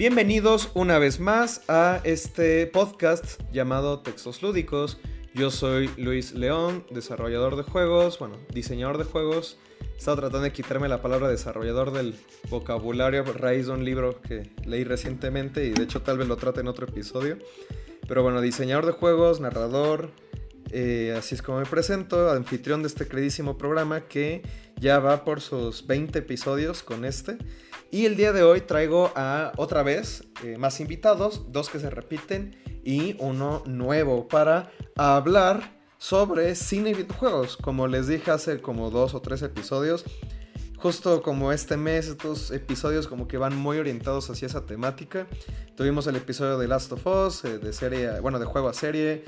Bienvenidos una vez más a este podcast llamado Textos Lúdicos. Yo soy Luis León, desarrollador de juegos, bueno, diseñador de juegos. He estado tratando de quitarme la palabra desarrollador del vocabulario raíz de un libro que leí recientemente y de hecho tal vez lo trate en otro episodio. Pero bueno, diseñador de juegos, narrador, eh, así es como me presento, anfitrión de este queridísimo programa que ya va por sus 20 episodios con este. Y el día de hoy traigo a otra vez eh, más invitados, dos que se repiten y uno nuevo para hablar sobre cine y videojuegos. Como les dije hace como dos o tres episodios, justo como este mes, estos episodios como que van muy orientados hacia esa temática. Tuvimos el episodio de Last of Us, eh, de serie, bueno, de juego a serie,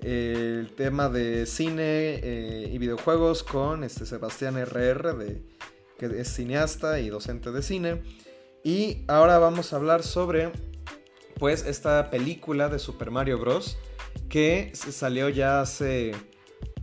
eh, el tema de cine y videojuegos con este Sebastián RR de que es cineasta y docente de cine. Y ahora vamos a hablar sobre, pues, esta película de Super Mario Bros. que salió ya hace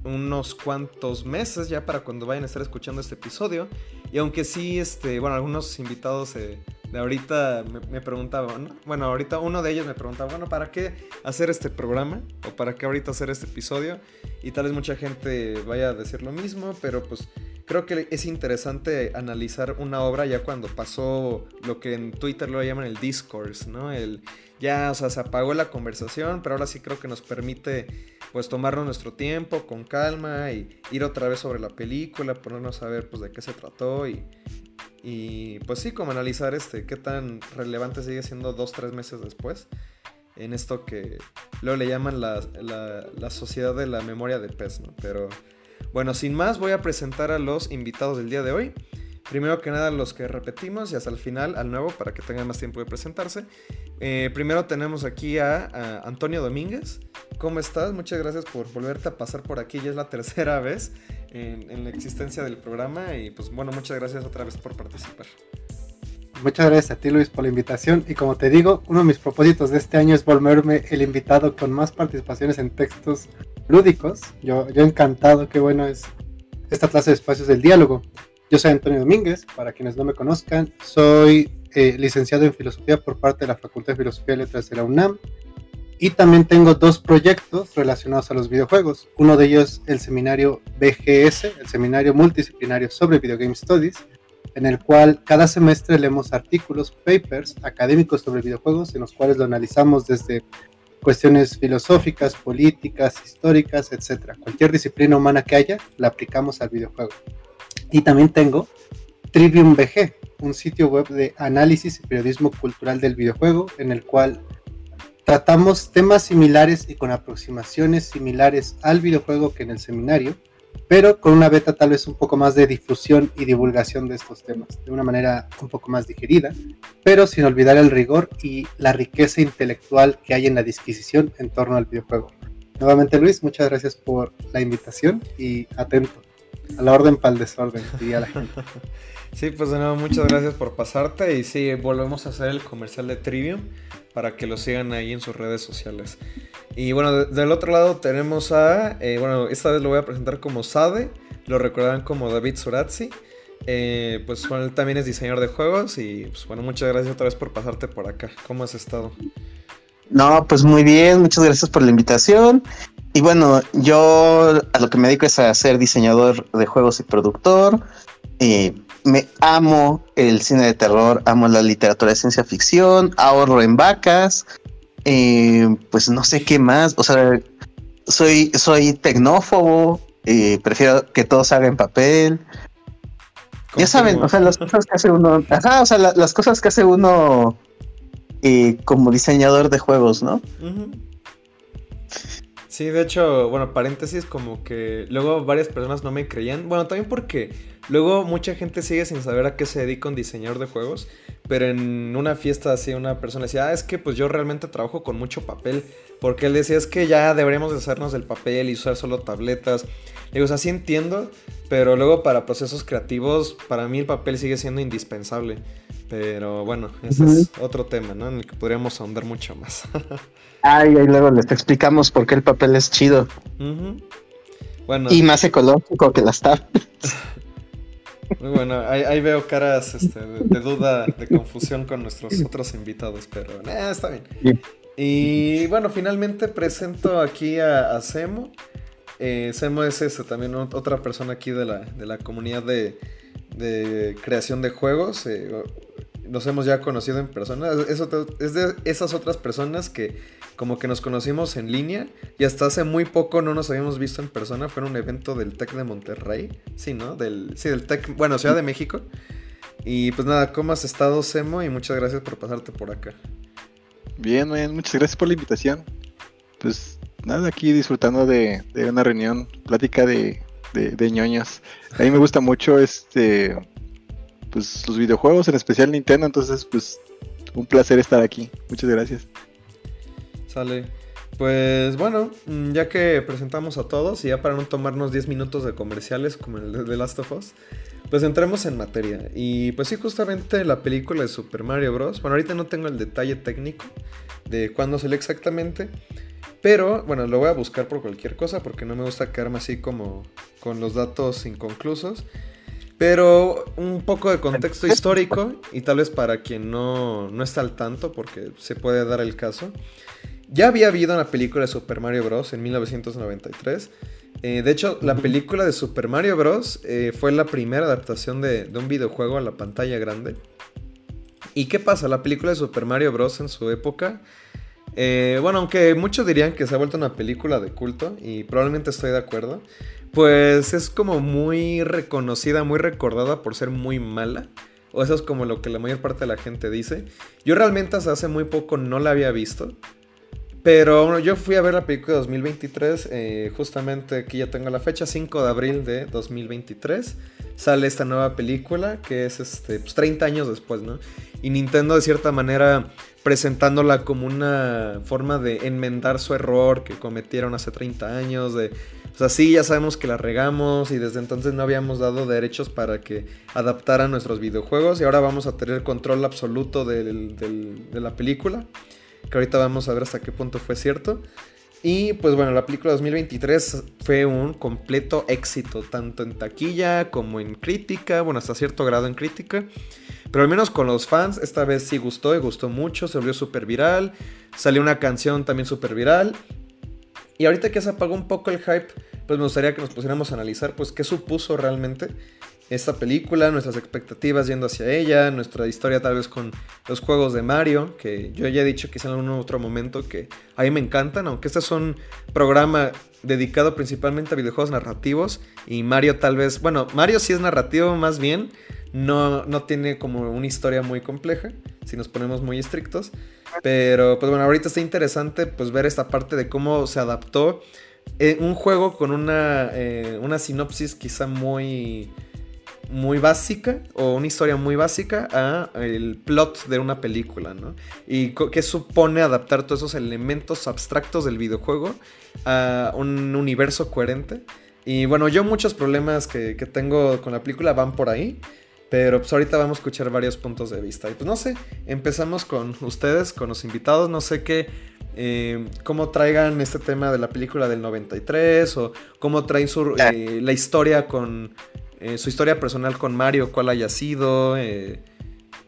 unos cuantos meses, ya para cuando vayan a estar escuchando este episodio. Y aunque sí, este, bueno, algunos invitados de ahorita me, preguntaban, bueno, ahorita uno de ellos me preguntaba, bueno, ¿para qué hacer este programa? ¿O para qué ahorita hacer este episodio? Y tal vez mucha gente vaya a decir lo mismo, pero pues creo que es interesante analizar una obra ya cuando pasó lo que en Twitter lo llaman el discourse, ¿no? El ya, o sea, se apagó la conversación, pero ahora sí creo que nos permite pues tomarnos nuestro tiempo con calma y ir otra vez sobre la película, ponernos a ver pues de qué se trató y, y pues sí, como analizar este, qué tan relevante sigue siendo dos, tres meses después en esto que luego le llaman la, la, la sociedad de la memoria de pez, ¿no? Pero bueno, sin más, voy a presentar a los invitados del día de hoy. Primero que nada los que repetimos y hasta el final al nuevo para que tengan más tiempo de presentarse. Eh, primero tenemos aquí a, Antonio Domínguez. ¿Cómo estás? Muchas gracias por volverte a pasar por aquí. Ya es la tercera vez en, la existencia del programa y pues bueno, muchas gracias otra vez por participar. Muchas gracias a ti Luis por la invitación y como te digo, uno de mis propósitos de este año es volverme el invitado con más participaciones en textos lúdicos. Yo, yo encantado, qué bueno es esta clase de espacios del diálogo. Yo soy Antonio Domínguez, para quienes no me conozcan, soy eh, licenciado en filosofía por parte de la Facultad de Filosofía y Letras de la UNAM y también tengo dos proyectos relacionados a los videojuegos. Uno de ellos el seminario BGS, el seminario multidisciplinario sobre Video Game Studies, en el cual cada semestre leemos artículos, papers académicos sobre videojuegos, en los cuales lo analizamos desde cuestiones filosóficas, políticas, históricas, etc. Cualquier disciplina humana que haya, la aplicamos al videojuego. Y también tengo Trivium BG, un sitio web de análisis y periodismo cultural del videojuego, en el cual tratamos temas similares y con aproximaciones similares al videojuego que en el seminario, pero con una beta tal vez un poco más de difusión y divulgación de estos temas, de una manera un poco más digerida, pero sin olvidar el rigor y la riqueza intelectual que hay en la disquisición en torno al videojuego. Nuevamente Luis, muchas gracias por la invitación y atento. A la orden para el desorden, diría la gente. Sí, pues de nuevo, muchas gracias por pasarte. Y sí, volvemos a hacer el comercial de Trivium para que lo sigan ahí en sus redes sociales. Y bueno, del otro lado tenemos a. Eh, bueno, esta vez lo voy a presentar como Sade. Lo recordarán como David Surazzi. Eh, pues bueno, él también es diseñador de juegos. Y pues bueno, muchas gracias otra vez por pasarte por acá. ¿Cómo has estado? No, pues muy bien. Muchas gracias por la invitación. Y bueno, yo a lo que me dedico es a ser diseñador de juegos y productor. Eh, me amo el cine de terror, amo la literatura de ciencia ficción, ahorro en vacas, eh, pues no sé qué más, o sea, soy, soy tecnófobo, eh, prefiero que todo salga en papel. Ya saben, o sea, las cosas que hace uno, ajá, o sea, las cosas que hace uno eh, como diseñador de juegos, ¿no? Sí, de hecho, bueno, paréntesis, como que luego varias personas no me creían. Bueno, también porque luego mucha gente sigue sin saber a qué se dedica un diseñador de juegos. Pero en una fiesta así una persona decía, ah, es que pues yo realmente trabajo con mucho papel. Porque él decía, es que ya deberíamos hacernos del papel y usar solo tabletas. digo, o sea, sí entiendo, pero luego para procesos creativos, para mí el papel sigue siendo indispensable. Pero bueno, ese es otro tema, ¿no? En el que podríamos ahondar mucho más. Ay, ahí luego les explicamos por qué el papel es chido. Bueno. Y más ecológico que las tablets. Muy bueno, ahí, veo caras este, de, duda, de confusión con nuestros otros invitados, pero eh, está bien. Y bueno, finalmente presento aquí a, a Semo. Eh, Semo es este, también otra persona aquí de la, de la comunidad de, de creación de juegos. Eh, nos hemos ya conocido en persona. Es, es, de esas otras personas que como que nos conocimos en línea y hasta hace muy poco no nos habíamos visto en persona. Fue en un evento del TEC de Monterrey. Sí, ¿no? Del, sí, del TEC, bueno, Ciudad de México. Y pues nada, ¿cómo has estado, Semo? Y muchas gracias por pasarte por acá. Bien, bien, muchas gracias por la invitación. Pues nada, aquí disfrutando de, una reunión, plática de, de, ñoños. A mí me gusta mucho este pues los videojuegos, en especial Nintendo, entonces pues un placer estar aquí. Muchas gracias. Sale. Pues bueno, mm, ya que presentamos a todos y ya para no tomarnos 10 minutos de comerciales como el de Last of Us, pues entremos en materia. Y pues sí, justamente la película de Super Mario Bros. Bueno, ahorita no tengo el detalle técnico de cuándo salió exactamente, pero bueno, lo voy a buscar por cualquier cosa porque no me gusta quedarme así como con los datos inconclusos. Pero un poco de contexto histórico y tal vez para quien no, no está al tanto, porque se puede dar el caso. Ya había habido una película de Super Mario Bros. en 1993. Eh, de hecho, la película de Super Mario Bros. Eh, fue la primera adaptación de, un videojuego a la pantalla grande. ¿Y qué pasa? La película de Super Mario Bros. en su época eh, bueno, aunque muchos dirían que se ha vuelto una película de culto, y probablemente estoy de acuerdo, pues es como muy reconocida, muy recordada por ser muy mala. O eso es como lo que la mayor parte de la gente dice. Yo realmente hasta hace muy poco no la había visto. Pero bueno, yo fui a ver la película de 2023, eh, justamente aquí ya tengo la fecha, 5 de abril de 2023. Sale esta nueva película que es este, pues 30 años después, ¿no? Y Nintendo de cierta manera presentándola como una forma de enmendar su error que cometieron hace 30 años, de, o sea, sí, ya sabemos que la regamos y desde entonces no habíamos dado derechos para que adaptaran nuestros videojuegos y ahora vamos a tener control absoluto de la película, que ahorita vamos a ver hasta qué punto fue cierto. Y pues bueno, la película 2023 fue un completo éxito, tanto en taquilla como en crítica, bueno, hasta cierto grado en crítica. Pero al menos con los fans, esta vez sí gustó y gustó mucho, se volvió súper viral. Salió una canción también súper viral. Y ahorita que se apagó un poco el hype, pues me gustaría que nos pusiéramos a analizar pues qué supuso realmente esta película, nuestras expectativas yendo hacia ella, nuestra historia tal vez con los juegos de Mario, que yo ya he dicho quizá en algún otro momento que a mí me encantan, aunque este es un programa dedicado principalmente a videojuegos narrativos y Mario tal vez, bueno, Mario sí es narrativo más bien, no, no tiene como una historia muy compleja, si nos ponemos muy estrictos. Pero pues bueno, ahorita está interesante pues ver esta parte de cómo se adaptó eh, un juego con una, eh, una sinopsis quizá muy muy básica o una historia muy básica a el plot de una película, ¿no? Y qué supone adaptar todos esos elementos abstractos del videojuego a un universo coherente. Y bueno, yo muchos problemas que, que tengo con la película van por ahí. Pero pues ahorita vamos a escuchar varios puntos de vista. Y pues no sé, empezamos con ustedes, con los invitados. No sé qué, eh, cómo traigan este tema de la película del 93 o cómo traen su, eh, la historia con, eh, su historia personal con Mario, cuál haya sido.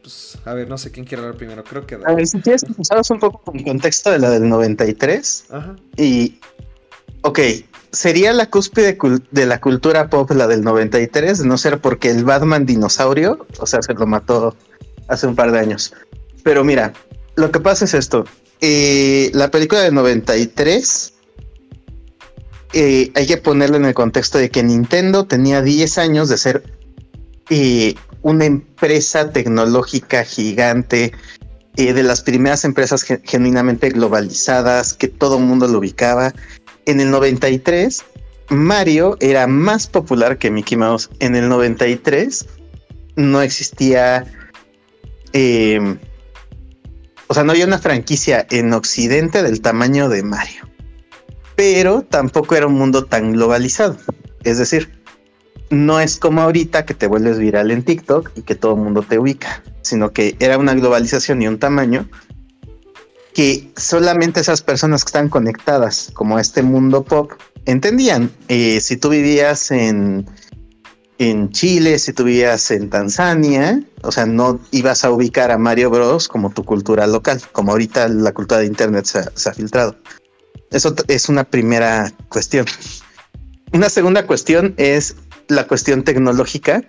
pues a ver, no sé quién quiere hablar primero. Creo que... A ver, si quieres empezamos un poco con el contexto de la del 93. Ajá. Y, ok, sería la cúspide de la cultura pop la del 93, de no ser porque el Batman dinosaurio, o sea, se lo mató hace un par de años. Pero mira, lo que pasa es esto. Eh, la película del 93 eh, hay que ponerlo en el contexto de que Nintendo tenía 10 años de ser eh, una empresa tecnológica gigante, de las primeras empresas genuinamente globalizadas, que todo el mundo lo ubicaba en el 93, Mario era más popular que Mickey Mouse. En el 93 no existía... Eh, o sea, no había una franquicia en Occidente del tamaño de Mario. Pero tampoco era un mundo tan globalizado. Es decir, no es como ahorita que te vuelves viral en TikTok y que todo el mundo te ubica, sino que era una globalización y un tamaño que solamente esas personas que están conectadas como a este mundo pop entendían. Eh, si tú vivías en, en Chile, si tú vivías en Tanzania, o sea, no ibas a ubicar a Mario Bros como tu cultura local, como ahorita la cultura de Internet se, se ha filtrado. Eso es una primera cuestión. Una segunda cuestión es la cuestión tecnológica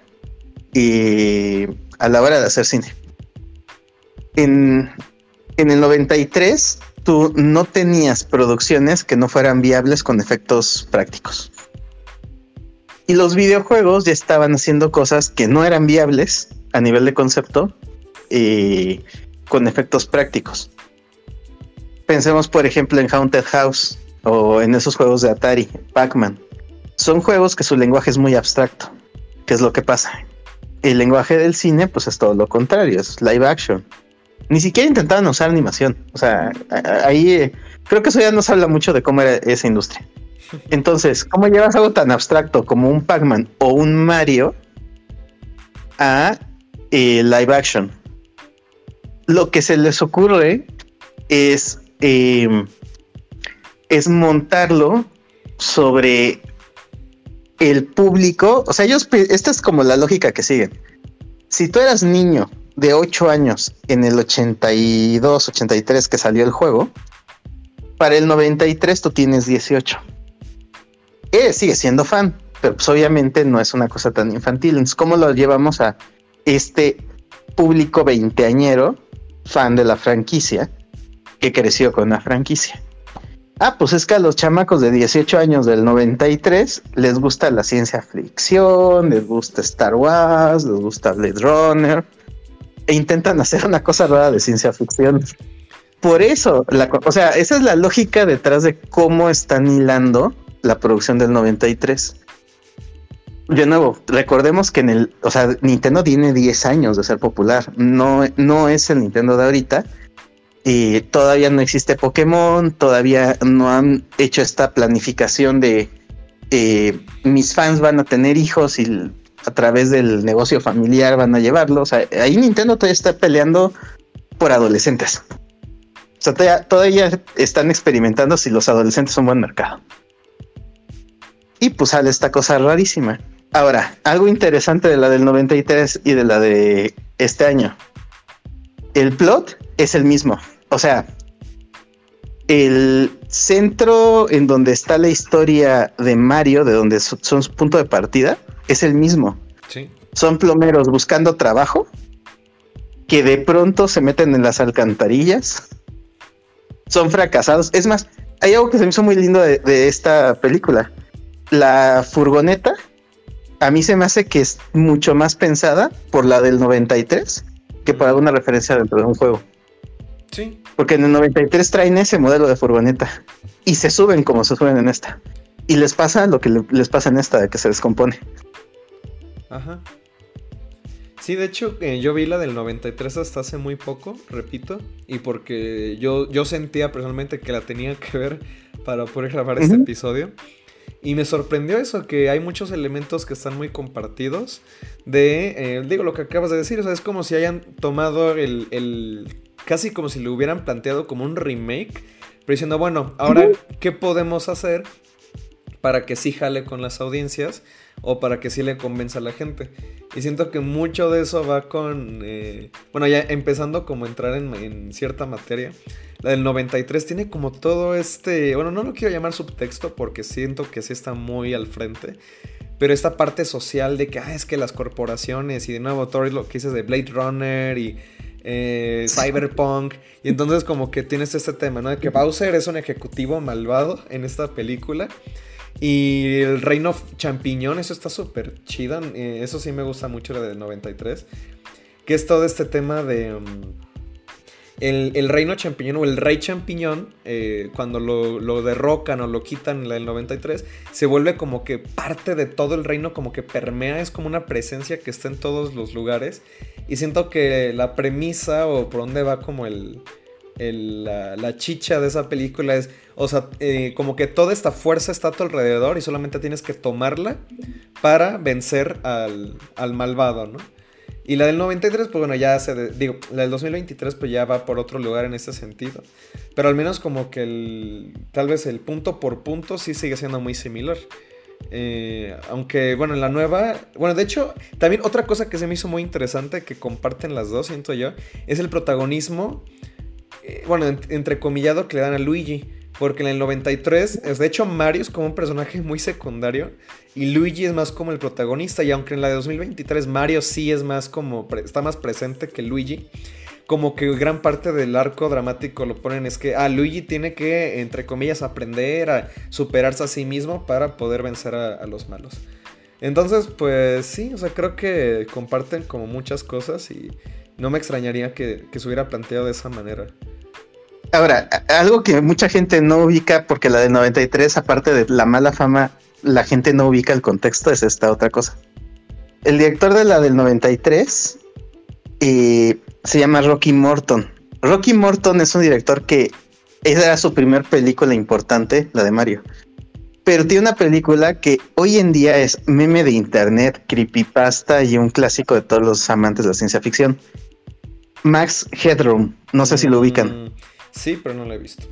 y a la hora de hacer cine. En, en el 93 tú no tenías producciones que no fueran viables con efectos prácticos. Y los videojuegos ya estaban haciendo cosas que no eran viables a nivel de concepto y con efectos prácticos. Pensemos, por ejemplo, en Haunted House o en esos juegos de Atari, Pac-Man. Son juegos que su lenguaje es muy abstracto. ¿Qué es lo que pasa? El lenguaje del cine, pues es todo lo contrario, es live action. Ni siquiera intentaban usar animación. O sea, ahí eh, creo que eso ya nos habla mucho de cómo era esa industria. Entonces, ¿cómo llevas algo tan abstracto como un Pac-Man o un Mario a eh, live action? Lo que se les ocurre es, eh, es montarlo sobre el público. O sea, ellos, esta es como la lógica que siguen. Si tú eras niño de 8 años en el 82, 83 que salió el juego, para el 93 tú tienes 18. Eh, sigue siendo fan, pero pues obviamente no es una cosa tan infantil. Entonces, ¿cómo lo llevamos a este público veinteañero, fan de la franquicia, que creció con la franquicia? Ah, pues es que a los chamacos de 18 años del 93 les gusta la ciencia ficción, les gusta Star Wars, les gusta Blade Runner, e intentan hacer una cosa rara de ciencia ficción. Por eso, o sea, esa es la lógica detrás de cómo están hilando la producción del 93. De nuevo, recordemos que en el, o sea, Nintendo tiene 10 años de ser popular, no, no es el Nintendo de ahorita. Y todavía no existe Pokémon, todavía no han hecho esta planificación de eh, mis fans van a tener hijos y a través del negocio familiar van a llevarlos. Ahí Nintendo todavía está peleando por adolescentes. O sea, todavía están experimentando si los adolescentes son buen mercado. Y pues sale esta cosa rarísima. Ahora, algo interesante de la del 93 y de la de este año. El plot es el mismo. O sea, el centro en donde está la historia de Mario, de donde so- son su punto de partida, es el mismo. Sí. Son plomeros buscando trabajo que de pronto se meten en las alcantarillas. Son fracasados. Es más, hay algo que se me hizo muy lindo de, de esta película. La furgoneta, a mí se me hace que es mucho más pensada por la del 93 que por alguna referencia dentro de un juego. Sí. Porque en el 93 traen ese modelo de furgoneta y se suben como se suben en esta. Y les pasa lo que le- les pasa en esta, de que se descompone. Ajá. Sí, de hecho, eh, yo vi la del 93 hasta hace muy poco, repito, y porque yo, yo sentía personalmente que la tenía que ver para poder grabar este episodio. Y me sorprendió eso, que hay muchos elementos que están muy compartidos de, eh, digo, lo que acabas de decir, o sea, es como si hayan tomado el, el- casi como si lo hubieran planteado como un remake, pero diciendo, bueno, ahora, ¿qué podemos hacer para que sí jale con las audiencias o para que sí le convenza a la gente? Y siento que mucho de eso va con, eh, bueno, ya empezando como a entrar en, en cierta materia. La del 93 tiene como todo este, bueno, no lo quiero llamar subtexto porque siento que sí está muy al frente. Pero esta parte social de que, ah, es que las corporaciones y de nuevo todo lo que dices de Blade Runner y eh, Cyberpunk. Y entonces como que tienes este tema, ¿no? De que Bowser es un ejecutivo malvado en esta película. Y el reino champiñón, eso está súper chido. eh, eso sí me gusta mucho la del 93. Que es todo este tema de... mm, el, el reino champiñón o el rey champiñón, eh, cuando lo, derrocan o lo quitan en del 93, se vuelve como que parte de todo el reino, como que permea, es como una presencia que está en todos los lugares. Y siento que la premisa o por dónde va como el, el- la, la chicha de esa película es, o sea, eh, como que toda esta fuerza está a tu alrededor y solamente tienes que tomarla para vencer al, al malvado, ¿no? Y la del 93, pues bueno, ya se... digo, la del 2023 pues ya va por otro lugar en ese sentido. Pero al menos como que el... Tal vez el punto por punto sí sigue siendo muy similar. Eh, aunque, bueno, en la nueva. Bueno, de hecho, también otra cosa que se me hizo muy interesante que comparten las dos, siento yo, es el protagonismo. eh, bueno, en- entrecomillado que le dan a Luigi. Porque en el 93, es- de hecho, Mario es como un personaje muy secundario. Y Luigi es más como el protagonista. Y aunque en la de 2023 Mario sí es más como. está más presente que Luigi como que gran parte del arco dramático lo ponen es que, ah, Luigi tiene que, entre comillas, aprender a superarse a sí mismo para poder vencer a, a los malos. Entonces, pues sí, o sea, creo que comparten como muchas cosas y no me extrañaría que, que se hubiera planteado de esa manera. Ahora, algo que mucha gente no ubica, porque la del 93, aparte de la mala fama, la gente no ubica el contexto, es esta otra cosa. El director de la del 93 eh, se llama Rocky Morton. Rocky Morton es un director que esa era su primer película importante, la de Mario. Pero tiene una película que hoy en día es meme de internet, creepypasta y un clásico de todos los amantes de la ciencia ficción. Max Headroom, no sé si lo ubican. Mm, sí, pero no lo he visto.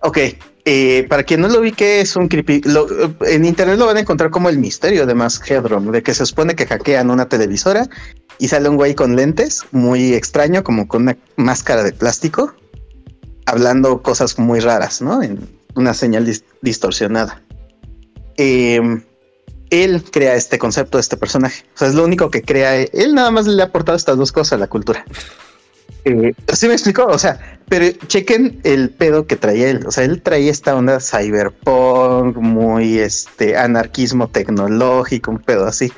Ok, eh, para quien no lo ubique, es un creepy. en internet lo van a encontrar como el misterio de Max Headroom, de que se supone que hackean una televisora y sale un güey con lentes, muy extraño, como con una máscara de plástico, hablando cosas muy raras, ¿no? En una señal dis- distorsionada. Eh, él crea este concepto de este personaje. O sea, es lo único que crea. Él nada más le ha aportado estas dos cosas a la cultura. Eh, ¿Sí me explicó? O sea, pero chequen el pedo que traía él. O sea, él traía esta onda cyberpunk, muy este anarquismo tecnológico, un pedo así.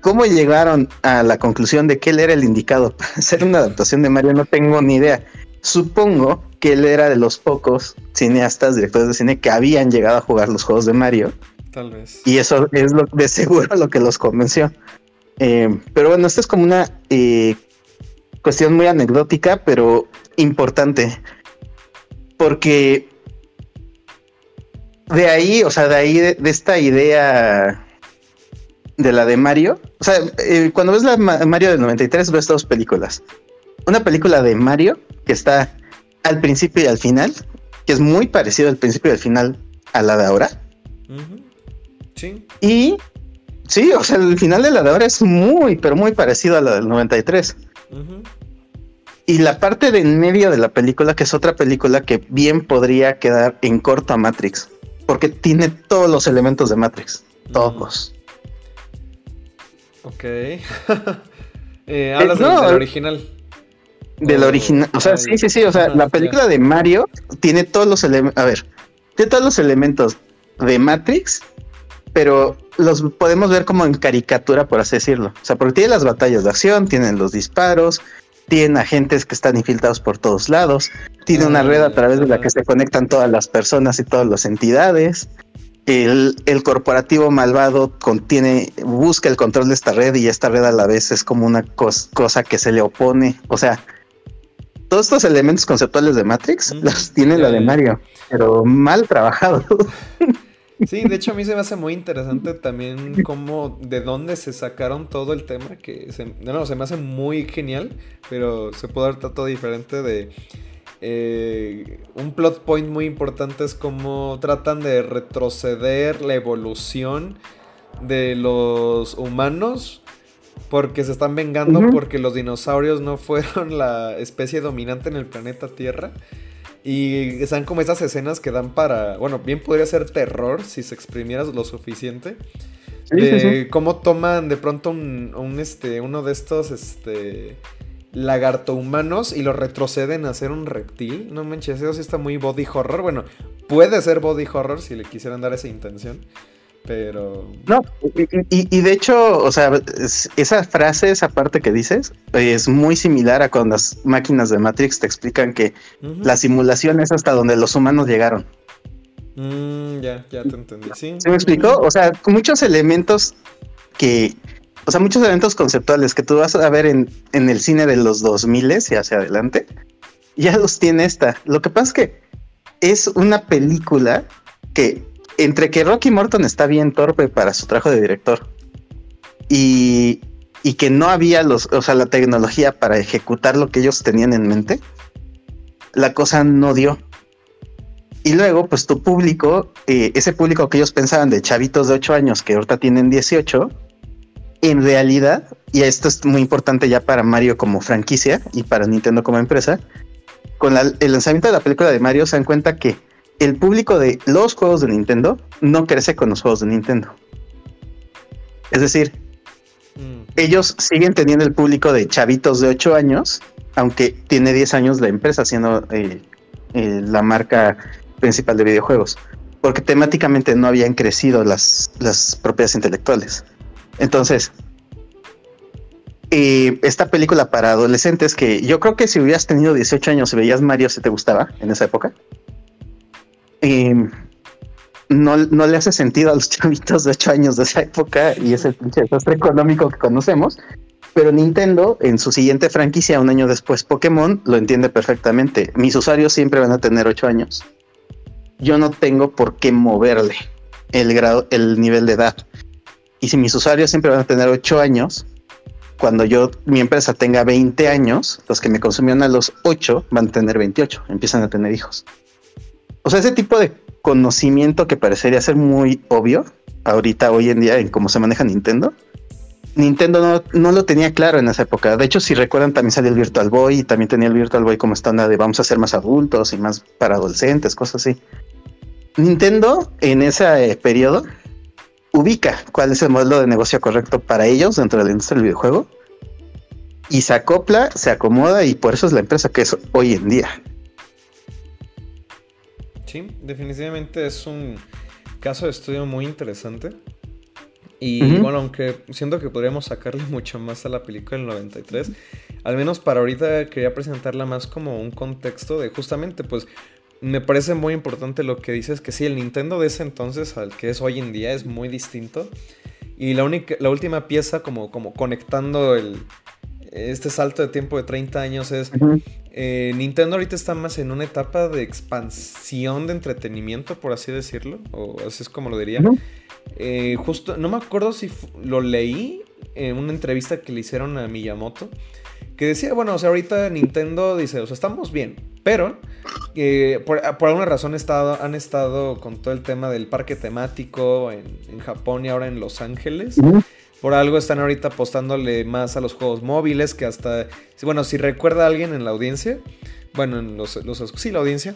¿Cómo llegaron a la conclusión de que él era el indicado para hacer una adaptación de Mario? No tengo ni idea. Supongo que él era de los pocos cineastas, directores de cine que habían llegado a jugar los juegos de Mario Tal vez. y eso es lo de seguro lo que los convenció. Eh, pero bueno, esto es como una eh, cuestión muy anecdótica, pero importante. Porque de ahí, o sea, de ahí, de, de esta idea de la de Mario, o sea, eh, cuando ves la Ma- Mario del 93, ves dos películas. Una película de Mario que está al principio y al final, que es muy parecido al principio y al final a la de ahora. Sí. Y sí, o sea, el final de la de ahora es muy, pero muy parecido a la del 93. Ujú. Y la parte de en medio de la película, que es otra película que bien podría quedar en corto a Matrix, porque tiene todos los elementos de Matrix, todos. Ok. Eh, hablas del- no, del el- original. De la Oh, original, o sea, sí, sí, sí, o sea, la película de Mario tiene todos los elementos, a ver, tiene todos los elementos de Matrix, pero los podemos ver como en caricatura, por así decirlo. O sea, porque tiene las batallas de acción, tienen los disparos, tienen agentes que están infiltrados por todos lados, tiene una red a través de la que se conectan todas las personas y todas las entidades. El, el corporativo malvado contiene, busca el control de esta red y esta red a la vez es como una cos- cosa que se le opone. O sea, todos estos elementos conceptuales de Matrix Ujú. los tiene la de. Mario, pero mal trabajado. Sí, de hecho a mí se me hace muy interesante también cómo, de dónde se sacaron todo el tema, que se, no, no, se me hace muy genial, pero se puede dar trato diferente de... eh, un plot point muy importante es cómo tratan de retroceder la evolución de los humanos porque se están vengando porque los dinosaurios no fueron la especie dominante en el planeta Tierra. Y están como esas escenas que dan para. Bueno, bien podría ser terror si se exprimieras lo suficiente. Sí, de sí, sí. cómo toman de pronto un, un, este, uno de estos este, lagarto humanos y lo retroceden a ser un reptil. No manches, eso sí está muy body horror. Bueno, puede ser body horror si le quisieran dar esa intención. Pero. No, y, de hecho, o sea, es- esa frase, esa parte que dices, es muy similar a cuando las máquinas de Matrix te explican que la simulación es hasta donde los humanos llegaron. Mm, ya, ya te entendí. Sí, ¿Se me explicó? O sea, muchos elementos que, o sea, muchos elementos conceptuales que tú vas a ver en, en el cine de los 2000 y hacia adelante, ya los tiene esta. Lo que pasa es que es una película que, entre que Rocky Morton está bien torpe para su trabajo de director y, y que no había los, o sea, la tecnología para ejecutar lo que ellos tenían en mente, la cosa no dio. Y luego, pues tu público, eh, ese público que ellos pensaban de chavitos de 8 años que ahorita tienen 18, en realidad, y esto es muy importante ya para Mario como franquicia y para Nintendo como empresa, con el lanzamiento de la película de Mario se dan cuenta que el público de los juegos de Nintendo no crece con los juegos de Nintendo. Es decir, mm. ellos siguen teniendo el público de chavitos de 8 años, aunque tiene 10 años la empresa siendo eh, eh, la marca principal de videojuegos, porque temáticamente no habían crecido las, las propiedades intelectuales. Entonces, eh, esta película para adolescentes que yo creo que si hubieras tenido 18 años y veías Mario, si te gustaba en esa época, no, le hace sentido a los chavitos de 8 años de esa época y es el pinche desastre económico que conocemos. Pero Nintendo, en su siguiente franquicia, un año después, Pokémon, lo entiende perfectamente. Mis usuarios siempre van a tener 8 años. Yo no tengo por qué moverle el grado, el nivel de edad. Y si mis usuarios siempre van a tener 8 años, cuando yo, mi empresa tenga 20 años, los que me consumieron a los 8 van a tener 28, empiezan a tener hijos. O sea, ese tipo de conocimiento que parecería ser muy obvio ahorita, hoy en día, en cómo se maneja Nintendo, Nintendo no, lo tenía claro en esa época. De hecho, si recuerdan, también salió el Virtual Boy y también tenía el Virtual Boy como estándar de vamos a ser más adultos y más para adolescentes, cosas así. Nintendo en ese eh, periodo ubica cuál es el modelo de negocio correcto para ellos dentro de la industria del videojuego y se acopla, se acomoda y por eso es la empresa que es hoy en día. Sí, definitivamente es un caso de estudio muy interesante. Y bueno, aunque siento que podríamos sacarle mucho más a la película del 93, al menos para ahorita quería presentarla más como un contexto de justamente pues me parece muy importante lo que dices, que sí, el Nintendo de ese entonces al que es hoy en día es muy distinto. Y la, única, la última pieza como, como conectando el, este salto de tiempo de 30 años es... Eh, Nintendo ahorita está más en una etapa de expansión de entretenimiento, por así decirlo, o así es como lo diría. Eh, justo, no me acuerdo si lo leí en una entrevista que le hicieron a Miyamoto, que decía, bueno, o sea, ahorita Nintendo dice, o sea, estamos bien, pero eh, por, alguna razón estado, han estado con todo el tema del parque temático en, Japón y ahora en Los Ángeles. Por algo están ahorita apostándole más a los juegos móviles que hasta... Bueno, si recuerda a alguien en la audiencia, bueno, en los, los sí, la audiencia,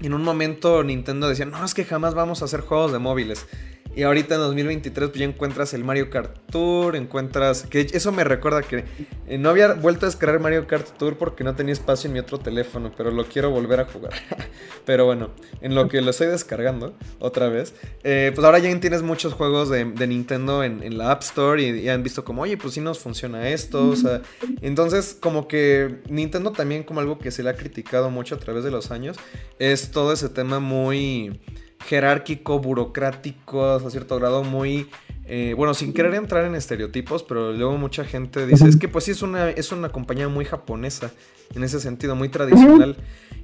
en un momento Nintendo decía, no, es que jamás vamos a hacer juegos de móviles. Y ahorita en 2023 pues ya encuentras el Mario Kart Tour, encuentras... Que eso me recuerda que eh, no había vuelto a descargar Mario Kart Tour porque no tenía espacio en mi otro teléfono, pero lo quiero volver a jugar. pero bueno, en lo que lo estoy descargando otra vez, eh, pues ahora ya tienes muchos juegos de, Nintendo en, la App Store y, han visto como, oye, pues sí nos funciona esto. O sea, entonces como que Nintendo también como algo que se le ha criticado mucho a través de los años es todo ese tema muy jerárquico, burocrático, a cierto grado muy... Eh, bueno, sin querer entrar en estereotipos, pero luego mucha gente dice, es que pues sí es una, es una compañía muy japonesa, en ese sentido, muy tradicional.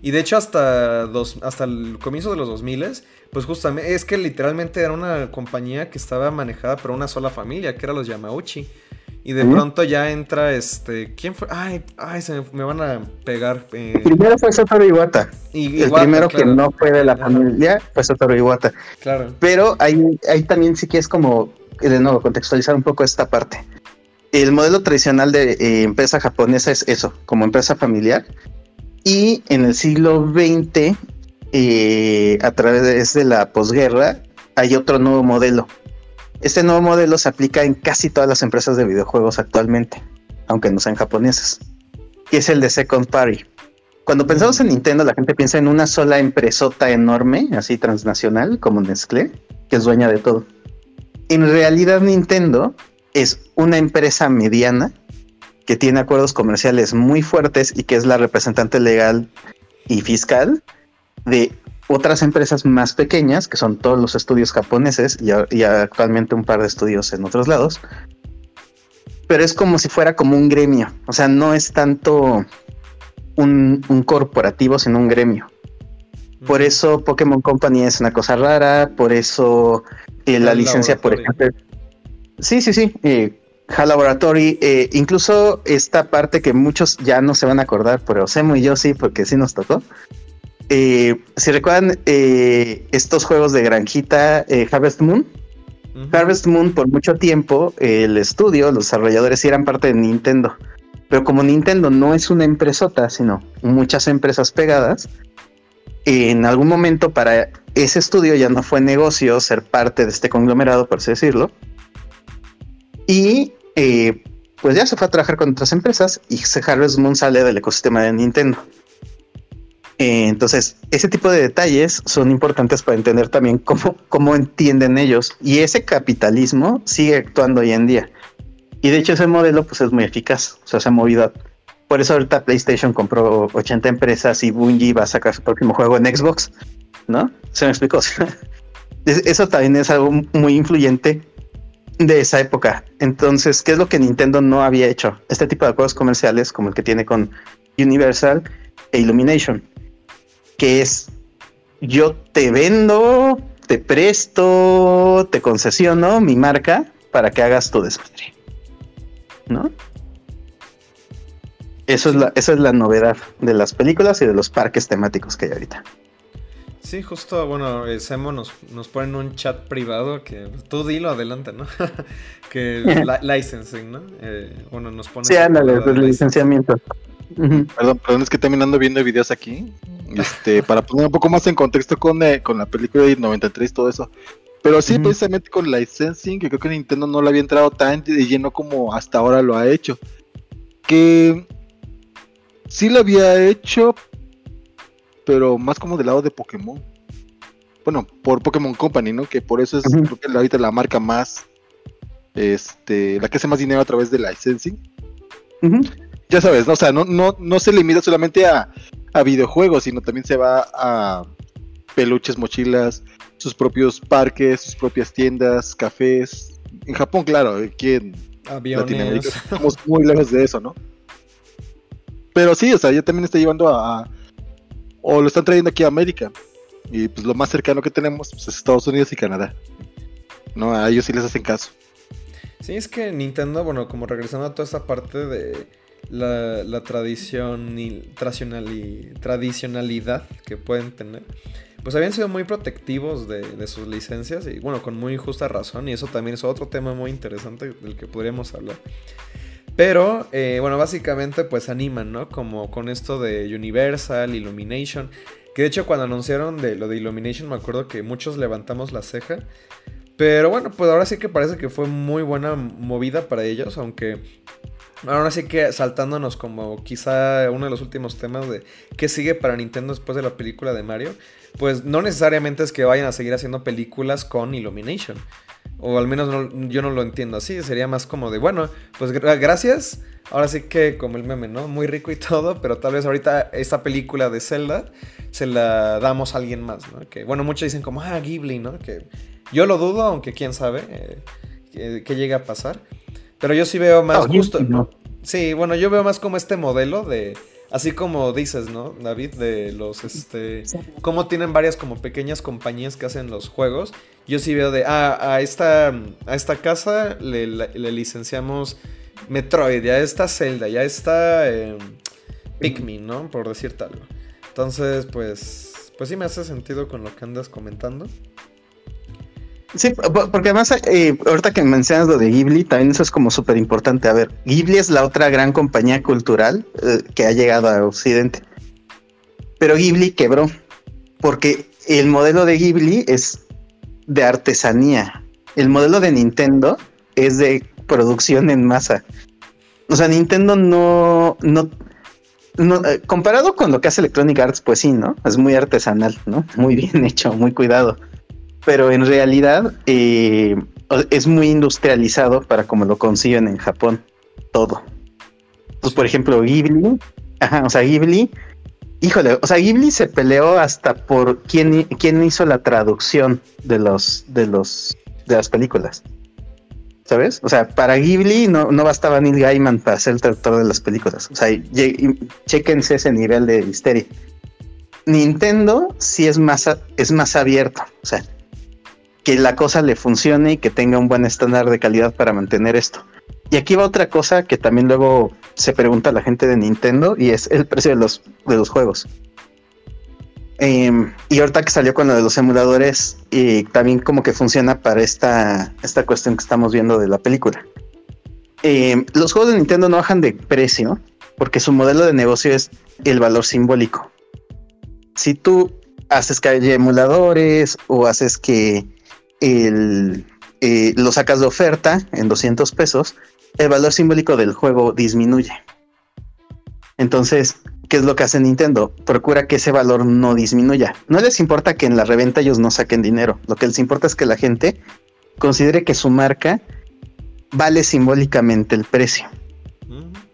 Y de hecho hasta, dos, hasta el comienzo de los 2000, pues justamente, es que literalmente era una compañía que estaba manejada por una sola familia, que era los Yamauchi. Y de pronto ya entra este. ¿Quién fue? Ay, ay, se me, van a pegar. Eh. Primero fue Satoru Iwata. Y, el primero que no fue de la familia fue Satoru Iwata. Claro. Pero ahí, ahí también sí que es como, de nuevo, contextualizar un poco esta parte. El modelo tradicional de eh, empresa japonesa es eso, como empresa familiar. Y en el siglo XX, eh, a través de la posguerra, hay otro nuevo modelo este nuevo modelo se aplica en casi todas las empresas de videojuegos actualmente, aunque no sean japonesas, y es el de Second Party. Cuando pensamos en Nintendo, la gente piensa en una sola empresota enorme, así transnacional, como Nestlé, que es dueña de todo. En realidad, Nintendo es una empresa mediana que tiene acuerdos comerciales muy fuertes y que es la representante legal y fiscal de otras empresas más pequeñas, que son todos los estudios japoneses y, actualmente un par de estudios en otros lados. Pero es como si fuera como un gremio. O sea, no es tanto un, corporativo, sino un gremio. Por eso Pokémon Company es una cosa rara, por eso eh, la licencia, por ejemplo. Sí, sí, sí. Eh, Laboratory, eh, incluso esta parte que muchos ya no se van a acordar, pero Semo y yo sí, porque sí nos tocó eh, si recuerdan eh, estos juegos de granjita eh, Harvest Moon. Harvest Moon por mucho tiempo el estudio, los desarrolladores sí eran parte de Nintendo. Pero como Nintendo no es una empresota, sino muchas empresas pegadas, en algún momento para ese estudio ya no fue negocio ser parte de este conglomerado, por así decirlo. Y pues ya se fue a trabajar con otras empresas y Harvest Moon sale del ecosistema de Nintendo. Eh, entonces, ese tipo de detalles son importantes para entender también cómo, cómo entienden ellos. Y ese capitalismo sigue actuando hoy en día. Y de hecho ese modelo pues es muy eficaz. Se ha movido. Por eso ahorita PlayStation compró 80 empresas y Bungie va a sacar su próximo juego en Xbox. ¿No? Se me explicó. Es- eso también es algo muy influyente de esa época. Entonces, ¿qué es lo que Nintendo no había hecho? Este tipo de juegos comerciales como el que tiene con Universal e Illumination que es yo te vendo, te presto, te concesiono mi marca para que hagas tu desmadre. ¿No? Eso es la, esa es la novedad de las películas y de los parques temáticos que hay ahorita. Sí, justo, bueno, eh, Semo nos, nos pone en un chat privado que tú dilo adelante, ¿no? que li- licensing, ¿no? Eh, bueno, nos pone... Sí, ándale, palabra del de Perdón, perdón, es que también ando viendo videos aquí. Este, para poner un poco más en contexto con, eh, con la película de 93 y todo eso. Pero sí, Ujú. precisamente con licensing, que creo que Nintendo no le había entrado tan de lleno como hasta ahora lo ha hecho. Que sí lo había hecho, pero más como del lado de Pokémon. Bueno, por Pokémon Company, ¿no? Que por eso es creo que ahorita la marca más, este, la que hace más dinero a través de licensing. Ya sabes, ¿no? o sea, no, no, no se limita solamente a, a videojuegos, sino también se va a peluches, mochilas, sus propios parques, sus propias tiendas, cafés. En Japón, claro, aquí en Latinoamérica estamos muy lejos de eso, ¿no? Pero sí, o sea, ya también está llevando a, a- o lo están trayendo aquí a América. Y pues lo más cercano que tenemos pues, es Estados Unidos y Canadá. No, a ellos sí les hacen caso. Sí, es que Nintendo, bueno, como regresando a toda esta parte de la, la tradición y tradicionali- tradicionalidad que pueden tener, pues habían sido muy protectivos de, de sus licencias y bueno, con muy justa razón y eso también es otro tema muy interesante del que podríamos hablar. Pero, eh, bueno, básicamente pues animan, ¿no? Como con esto de Universal, Illumination, que de hecho cuando anunciaron de lo de Illumination me acuerdo que muchos levantamos la ceja. Pero bueno, pues ahora sí que parece que fue muy buena movida para ellos, aunque ahora sí que saltándonos como quizá uno de los últimos temas de qué sigue para Nintendo después de la película de Mario, pues no necesariamente es que vayan a seguir haciendo películas con Illumination. O al menos no- yo no lo entiendo así, sería más como de, bueno, pues gra- gracias, ahora sí que como el meme, ¿no? Muy rico y todo, pero tal vez ahorita esta película de Zelda se la damos a alguien más, ¿no? Que bueno, muchos dicen como, ah, Ghibli, ¿no? Que yo lo dudo, aunque quién sabe eh, que llegue a pasar. Pero yo sí veo más No, justo, ¿no? Sí, bueno, yo veo más como este modelo de, así como dices, ¿no, David? De los, este, cómo tienen varias como pequeñas compañías que hacen los juegos. Yo sí veo de, ah, a esta, a esta casa le, le licenciamos Metroid, ya está Zelda, ya está eh, Pikmin, ¿no? Por decirte algo. Entonces, pues, pues sí me hace sentido con lo que andas comentando. Sí, po- porque además, eh, ahorita que mencionas lo de Ghibli, también eso es como súper importante. A ver, Ghibli es la otra gran compañía cultural eh, que ha llegado a Occidente. Pero Ghibli quebró, porque el modelo de Ghibli es de artesanía. El modelo de Nintendo es de producción en masa. O sea, Nintendo no, no, no, eh, comparado con lo que hace Electronic Arts, pues sí, ¿no? Es muy artesanal, ¿no? Muy bien hecho, muy cuidado pero en realidad eh, es muy industrializado para como lo consiguen en Japón, todo. Pues por ejemplo, Ghibli, ajá, o sea, Ghibli, híjole, o sea, Ghibli se peleó hasta por quién, quién hizo la traducción de los, de los, de las películas. ¿Sabes? O sea, para Ghibli no, no bastaba Neil Gaiman para ser el traductor de las películas. O sea, chéquense ese nivel de histeria. Nintendo sí es más, es más abierto. O sea, que la cosa le funcione y que tenga un buen estándar de calidad para mantener esto. Y aquí va otra cosa que también luego se pregunta la gente de Nintendo y es el precio de los, de los juegos. Em, y ahorita que salió con lo de los emuladores, y también como que funciona para esta, esta cuestión que estamos viendo de la película. Em, los juegos de Nintendo no bajan de precio porque su modelo de negocio es el valor simbólico. Si tú haces que haya emuladores o haces que el, eh, lo sacas de oferta en 200 pesos, el valor simbólico del juego disminuye. Entonces, ¿qué es lo que hace Nintendo? Procura que ese valor no disminuya. No les importa que en la reventa ellos no saquen dinero. Lo que les importa es que la gente considere que su marca vale simbólicamente el precio.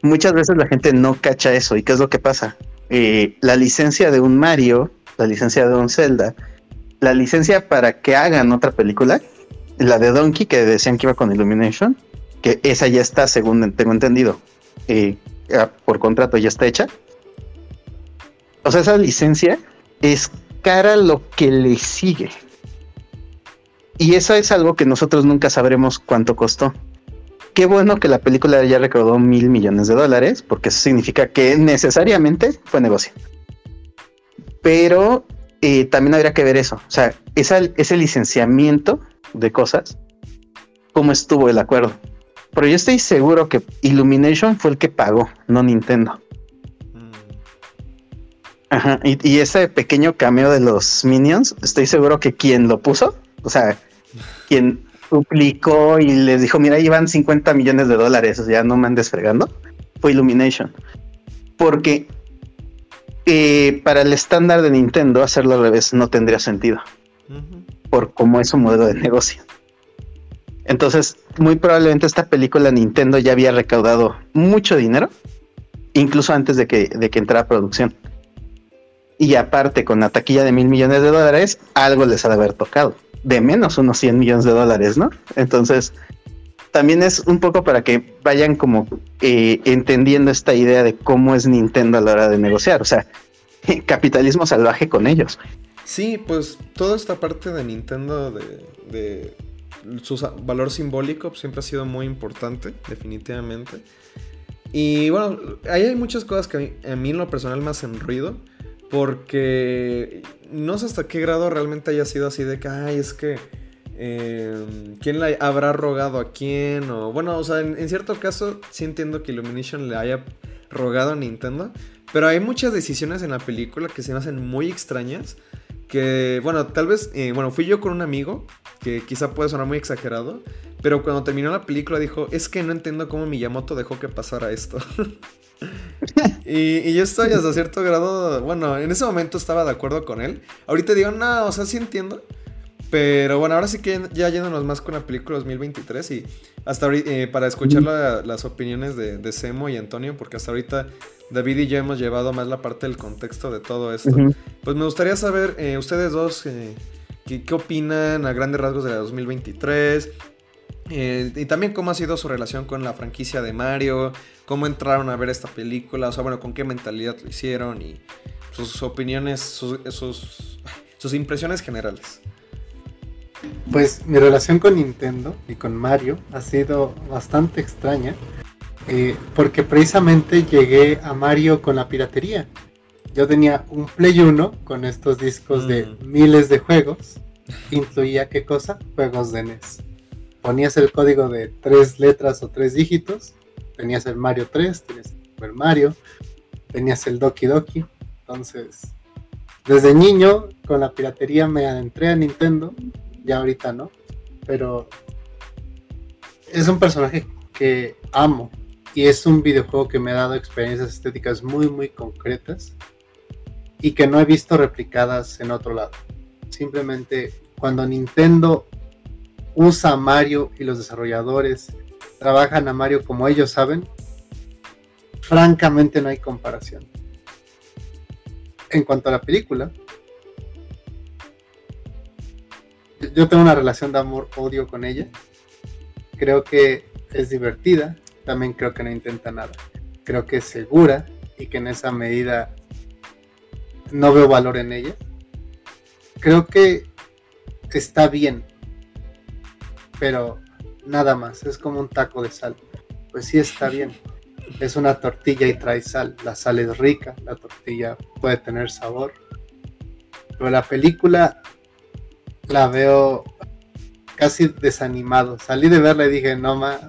Muchas veces la gente no cacha eso. ¿Y qué es lo que pasa? Eh, la licencia de un Mario, la licencia de un Zelda, la licencia para que hagan otra película, la de Donkey, que decían que iba con Illumination, que esa ya está, según tengo entendido, eh, por contrato ya está hecha. O sea, esa licencia es cara lo que le sigue. Y eso es algo que nosotros nunca sabremos cuánto costó. Qué bueno que la película ya recaudó mil millones de dólares, porque eso significa que necesariamente fue negocio. Pero eh, también habría que ver eso. O sea, ese licenciamiento de cosas, cómo estuvo el acuerdo. Pero yo estoy seguro que Illumination fue el que pagó, no Nintendo. Mm. Ajá, y, ese pequeño cameo de los Minions, estoy seguro que quien lo puso, o sea, quien duplicó y les dijo, mira, ahí van 50 millones de dólares, o sea, no me andes fregando, fue Illumination. Porque eh, para el estándar de Nintendo hacerlo al revés no tendría sentido. Por cómo es su modelo de negocio. Entonces, muy probablemente esta película Nintendo ya había recaudado mucho dinero, incluso antes de que, de que entrara a producción. Y aparte, con la taquilla de mil millones de dólares, algo les ha de haber tocado. De menos unos 100 millones de dólares, ¿no? Entonces, también es un poco para que vayan como eh, entendiendo esta idea de cómo es Nintendo a la hora de negociar. O sea, capitalismo salvaje con ellos. Sí, pues toda esta parte de Nintendo de su valor simbólico siempre ha sido muy importante, definitivamente. Y bueno, ahí hay muchas cosas que a mí, en lo personal me hacen ruido. Porque no sé hasta qué grado realmente haya sido así de que, ay, es que... Em, ¿Quién le habrá rogado a quién? O bueno, o sea, en, en, cierto caso sí entiendo que Illumination le haya rogado a Nintendo. Pero hay muchas decisiones en la película que se me hacen muy extrañas que, bueno, tal vez, eh, bueno, fui yo con un amigo, que quizá puede sonar muy exagerado, pero cuando terminó la película dijo, es que no entiendo cómo Miyamoto dejó que pasara esto. y, y, yo estoy hasta cierto grado, bueno, en ese momento estaba de acuerdo con él. Ahorita digo, no, o sea, sí entiendo. Pero bueno, ahora sí que ya yéndonos más con la película 2023 y hasta ahorita, eh, para escuchar las opiniones de, de Semo y Antonio, porque hasta ahorita David y yo hemos llevado más la parte del contexto de todo esto. Pues me gustaría saber, eh, ustedes dos, eh, ¿qué, opinan a grandes rasgos de la 2023? Eh, y también cómo ha sido su relación con la franquicia de Mario, cómo entraron a ver esta película, o sea, bueno, con qué mentalidad lo hicieron y sus opiniones, sus, sus impresiones generales. Pues mi relación con Nintendo y con Mario ha sido bastante extraña eh, porque precisamente llegué a Mario con la piratería. Yo tenía un Play 1 con estos discos de mm. miles de juegos. Incluía qué cosa? Juegos de NES. Ponías el código de tres letras o tres dígitos. Tenías el Mario 3, tenías el Super Mario, tenías el Doki Doki. Entonces, desde niño con la piratería me adentré a Nintendo. Ya ahorita no. Pero es un personaje que amo y es un videojuego que me ha dado experiencias estéticas muy, muy concretas y que no he visto replicadas en otro lado. Simplemente cuando Nintendo usa a Mario y los desarrolladores trabajan a Mario como ellos saben, francamente no hay comparación. En cuanto a la película, yo tengo una relación de amor-odio con ella. Creo que es divertida, también creo que no intenta nada. Creo que es segura y que en esa medida no veo valor en ella. Creo que está bien, pero nada más, es como un taco de sal. Pues sí está bien. Es una tortilla y trae sal. La sal es rica, la tortilla puede tener sabor. pero la película la veo casi desanimado. Salí de verla y dije, no más.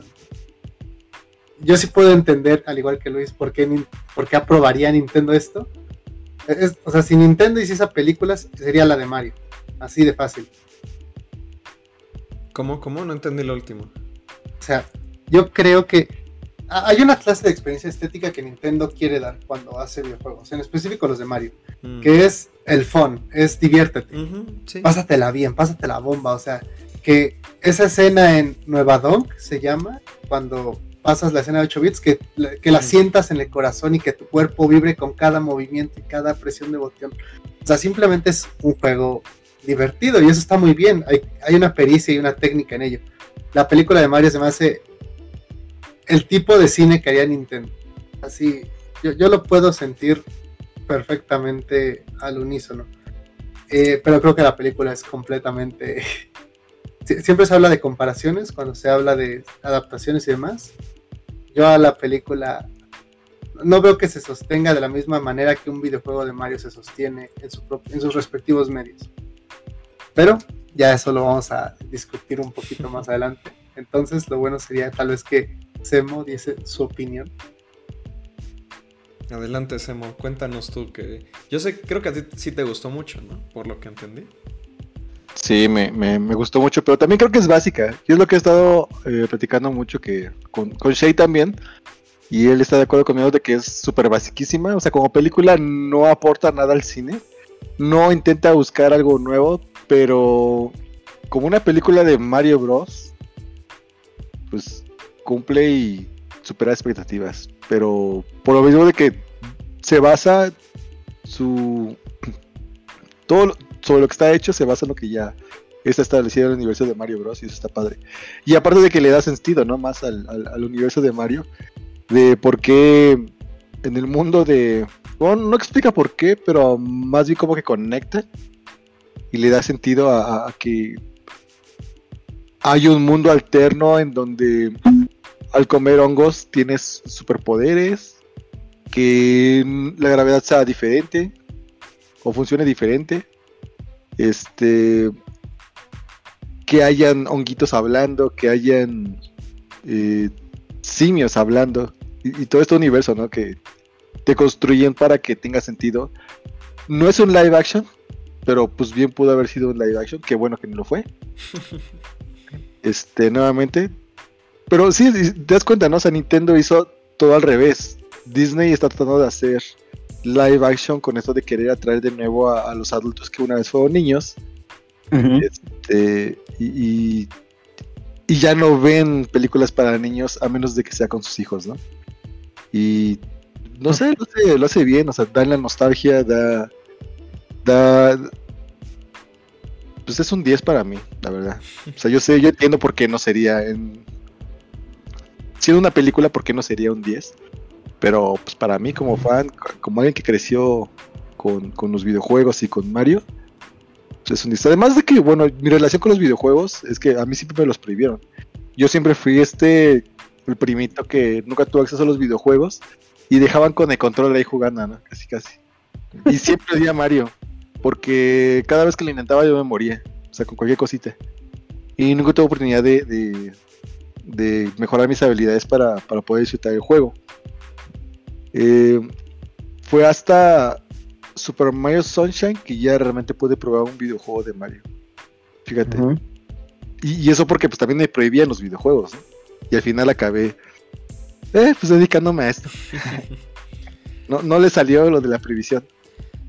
Yo sí puedo entender, al igual que Luis, por qué, por qué aprobaría Nintendo esto. o sea, si Nintendo hiciese películas, sería la de Mario. Así de fácil. ¿Cómo? ¿Cómo? No entendí lo último. O sea, yo creo que hay una clase de experiencia estética que Nintendo quiere dar cuando hace videojuegos, en específico los de Mario, mm. que es el fun, es diviértete, pásatela bien, pásatela bomba, o sea, que esa escena en Nueva Donk se llama, cuando pasas la escena de 8 bits, que, que la mm. sientas en el corazón y que tu cuerpo vibre con cada movimiento y cada presión de botón. O sea, simplemente es un juego divertido y eso está muy bien, hay, hay una pericia y una técnica en ello. La película de Mario se me hace el tipo de cine que haría Nintendo. Así, yo, lo puedo sentir perfectamente al unísono. Eh, pero creo que la película es completamente... Siempre se habla de comparaciones cuando se habla de adaptaciones y demás. Yo a la película no veo que se sostenga de la misma manera que un videojuego de Mario se sostiene en, en sus respectivos medios. Pero ya eso lo vamos a discutir un poquito más adelante. Entonces lo bueno sería tal vez que Semo dice su opinión. Adelante, Semo, cuéntanos tú que. Yo sé, creo que a ti sí te gustó mucho, ¿no? Por lo que entendí. Sí, me, gustó mucho, pero también creo que es básica. Yo es lo que he estado eh, platicando mucho que con, con Shay también. Y él está de acuerdo conmigo de que es súper basiquísima. O sea, como película no aporta nada al cine. No intenta buscar algo nuevo, pero como una película de Mario Bros. Pues cumple y supera expectativas. Pero por lo mismo de que se basa su. Todo sobre lo que está hecho se basa en lo que ya está establecido en el universo de Mario Bros. Y eso está padre. Y aparte de que le da sentido, ¿no? Más al, universo de Mario. De por qué en el mundo de. Bueno, no explica por qué, pero más bien como que conecta. Y le da sentido a que hay un mundo alterno en donde al comer hongos tienes superpoderes, que la gravedad sea diferente o funcione diferente. Este que hayan honguitos hablando, que hayan eh, simios hablando y, todo este universo, ¿no? Que te construyen para que tenga sentido. No es un live action, pero pues bien pudo haber sido un live action, qué bueno que no lo fue. Este, nuevamente, pero sí, te das cuenta, ¿no? O sea, Nintendo hizo todo al revés. Disney está tratando de hacer live action con esto de querer atraer de nuevo a, los adultos que una vez fueron niños. este, y, y, ya no ven películas para niños a menos de que sea con sus hijos, ¿no? Y no sé, lo hace, lo hace bien, o sea, da la nostalgia, da. da pues es un 10 para mí, la verdad. O sea, yo sé, yo entiendo por qué no sería en, siendo una película, ¿por qué no sería un 10? Pero pues para mí como fan, como alguien que creció con, los videojuegos y con Mario, pues es un 10. Además de que, bueno, mi relación con los videojuegos es que a mí siempre me los prohibieron. Yo siempre fui este, el primito que nunca tuvo acceso a los videojuegos y dejaban con el control ahí jugando, ¿no? Casi, casi. Y siempre di a Mario, porque cada vez que lo intentaba yo me moría, o sea, con cualquier cosita. Y nunca tuve oportunidad de mejorar mis habilidades para, poder disfrutar el juego. Eh, fue hasta Super Mario Sunshine que ya realmente pude probar un videojuego de Mario. Fíjate. y, eso porque pues también me prohibían los videojuegos. Y al final acabé, eh, pues dedicándome a esto. no, no le salió lo de la prohibición.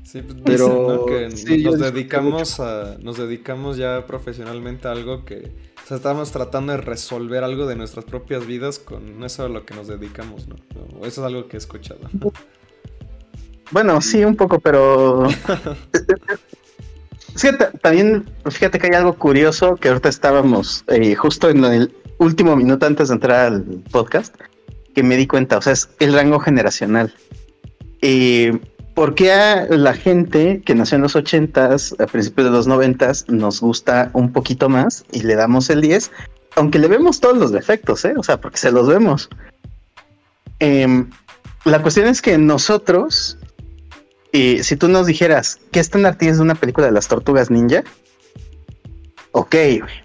Sí, pues, pero nos dedicamos a, nos dedicamos ya profesionalmente a algo que o sea, estamos tratando de resolver algo de nuestras propias vidas con eso a lo que nos dedicamos, ¿no? Eso es algo que he escuchado. Bueno, sí, un poco, pero... también, fíjate que hay algo curioso que ahorita estábamos eh, justo en el último minuto antes de entrar al podcast, que me di cuenta, o sea, es el rango generacional. Eh, ¿Por qué a la gente que nació en los 80s, a principios de los 90s, nos gusta un poquito más y le damos el 10? Aunque le vemos todos los defectos, ¿eh? O sea, porque se los vemos. Em, la cuestión es que nosotros Y si tú nos dijeras, ¿qué estándar tienes de una película de las tortugas ninja? Ok,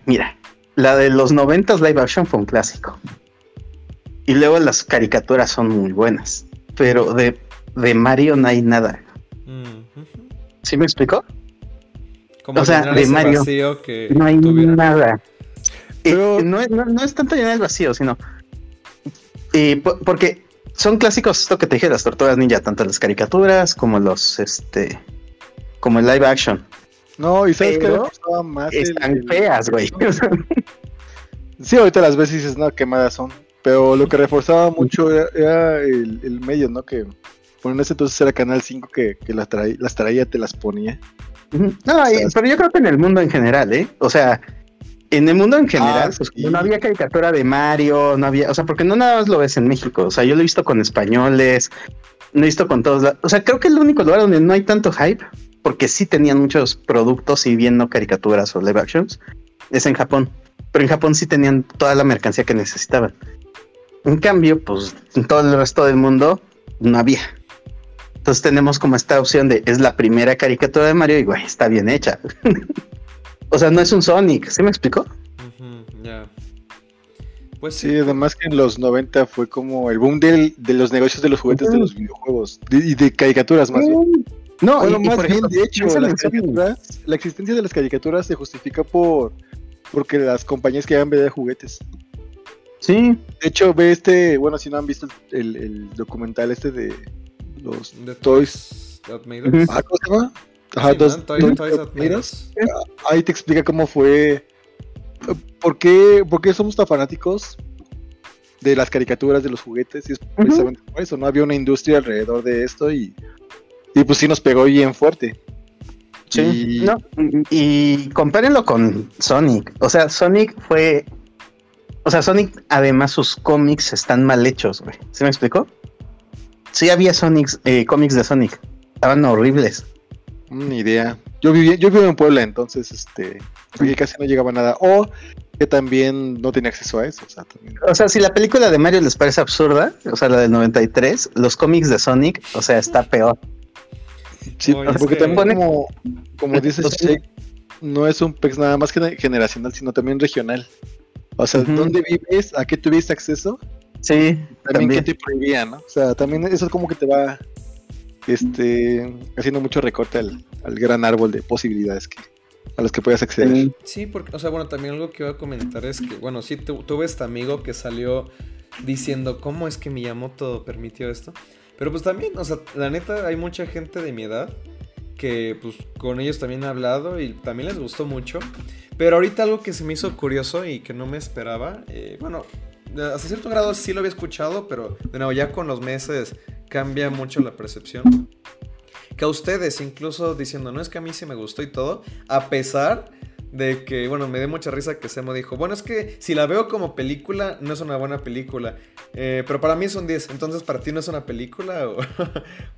mira, la de los 90 live action fue un clásico. Y luego las caricaturas son muy buenas. Pero de, de Mario no hay nada. Mm. ¿Sí me explicó? Como O sea, de Mario, que No hay tuviera. nada. Eh, no, es- no- no es tanto llenar el vacío, sino. eh, po- porque son clásicos esto que te dije, las tortugas ninja, tanto las caricaturas como los este. como el live action. No, y sabes que me más. Están el- feas, güey. Sí, ahorita las ves y dices, no, quemadas son. Pero lo que reforzaba mucho era, era el, el medio, ¿no? Que bueno, en ese entonces era Canal 5 que, que las, traía, las traía, te las ponía. No, y- pero yo creo que en el mundo en general, ¿eh? O sea, en el mundo en general, Ah, pues sí. no había caricatura de Mario, no había, o sea, porque no nada más lo ves en México, o sea, yo lo he visto con españoles, lo he visto con todos, la- o sea, creo que el único lugar donde no hay tanto hype, porque sí tenían muchos productos y viendo caricaturas o live actions, es en Japón, pero en Japón sí tenían toda la mercancía que necesitaban. En cambio, pues en todo el resto del mundo no había. Entonces tenemos como esta opción de es la primera caricatura de Mario y güey, está bien hecha. o sea, no es un Sonic, ¿sí me explicó? Ya. Pues sí. Sí, además que en los 90 fue como el boom del- de los negocios de los juguetes de los videojuegos de- y de caricaturas más bien. No, Bueno, y- y más por bien, ejemplo, de hecho, las caricaturas, la existencia de las caricaturas se justifica por porque las compañías que hagan vender juguetes. Sí, De hecho, ve este, bueno, si no han visto el, el documental este de los The Toys. That Made. Us. Ah, ¿cómo se llama? Ajá, Sí, dos-. Toys- That Made Us. Us. Ahí te explica cómo fue. ¿Por qué, por qué somos tan fanáticos de las caricaturas, de los juguetes? Y es precisamente por eso, ¿no? Había una industria alrededor de esto y, y pues sí nos pegó bien fuerte. sí. Y- No, y compárenlo con Sonic. O sea, Sonic fue. O sea, Sonic, además, sus cómics están mal hechos, güey. ¿Sí me explicó? Sí, había Sonics, eh, cómics de Sonic. Estaban horribles. Ni idea. Yo vivía, yo vivo en Puebla, entonces este casi no llegaba nada. O que también no tenía acceso a eso. O sea, también. O sea, si la película de Mario les parece absurda, o sea, la del 93, los cómics de Sonic, o sea, está peor. Sí, es porque que- también como, como dices, no es un PEX nada más gener- generacional, sino también regional. O sea, Ujú. ¿dónde vives? ¿A qué tuviste acceso? Sí, También, también. qué te prohibía, ¿no? O sea, también eso es como que te va este haciendo mucho recorte al, al gran árbol de posibilidades que a los que puedes acceder. Sí. Porque, o sea, bueno, también algo que iba a comentar es que, bueno, sí, tu- tuve este amigo que salió diciendo, ¿cómo es que Miyamoto permitió esto? Pero pues también, o sea, la neta, hay mucha gente de mi edad que, pues, con ellos también he hablado y también les gustó mucho. Pero ahorita algo que se me hizo curioso y que no me esperaba, eh, bueno, hasta cierto grado sí lo había escuchado, pero de nuevo, ya con los meses cambia mucho la percepción. Que a ustedes, incluso diciendo, no es que a mí sí me gustó y todo, a pesar de que, bueno, me dio mucha risa que Semo dijo, bueno, es que si la veo como película, no es una buena película, Eh, pero para mí es un 10, entonces para ti no es una película o,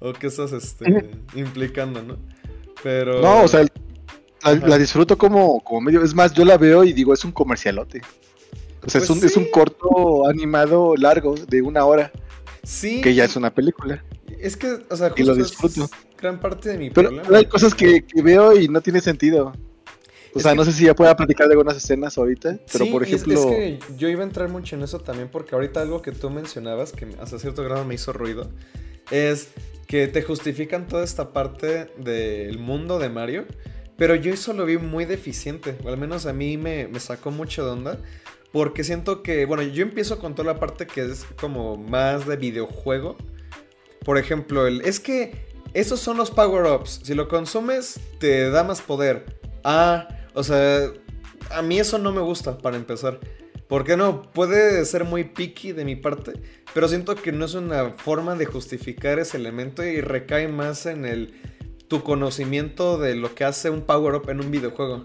o qué estás este, implicando, ¿no? Pero... No, o sea, la, la disfruto como, como medio. Es más, yo la veo y digo, es un comercialote. O sea, Pues es, un, es un corto animado largo de una hora, sí, que ya es una película. es que, o sea, y lo justo es disfruto. gran parte de mi Pero, problema. pero hay cosas que, que veo y no tiene sentido. O Es sea, que- no sé si ya pueda platicar de algunas escenas ahorita, pero Sí, por y es- ejemplo, Es, que yo iba a entrar mucho en eso también porque ahorita algo que tú mencionabas, que hasta cierto grado me hizo ruido, es que te justifican toda esta parte del mundo de Mario, pero yo eso lo vi muy deficiente, o al menos a mí me, me sacó mucho de onda, porque siento que, bueno, yo empiezo con toda la parte que es como más de videojuego. Por ejemplo, el, es que esos son los power-ups, si lo consumes te da más poder. Ah, o sea, a mí eso no me gusta para empezar. Porque no, puede ser muy picky de mi parte, pero siento que no es una forma de justificar ese elemento y recae más en el tu conocimiento de lo que hace un power up en un videojuego.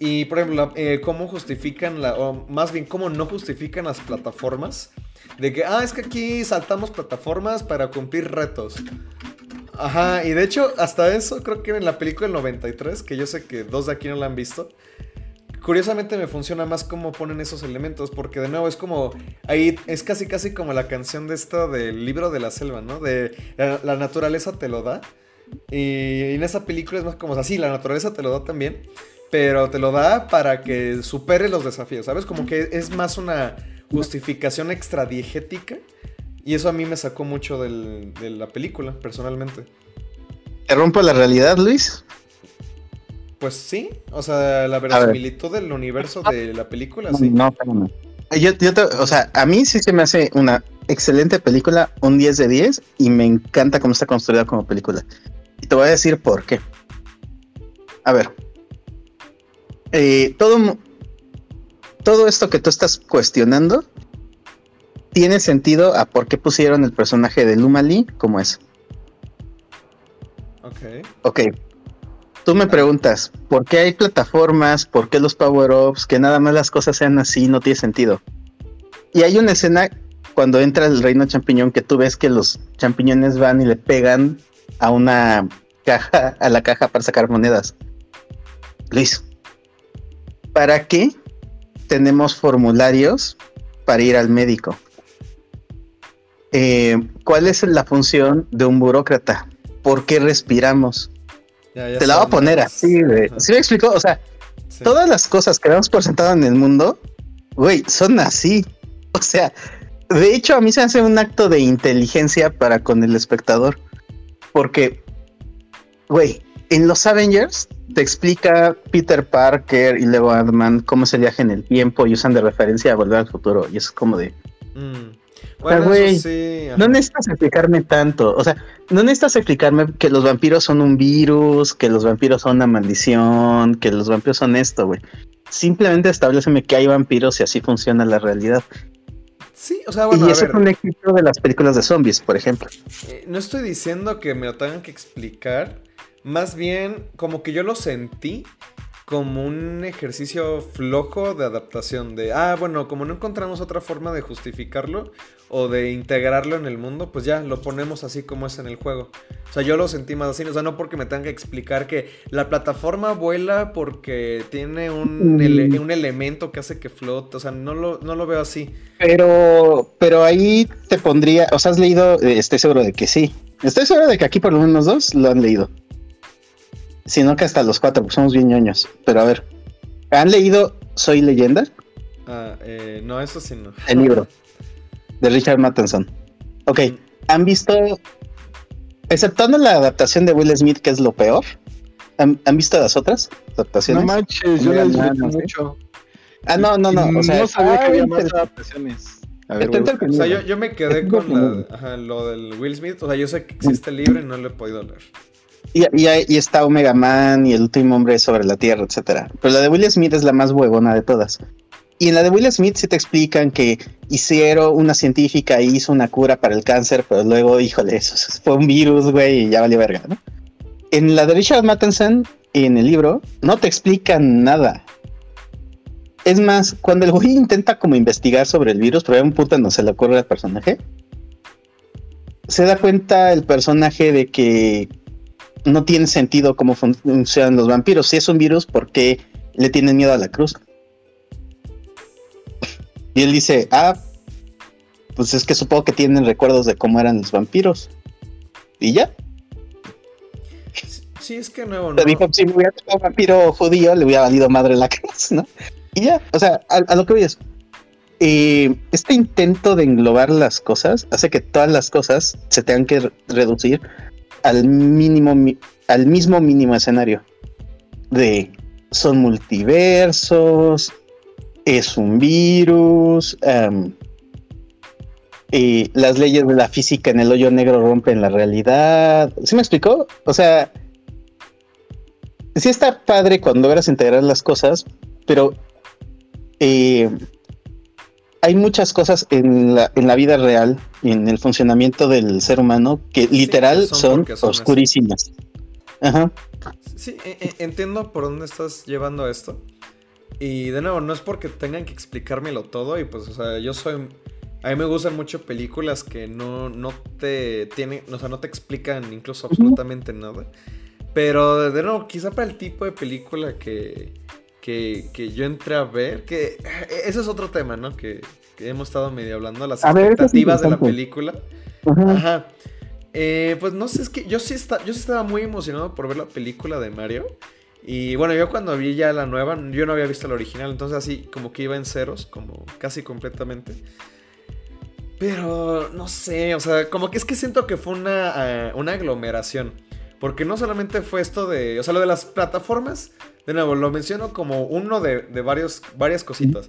Y por ejemplo, eh, cómo justifican la, o más bien cómo no justifican las plataformas. De que, ah, es que aquí saltamos plataformas para cumplir retos. Ajá, y de hecho, hasta eso creo que en la película del 93, que yo sé que dos de aquí no la han visto, curiosamente me funciona más cómo ponen esos elementos, porque de nuevo es como, ahí es casi casi como la canción de esta del libro de la selva, ¿no? De la, la naturaleza te lo da. Y en esa película es más como así, la naturaleza te lo da también, pero te lo da para que supere los desafíos, ¿sabes? Como que es más una justificación extradiegética. Y eso a mí me sacó mucho del- de la película, personalmente. ¿Te rompo la realidad, Luis? Pues sí, o sea, la ver. verosimilitud del universo de la película, sí. No, espérame. Yo, yo te- o sea, a mí sí se me hace una excelente película, un 10 de 10, y me encanta cómo está construida como película. Y te voy a decir por qué. A ver. Eh, todo, todo esto que tú estás cuestionando tiene sentido a por qué pusieron el personaje de Luma Lee como es. Ok. Ok. Tú me preguntas, ¿por qué hay plataformas? ¿Por qué los power-ups? Que nada más las cosas sean así, no tiene sentido. Y hay una escena cuando entra el reino champiñón que tú ves que los champiñones van y le pegan a una caja, a la caja para sacar monedas. Luis, ¿para qué tenemos formularios para ir al médico? Eh, ¿Cuál es la función de un burócrata? ¿Por qué respiramos? Ya, ya Te la voy a poner así. Ajá, ¿Sí me explico? O sea, sí. todas las cosas que damos por sentado en el mundo, güey, son así. O sea, de hecho, a mí se hace un acto de inteligencia para con el espectador. Porque, güey, en los Avengers te explica Peter Parker y luego Ant-Man cómo es el viaje en el tiempo y usan de referencia a volver al futuro. Y eso es como de, Mm. Bueno, güey, eso sí. no necesitas explicarme tanto. O sea, no necesitas explicarme que los vampiros son un virus, que los vampiros son una maldición, que los vampiros son esto, güey. Simplemente estableceme que hay vampiros y así funciona la realidad. Sí, o sea, bueno, y a eso es un éxito de las películas de zombies, por ejemplo. eh, no estoy diciendo que me lo tengan que explicar. Más bien, como que yo lo sentí como un ejercicio flojo de adaptación. De, ah, bueno, como no encontramos otra forma de justificarlo o de integrarlo en el mundo, pues ya lo ponemos así como es en el juego. O sea, yo lo sentí más así. O sea, no porque me tengan que explicar que la plataforma vuela porque tiene un, Mm. ele- un elemento que hace que flote. O sea, no lo, no lo veo así. Pero, pero ahí te pondría, o sea, has leído, Eh, estoy seguro de que sí. Estoy seguro de que aquí por lo menos dos lo han leído. Si no que hasta los cuatro, porque somos bien ñoños. Pero a ver, ¿han leído Soy leyenda? Ah, eh, no, eso sí no. El libro de Richard Matheson. Ok, ¿han visto, exceptuando la adaptación de Will Smith, que es lo peor? ¿Han, han visto las otras adaptaciones? No manches, yo Mira, la disfruté no, no sé. mucho. ah, no, no, no. O sea, sabía que había más adaptaciones. A ver. O sea, yo, me quedé con la, ajá, lo del Will Smith. O sea, yo sé que existe el libro y no lo he podido leer. Y, está Omega Man y el último hombre sobre la Tierra, etcétera. Pero la de Will Smith es la más huevona de todas. Y en la de Will Smith sí te explican que hicieron una científica y hizo una cura para el cáncer, pero luego, híjole, eso fue un virus, güey, y ya valió verga, ¿no? En la de Richard Matheson, en el libro, no te explican nada. Es más, cuando el güey intenta como investigar sobre el virus, pero hay un punto donde se le ocurre al personaje, se da cuenta el personaje de que no tiene sentido cómo fun- funcionan los vampiros. Si es un virus, ¿por qué le tienen miedo a la cruz? Y él dice, ah, pues es que supongo que tienen recuerdos de cómo eran los vampiros. Y ya. Sí, es que nuevo, ¿no? Dijo, si me hubiera tocado un vampiro judío, le hubiera valido madre la cruz, ¿no? Y ya, o sea, a, a lo que voy es, eh, este intento de englobar las cosas hace que todas las cosas se tengan que re- reducir al mínimo, al mismo mínimo escenario. De son multiversos, es un virus, em, eh, las leyes de la física en el hoyo negro rompen la realidad. ¿Sí me explicó? O sea, sí está padre cuando logras integrar las cosas, pero eh, hay muchas cosas en la, en la vida real y en el funcionamiento del ser humano que literal son son, son oscurísimas. Ajá. Sí, e- e- entiendo por dónde estás llevando esto. Y de nuevo, no es porque tengan que explicármelo todo. Y pues, o sea, yo soy. A mí me gustan mucho películas que no, no te tienen. O sea, no te explican incluso absolutamente nada. Pero de nuevo, quizá para el tipo de película que, que, que yo entré a ver. Que eh, ese es otro tema, ¿no? Que, que hemos estado medio hablando. Las A ver, eso es expectativas de la película. Ajá. Ajá. Eh, pues no sé, es que yo sí, está, yo sí estaba muy emocionado por ver la película de Mario. Y bueno, yo cuando vi ya la nueva, yo no había visto la original, entonces así como que iba en ceros, como casi completamente. Pero no sé, o sea, como que es que siento que fue una, eh, una aglomeración. Porque no solamente fue esto de, o sea, lo de las plataformas, de nuevo, lo menciono como uno de, de varios, varias cositas.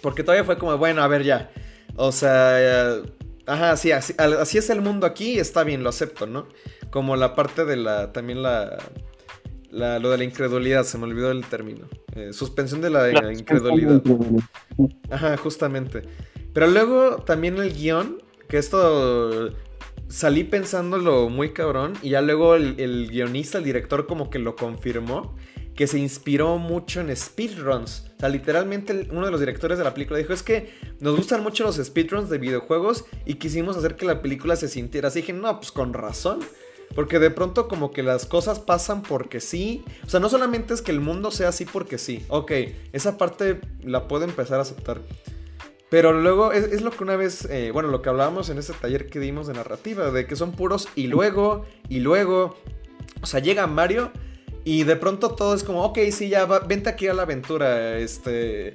Porque todavía fue como, bueno, a ver ya. O sea, eh, ajá, sí, así, así es el mundo aquí, está bien, lo acepto, ¿no? Como la parte de la, también la, la lo de la incredulidad, se me olvidó el término. Eh, suspensión de la, La incredulidad. Ajá, justamente. Pero luego también el guion, que esto salí pensándolo muy cabrón y ya luego el, el guionista, el director como que lo confirmó, que se inspiró mucho en speedruns. O sea, literalmente uno de los directores de la película dijo, es que nos gustan mucho los speedruns de videojuegos y quisimos hacer que la película se sintiera así. dije, no, pues con razón. Porque de pronto como que las cosas pasan porque sí. O sea, no solamente es que el mundo sea así porque sí. Ok, esa parte la puedo empezar a aceptar. Pero luego es, es lo que una vez, eh, bueno, lo que hablábamos en ese taller que dimos de narrativa, de que son puros y luego, y luego. O sea, llega Mario y de pronto todo es como, ok, sí, ya, va- vente aquí a la aventura. Este.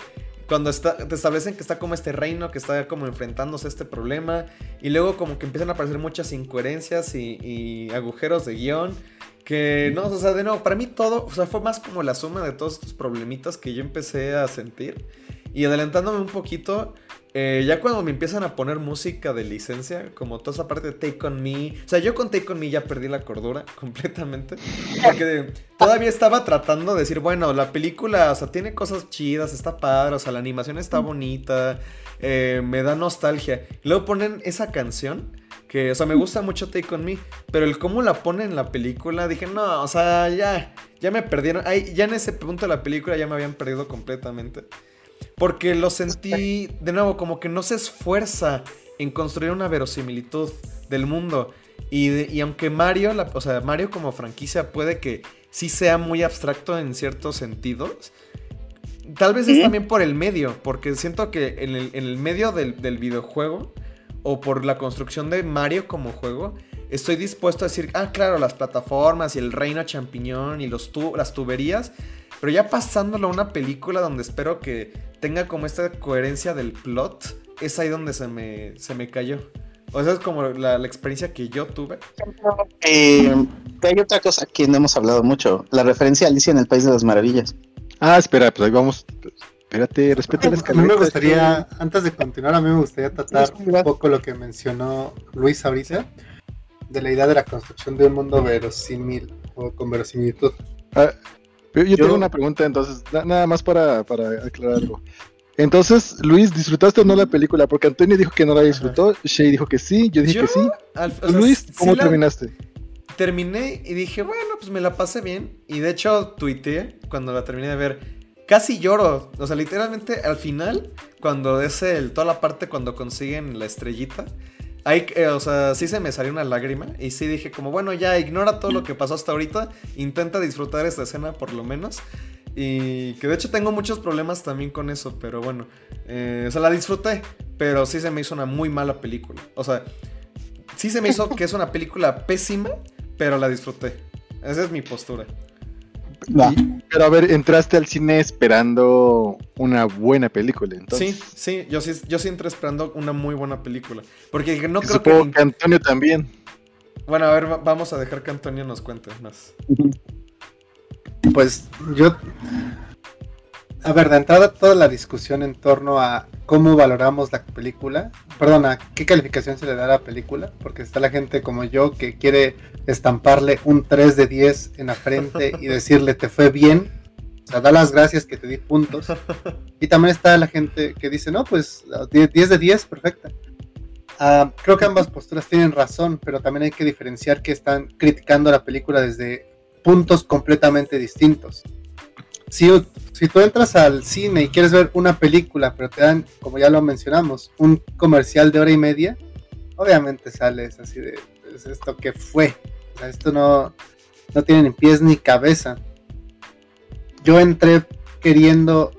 Cuando está, te establecen que está como este reino, que está como enfrentándose a este problema. Y luego como que empiezan a aparecer muchas incoherencias y, agujeros de guion. Que no, o sea, de nuevo, para mí todo, o sea, fue más como la suma de todos estos problemitas que yo empecé a sentir. Y adelantándome un poquito, eh, ya cuando me empiezan a poner música de licencia, como toda esa parte de Take On Me, o sea, yo con Take On Me ya perdí la cordura completamente, porque todavía estaba tratando de decir, bueno, la película, o sea, tiene cosas chidas, está padre, o sea, la animación está bonita, eh, me da nostalgia. Luego ponen esa canción, que, o sea, me gusta mucho Take On Me, pero el cómo la ponen en la película, dije, no, o sea, ya, ya me perdieron, Ay, ya en ese punto de la película ya me habían perdido completamente. Porque lo sentí, de nuevo, como que no se esfuerza en construir una verosimilitud del mundo. Y, de- y aunque Mario, la- o sea, Mario como franquicia puede que sí sea muy abstracto en ciertos sentidos, tal vez es también por el medio, porque siento que en el, en el medio del, del videojuego, o por la construcción de Mario como juego, estoy dispuesto a decir, ah, claro, las plataformas y el reino champiñón y los tu- las tuberías, pero ya pasándolo a una película donde espero que tenga como esta coherencia del plot, es ahí donde se me, se me cayó. O sea, es como la, la experiencia que yo tuve. Eh, hay otra cosa que no hemos hablado mucho, la referencia a Alicia en el País de las Maravillas. Ah, espera, pues ahí vamos. Espérate, respeta la A mí me gustaría, antes de continuar, a mí me gustaría tratar un poco lo que mencionó Luis ahorita, de la idea de la construcción de un mundo verosímil o con verosimilitud. Ah, yo, tengo una pregunta, entonces, na- nada más para, para aclarar algo. Entonces, Luis, ¿disfrutaste o no la película? Porque Antonio dijo que no la disfrutó, Shay dijo que sí, yo dije Yo, que sí. al- o ¿Tú, sea, Luis, sí ¿cómo terminaste? terminé y dije, bueno, pues me la pasé bien. Y de hecho, tuiteé cuando la terminé de ver. Casi lloro. O sea, literalmente al final, cuando es el, toda la parte cuando consiguen la estrellita. Eh, o sea, sí se me salió una lágrima. Y sí dije, como, bueno, ya ignora todo lo que pasó hasta ahorita. Intenta disfrutar esta escena por lo menos. Y que de hecho tengo muchos problemas también con eso. Pero bueno, eh, o sea, la disfruté. Pero sí se me hizo una muy mala película. O sea, sí se me hizo que es una película pésima pero la disfruté. Esa es mi postura. Y- pero a ver, entraste al cine esperando una buena película, entonces. sí, sí, yo sí, yo sí entré esperando una muy buena película. Porque no creo que... supongo ni- que Antonio también. Bueno, a ver, va- vamos a dejar que Antonio nos cuente más. Pues yo, a ver, de entrada toda la discusión en torno a cómo valoramos la película, perdón, a qué calificación se le da a la película, porque está la gente como yo que quiere estamparle un 3 de 10 en la frente y decirle te fue bien, o sea, da las gracias que te di puntos. Y también está la gente que dice, no, pues 10 10 de 10, perfecta. Ah, creo que ambas posturas tienen razón, pero también hay que diferenciar que están criticando la película desde puntos completamente distintos. Si, si tú entras al cine y quieres ver una película, pero te dan, como ya lo mencionamos, un comercial de hora y media, obviamente sales así de, "Pues, ¿esto qué fue? Esto no, no tiene ni pies ni cabeza. Yo entré queriendo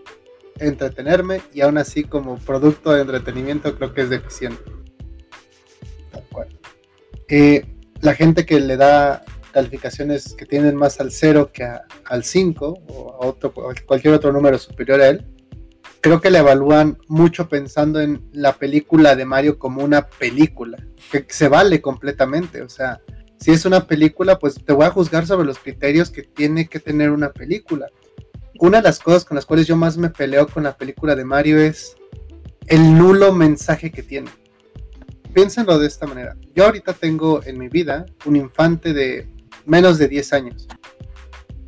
entretenerme y aún así como producto de entretenimiento creo que es deficiente. Tal cual. Eh, la gente que le da calificaciones que tienen más al 0 que al 5 o a otro, cualquier otro número superior a él, creo que le evalúan mucho pensando en la película de Mario como una película, que se vale completamente, o sea, si es una película, pues te voy a juzgar sobre los criterios que tiene que tener una película. Una de las cosas con las cuales yo más me peleo con la película de Mario es el nulo mensaje que tiene. Piénsenlo de esta manera. Yo ahorita tengo en mi vida un infante de menos de 10 años.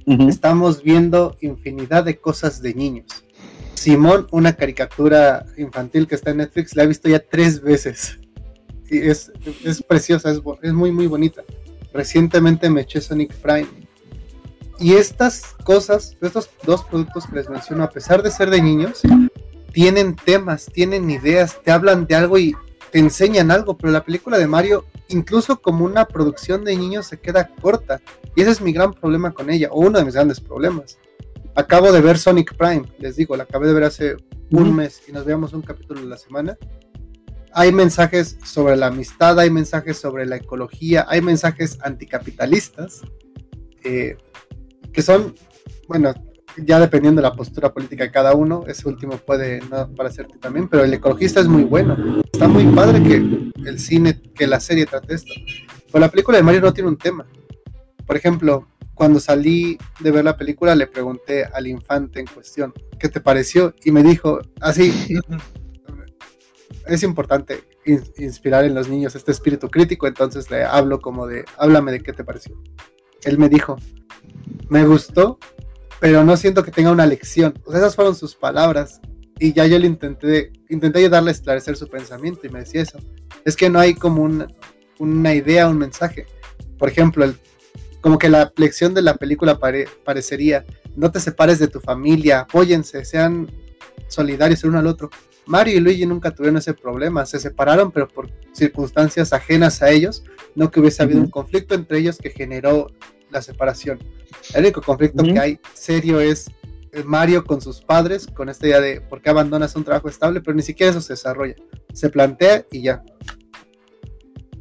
Estamos viendo infinidad de cosas de niños. Simón, una caricatura infantil que está en Netflix, la he visto ya tres veces. Y es, es preciosa, es, es muy, muy bonita. Recientemente me eché Sonic Prime. Y estas cosas, estos dos productos que les menciono, a pesar de ser de niños, tienen temas, tienen ideas, te hablan de algo y te enseñan algo, pero la película de Mario, incluso como una producción de niños, se queda corta. Y ese es mi gran problema con ella, o uno de mis grandes problemas. Acabo de ver Sonic Prime, les digo, la acabé de ver hace un mes y nos veamos un capítulo de la semana. Hay mensajes sobre la amistad, hay mensajes sobre la ecología, hay mensajes anticapitalistas, eh, que son, bueno, ya dependiendo de la postura política de cada uno, ese último puede no parecerte también, pero el ecologista es muy bueno. Está muy padre que el cine, que la serie trate esto. Pero la película de Mario no tiene un tema. Por ejemplo, cuando salí de ver la película le pregunté al infante en cuestión, ¿qué te pareció? Y me dijo, así, es importante inspirar en los niños este espíritu crítico, entonces le hablo como de, háblame de qué te pareció. Él me dijo, me gustó, pero no siento que tenga una lección. O sea, esas fueron sus palabras. Y ya yo le intenté, intenté ayudarle a esclarecer su pensamiento y me decía eso. Es que no hay como una idea, un mensaje. Por ejemplo, el, como que la lección de la película parecería, no te separes de tu familia, apóyense, sean solidarios el uno al otro. Mario y Luigi nunca tuvieron ese problema, se separaron, pero por circunstancias ajenas a ellos, no que hubiese habido un conflicto entre ellos que generó la separación. El único conflicto que hay serio es Mario con sus padres, con esta idea de por qué abandonas un trabajo estable, pero ni siquiera eso se desarrolla. Se plantea y ya.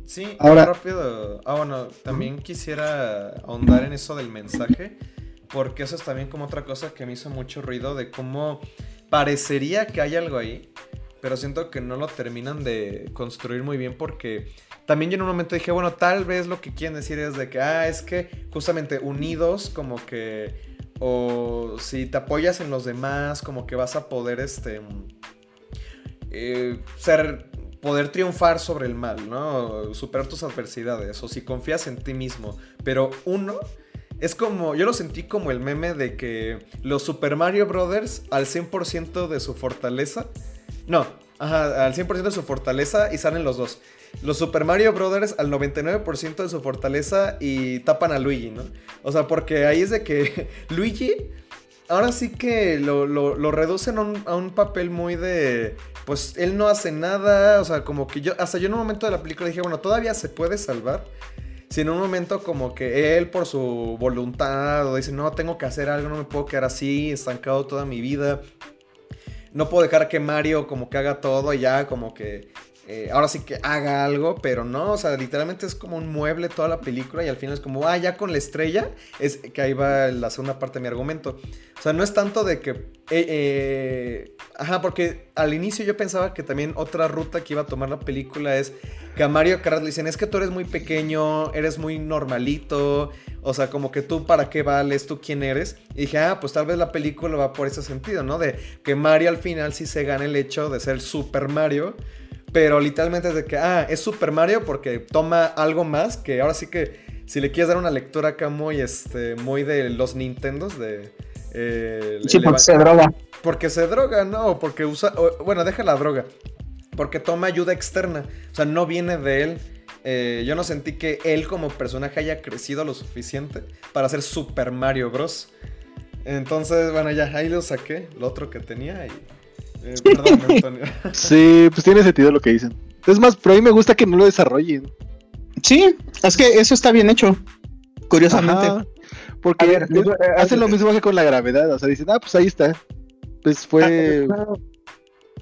Sí, ahora rápido. Ah, bueno, también quisiera ahondar en eso del mensaje, porque eso es también como otra cosa que me hizo mucho ruido de cómo parecería que hay algo ahí, pero siento que no lo terminan de construir muy bien porque también yo en un momento dije, bueno, tal vez lo que quieren decir es de que, ah, es que justamente unidos como que, o si te apoyas en los demás, como que vas a poder, este, eh, ser, poder triunfar sobre el mal, ¿no? Superar tus adversidades, o si confías en ti mismo, pero uno... Es como, yo lo sentí como el meme de que los Super Mario Brothers al 100% de su fortaleza, no, ajá, al 100% de su fortaleza y salen los dos los Super Mario Brothers al 99% de su fortaleza y tapan a Luigi, ¿no? O sea, porque ahí es de que Luigi ahora sí que lo, reducen a un, papel muy de. Pues él no hace nada. O sea, como que yo. Hasta yo en un momento de la película dije, bueno, todavía se puede salvar. Si en un momento como que él por su voluntad o dice, no, tengo que hacer algo, no me puedo quedar así, estancado toda mi vida. No puedo dejar que Mario como que haga todo y ya como que eh, ahora sí que haga algo, pero no, o sea, literalmente es como un mueble toda la película y al final es como, ah, ya con la estrella, es que ahí va la segunda parte de mi argumento. O sea, no es tanto de que, eh, eh, ajá, porque al inicio yo pensaba que también otra ruta que iba a tomar la película es que a Mario Kart le dicen, es que tú eres muy pequeño, eres muy normalito, o sea, como que tú para qué vales, tú quién eres. Y dije, ah, pues tal vez la película va por ese sentido, ¿no? De que Mario al final sí se gana el hecho de ser Super Mario pero literalmente es de que, ah, es Super Mario porque toma algo más que ahora sí que si le quieres dar una lectura acá muy, este, muy de los Nintendos, de... Eh, sí, porque se droga. Porque se droga, ¿no? Porque usa... bueno, deja la droga. Porque toma ayuda externa. O sea, no viene de él. Eh, yo no sentí que él como personaje haya crecido lo suficiente para ser Super Mario Bros. Entonces, bueno, ya ahí lo saqué, lo otro que tenía y... Eh, perdón, Antonio. sí, pues tiene sentido lo que dicen. Es más, pero a mí me gusta que no lo desarrollen. Sí, es que eso está bien hecho. Curiosamente. porque hacen lo mismo que con la gravedad. O sea, dicen, ah, pues ahí está. Pues fue. Ah,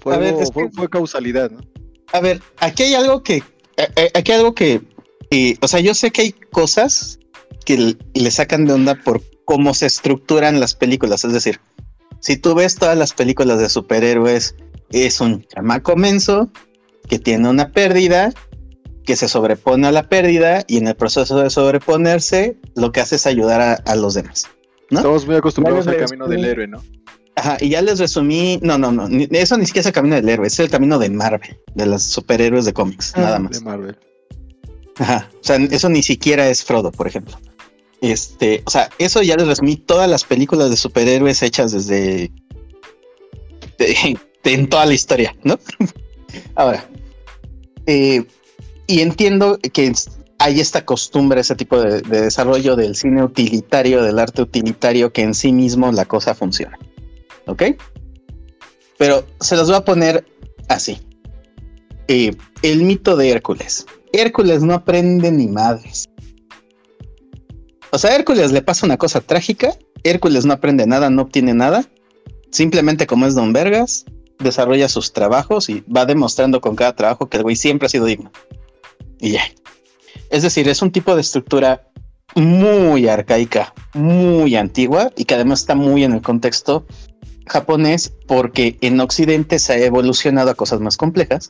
fue, fue, causalidad, ¿no? A ver, aquí hay algo que. Eh, eh, aquí hay algo que Y, o sea, yo sé que hay cosas que le sacan de onda por cómo se estructuran las películas. Es decir, si tú ves todas las películas de superhéroes, es un chamaco menso que tiene una pérdida, que se sobrepone a la pérdida y en el proceso de sobreponerse, lo que hace es ayudar a, los demás. ¿no? Estamos muy acostumbrados al camino del héroe, ¿no? Ajá, y ya les resumí, no, no, no, eso ni siquiera es el camino del héroe, es el camino de Marvel, de los superhéroes de cómics, ah, nada más. De Marvel. Ajá, o sea, eso ni siquiera es Frodo, por ejemplo. Este, o sea, eso ya les resumí todas las películas de superhéroes hechas desde en toda la historia, ¿no? Ahora, eh, y entiendo que hay esta costumbre, ese tipo de, desarrollo del cine utilitario, del arte utilitario, que en sí mismo la cosa funciona. ¿Ok? Pero se los voy a poner así. Eh, el mito de Hércules. Hércules no aprende ni madres. O sea, a Hércules le pasa una cosa trágica. Hércules no aprende nada, no obtiene nada. Simplemente como es Don Vergas, desarrolla sus trabajos y va demostrando con cada trabajo que el güey siempre ha sido digno. Y ya. Es decir, es un tipo de estructura muy arcaica, muy antigua y que además está muy en el contexto japonés porque en Occidente se ha evolucionado a cosas más complejas,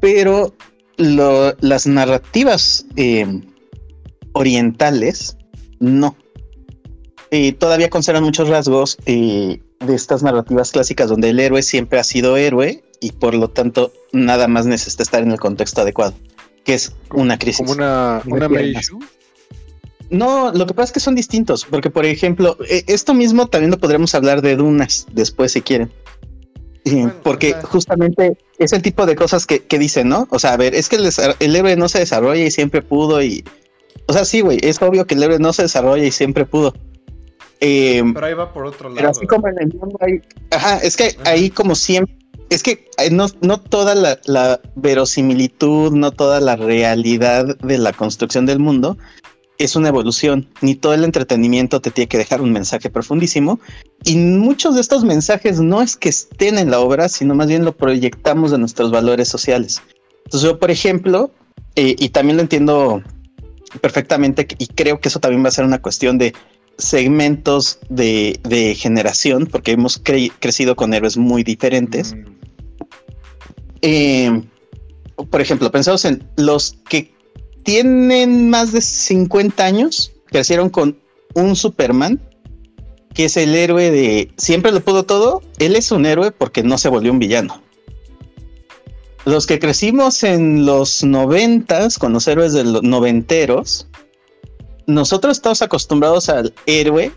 pero las narrativas eh, orientales no. Y todavía conservan muchos rasgos eh, de estas narrativas clásicas donde el héroe siempre ha sido héroe y por lo tanto nada más necesita estar en el contexto adecuado, que es una crisis. Como una, una No, lo que pasa es que son distintos, porque por ejemplo, e, esto mismo también lo podremos hablar de Dunas después si quieren. porque justamente es el tipo de cosas que, dicen, ¿no? O sea, a ver, es que el, el héroe no se desarrolla y siempre pudo y... O sea, sí, güey, es obvio que el héroe no se desarrolla y siempre pudo. Eh, pero ahí va por otro lado. así como en el mundo hay, ajá, es que ahí como siempre, es que eh, no, no toda la, verosimilitud, no toda la realidad de la construcción del mundo es una evolución, ni todo el entretenimiento te tiene que dejar un mensaje profundísimo, y muchos de estos mensajes no es que estén en la obra, sino más bien lo proyectamos de nuestros valores sociales. Entonces yo, por ejemplo, eh, y también lo entiendo perfectamente, y creo que eso también va a ser una cuestión de segmentos de, generación, porque hemos crecido con héroes muy diferentes. Mm. Eh, por ejemplo, pensamos en los que tienen más de 50 años, crecieron con un Superman, que es el héroe de siempre lo pudo todo. Él es un héroe porque no se volvió un villano. Los que crecimos en los noventas, con los héroes de los noventeros, nosotros estamos acostumbrados al héroe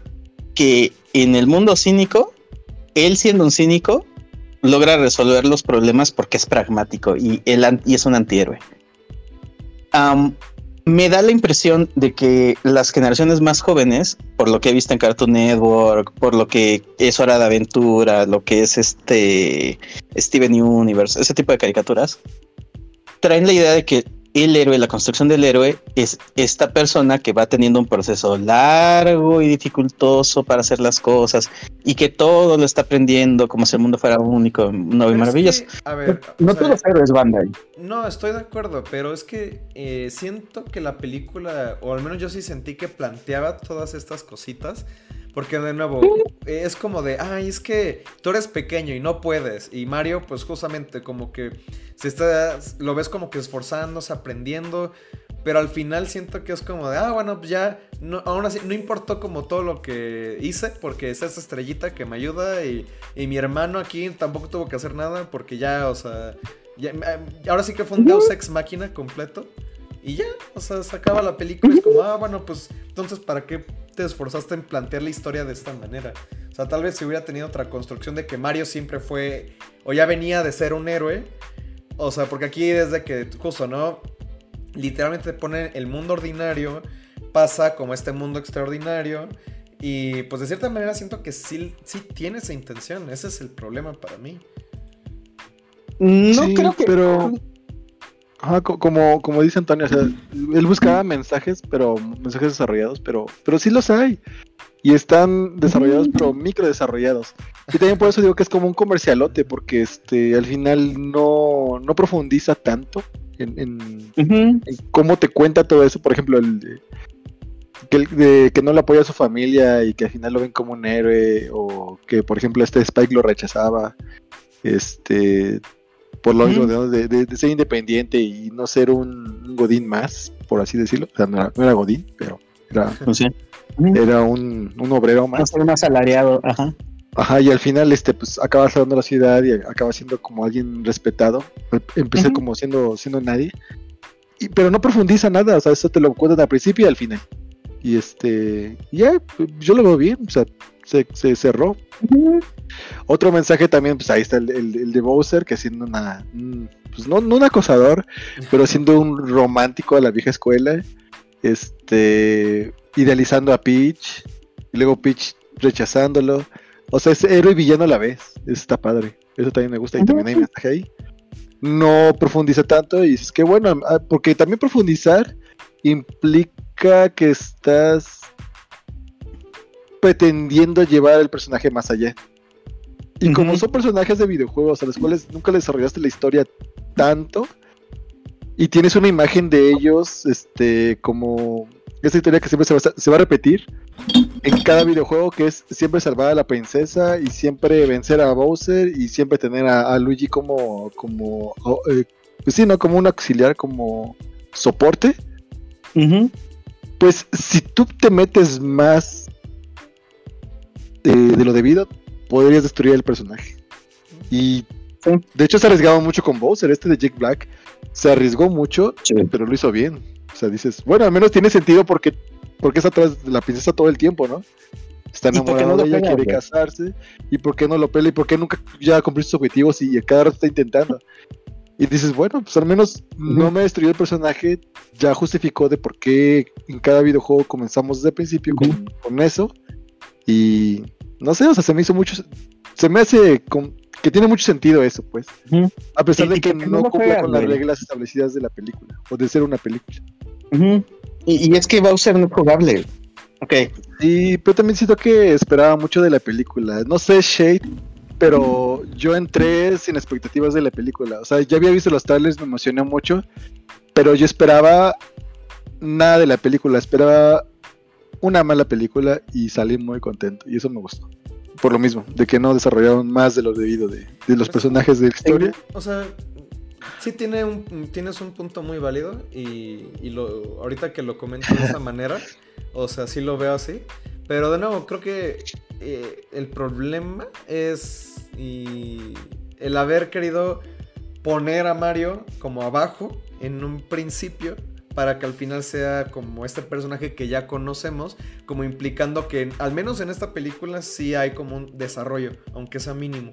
que en el mundo cínico, él siendo un cínico, logra resolver los problemas porque es pragmático y, él, y es un antihéroe. Me da la impresión de que las generaciones más jóvenes, por lo que he visto en Cartoon Network, por lo que es Hora de Aventura, lo que es este Steven Universe, ese tipo de caricaturas, traen la idea de que el héroe, la construcción del héroe es esta persona que va teniendo un proceso largo y dificultoso para hacer las cosas y que todo lo está aprendiendo como si el mundo fuera único, nuevo y maravilloso. a ver, no, todos los héroes van ahí. No, estoy de acuerdo, pero es que eh, siento que la película, o al menos yo sí sentí que planteaba todas estas cositas porque de nuevo, es como de, ay, es que tú eres pequeño y no puedes. Y Mario, pues justamente como que se está, lo ves como que esforzándose, aprendiendo. Pero al final siento que es como de, ah, bueno, pues ya, no, aún así, no importó como todo lo que hice, porque es esa estrellita que me ayuda y, mi hermano aquí tampoco tuvo que hacer nada, porque ya, o sea, ahora sí que fue un Deus Ex Máquina completo. Y ya, o sea, se acaba la película y es como, ah, bueno, pues entonces, ¿para qué te esforzaste en plantear la historia de esta manera? O sea, tal vez si hubiera tenido otra construcción de que Mario siempre fue, o ya venía de ser un héroe. O sea, porque aquí desde que, justo, ¿no? Literalmente te pone el mundo ordinario, pasa como este mundo extraordinario. Y pues de cierta manera siento que sí, sí tiene esa intención. Ese es el problema para mí. No creo que. Pero como, como dice Antonio, él buscaba mensajes, pero mensajes desarrollados, pero, pero sí los hay. y están desarrollados, pero micro desarrollados. Y también por eso digo que es como un comercialote, porque este al final no, no profundiza tanto en, en- en cómo te cuenta todo eso. Por ejemplo, el de- que, el de que no le apoya a su familia y que al final lo ven como un héroe, o que por ejemplo este Spike lo rechazaba, este por lo mismo de, de- de ser independiente y no ser un, un godín más, por así decirlo. O sea, no era, no era godín, pero era, Pues era un, un obrero No más. ser un asalariado, ajá. Ajá, y al final este pues acaba salvando la ciudad y acaba siendo como alguien respetado. Empecé como siendo siendo nadie. Y, pero no profundiza nada, o sea, eso te lo cuentan al principio y al final. Y este, ya, yo lo veo bien, o sea, se, se cerró. Otro mensaje también, pues ahí está el, el- el de Bowser, que siendo una, un- pues no, no un acosador, pero siendo un romántico de la vieja escuela, este, idealizando a Peach, y luego Peach rechazándolo. O sea, es héroe y villano a la vez, eso está padre, eso también me gusta y también hay mensaje ahí. No profundiza tanto y es que bueno, ah, porque también profundizar implica que estás pretendiendo llevar el personaje más allá. Y como son personajes de videojuegos a los cuales nunca le desarrollaste la historia tanto, y tienes una imagen de ellos, este, como esa historia que siempre se va, a- se va a repetir en cada videojuego, que es siempre salvar a la princesa y siempre vencer a Bowser y siempre tener a, a Luigi como, como, oh, eh, pues sí, ¿no? Como un auxiliar, como soporte. Pues si tú te metes más eh, de lo debido, podrías destruir el personaje. Y Sí. de hecho se arriesgaba mucho con Bowser, este de Jake Black. Se arriesgó mucho, Sí. pero lo hizo bien. O sea, dices, bueno, al menos tiene sentido porque, porque está atrás de la princesa todo el tiempo, ¿no? Está ¿Y por qué enamorado no lo de ella, quiere casarse. ¿Y por qué no lo pela? ¿Y por qué nunca ya cumplió sus objetivos y a cada rato está intentando? Y dices, bueno, pues al menos no me destruyó el personaje, ya justificó de por qué en cada videojuego comenzamos desde el principio con, con eso. Y no sé, o sea, se me hizo mucho, se me hace con- que tiene mucho sentido eso, pues. A pesar Y- de que que no cumple con las reglas establecidas de la película, o de ser una película. y, y es que Bowser no es jugable. Ok. Sí, pero también siento que esperaba mucho de la película. No sé, Shade, pero yo entré sin expectativas de la película. O sea, ya había visto los trailers, me emocioné mucho, pero yo esperaba nada de la película. Esperaba una mala película y salí muy contento. Y eso me gustó. Por lo mismo, de que no desarrollaron más de lo debido de, de los personajes de la historia. O sea, sí tiene un, tienes un punto muy válido y, y lo, ahorita que lo comento de esa manera, o sea, sí lo veo así. Pero de nuevo, creo que eh, el problema es y el haber querido poner a Mario como abajo en un principio para que al final sea como este personaje que ya conocemos, como implicando que al menos en esta película sí hay como un desarrollo, aunque sea mínimo.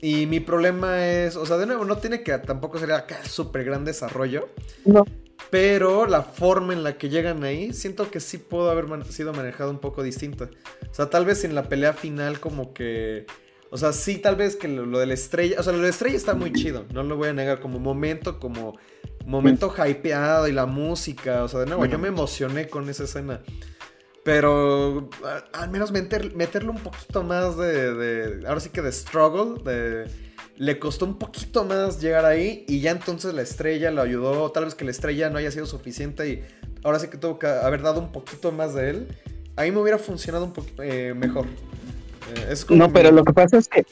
Y mi problema es, o sea, de nuevo, no tiene que tampoco ser acá súper gran desarrollo. No. Pero la forma en la que llegan ahí, siento que sí pudo haber man- sido manejado un poco distinta. O sea, tal vez en la pelea final como que... O sea, sí, tal vez que lo, lo de la estrella... O sea, lo de la estrella está muy chido, no lo voy a negar. Como momento, como momento hypeado y la música. O sea, de nuevo, yo me emocioné con esa escena. Pero a- al menos meter- meterle un poquito más de, de- Ahora sí que de struggle. De, le costó un poquito más llegar ahí. Y ya entonces la estrella lo ayudó. Tal vez que la estrella no haya sido suficiente. Y ahora sí que tuvo que haber dado un poquito más de él. Ahí me hubiera funcionado un poquito mejor. Eh, es como No, pero lo que pasa es que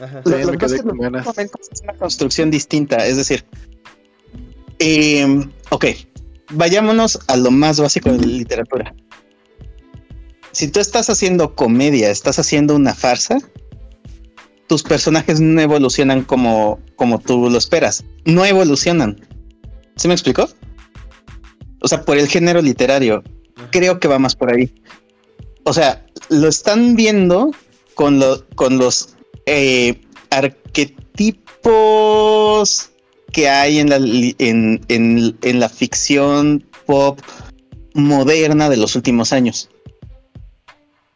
Ajá. Lo, que pasa es que ganas. momentos es una construcción distinta. Es decir, em, ok, vayámonos a lo más básico de la literatura. Si tú estás haciendo comedia, estás haciendo una farsa, tus personajes no evolucionan como, como tú lo esperas. No evolucionan. ¿Se me explicó? O sea, por el género literario, creo que va más por ahí. O sea, lo están viendo con, lo- con los eh, arquetipos que hay en la, en, en- en la ficción pop moderna de los últimos años.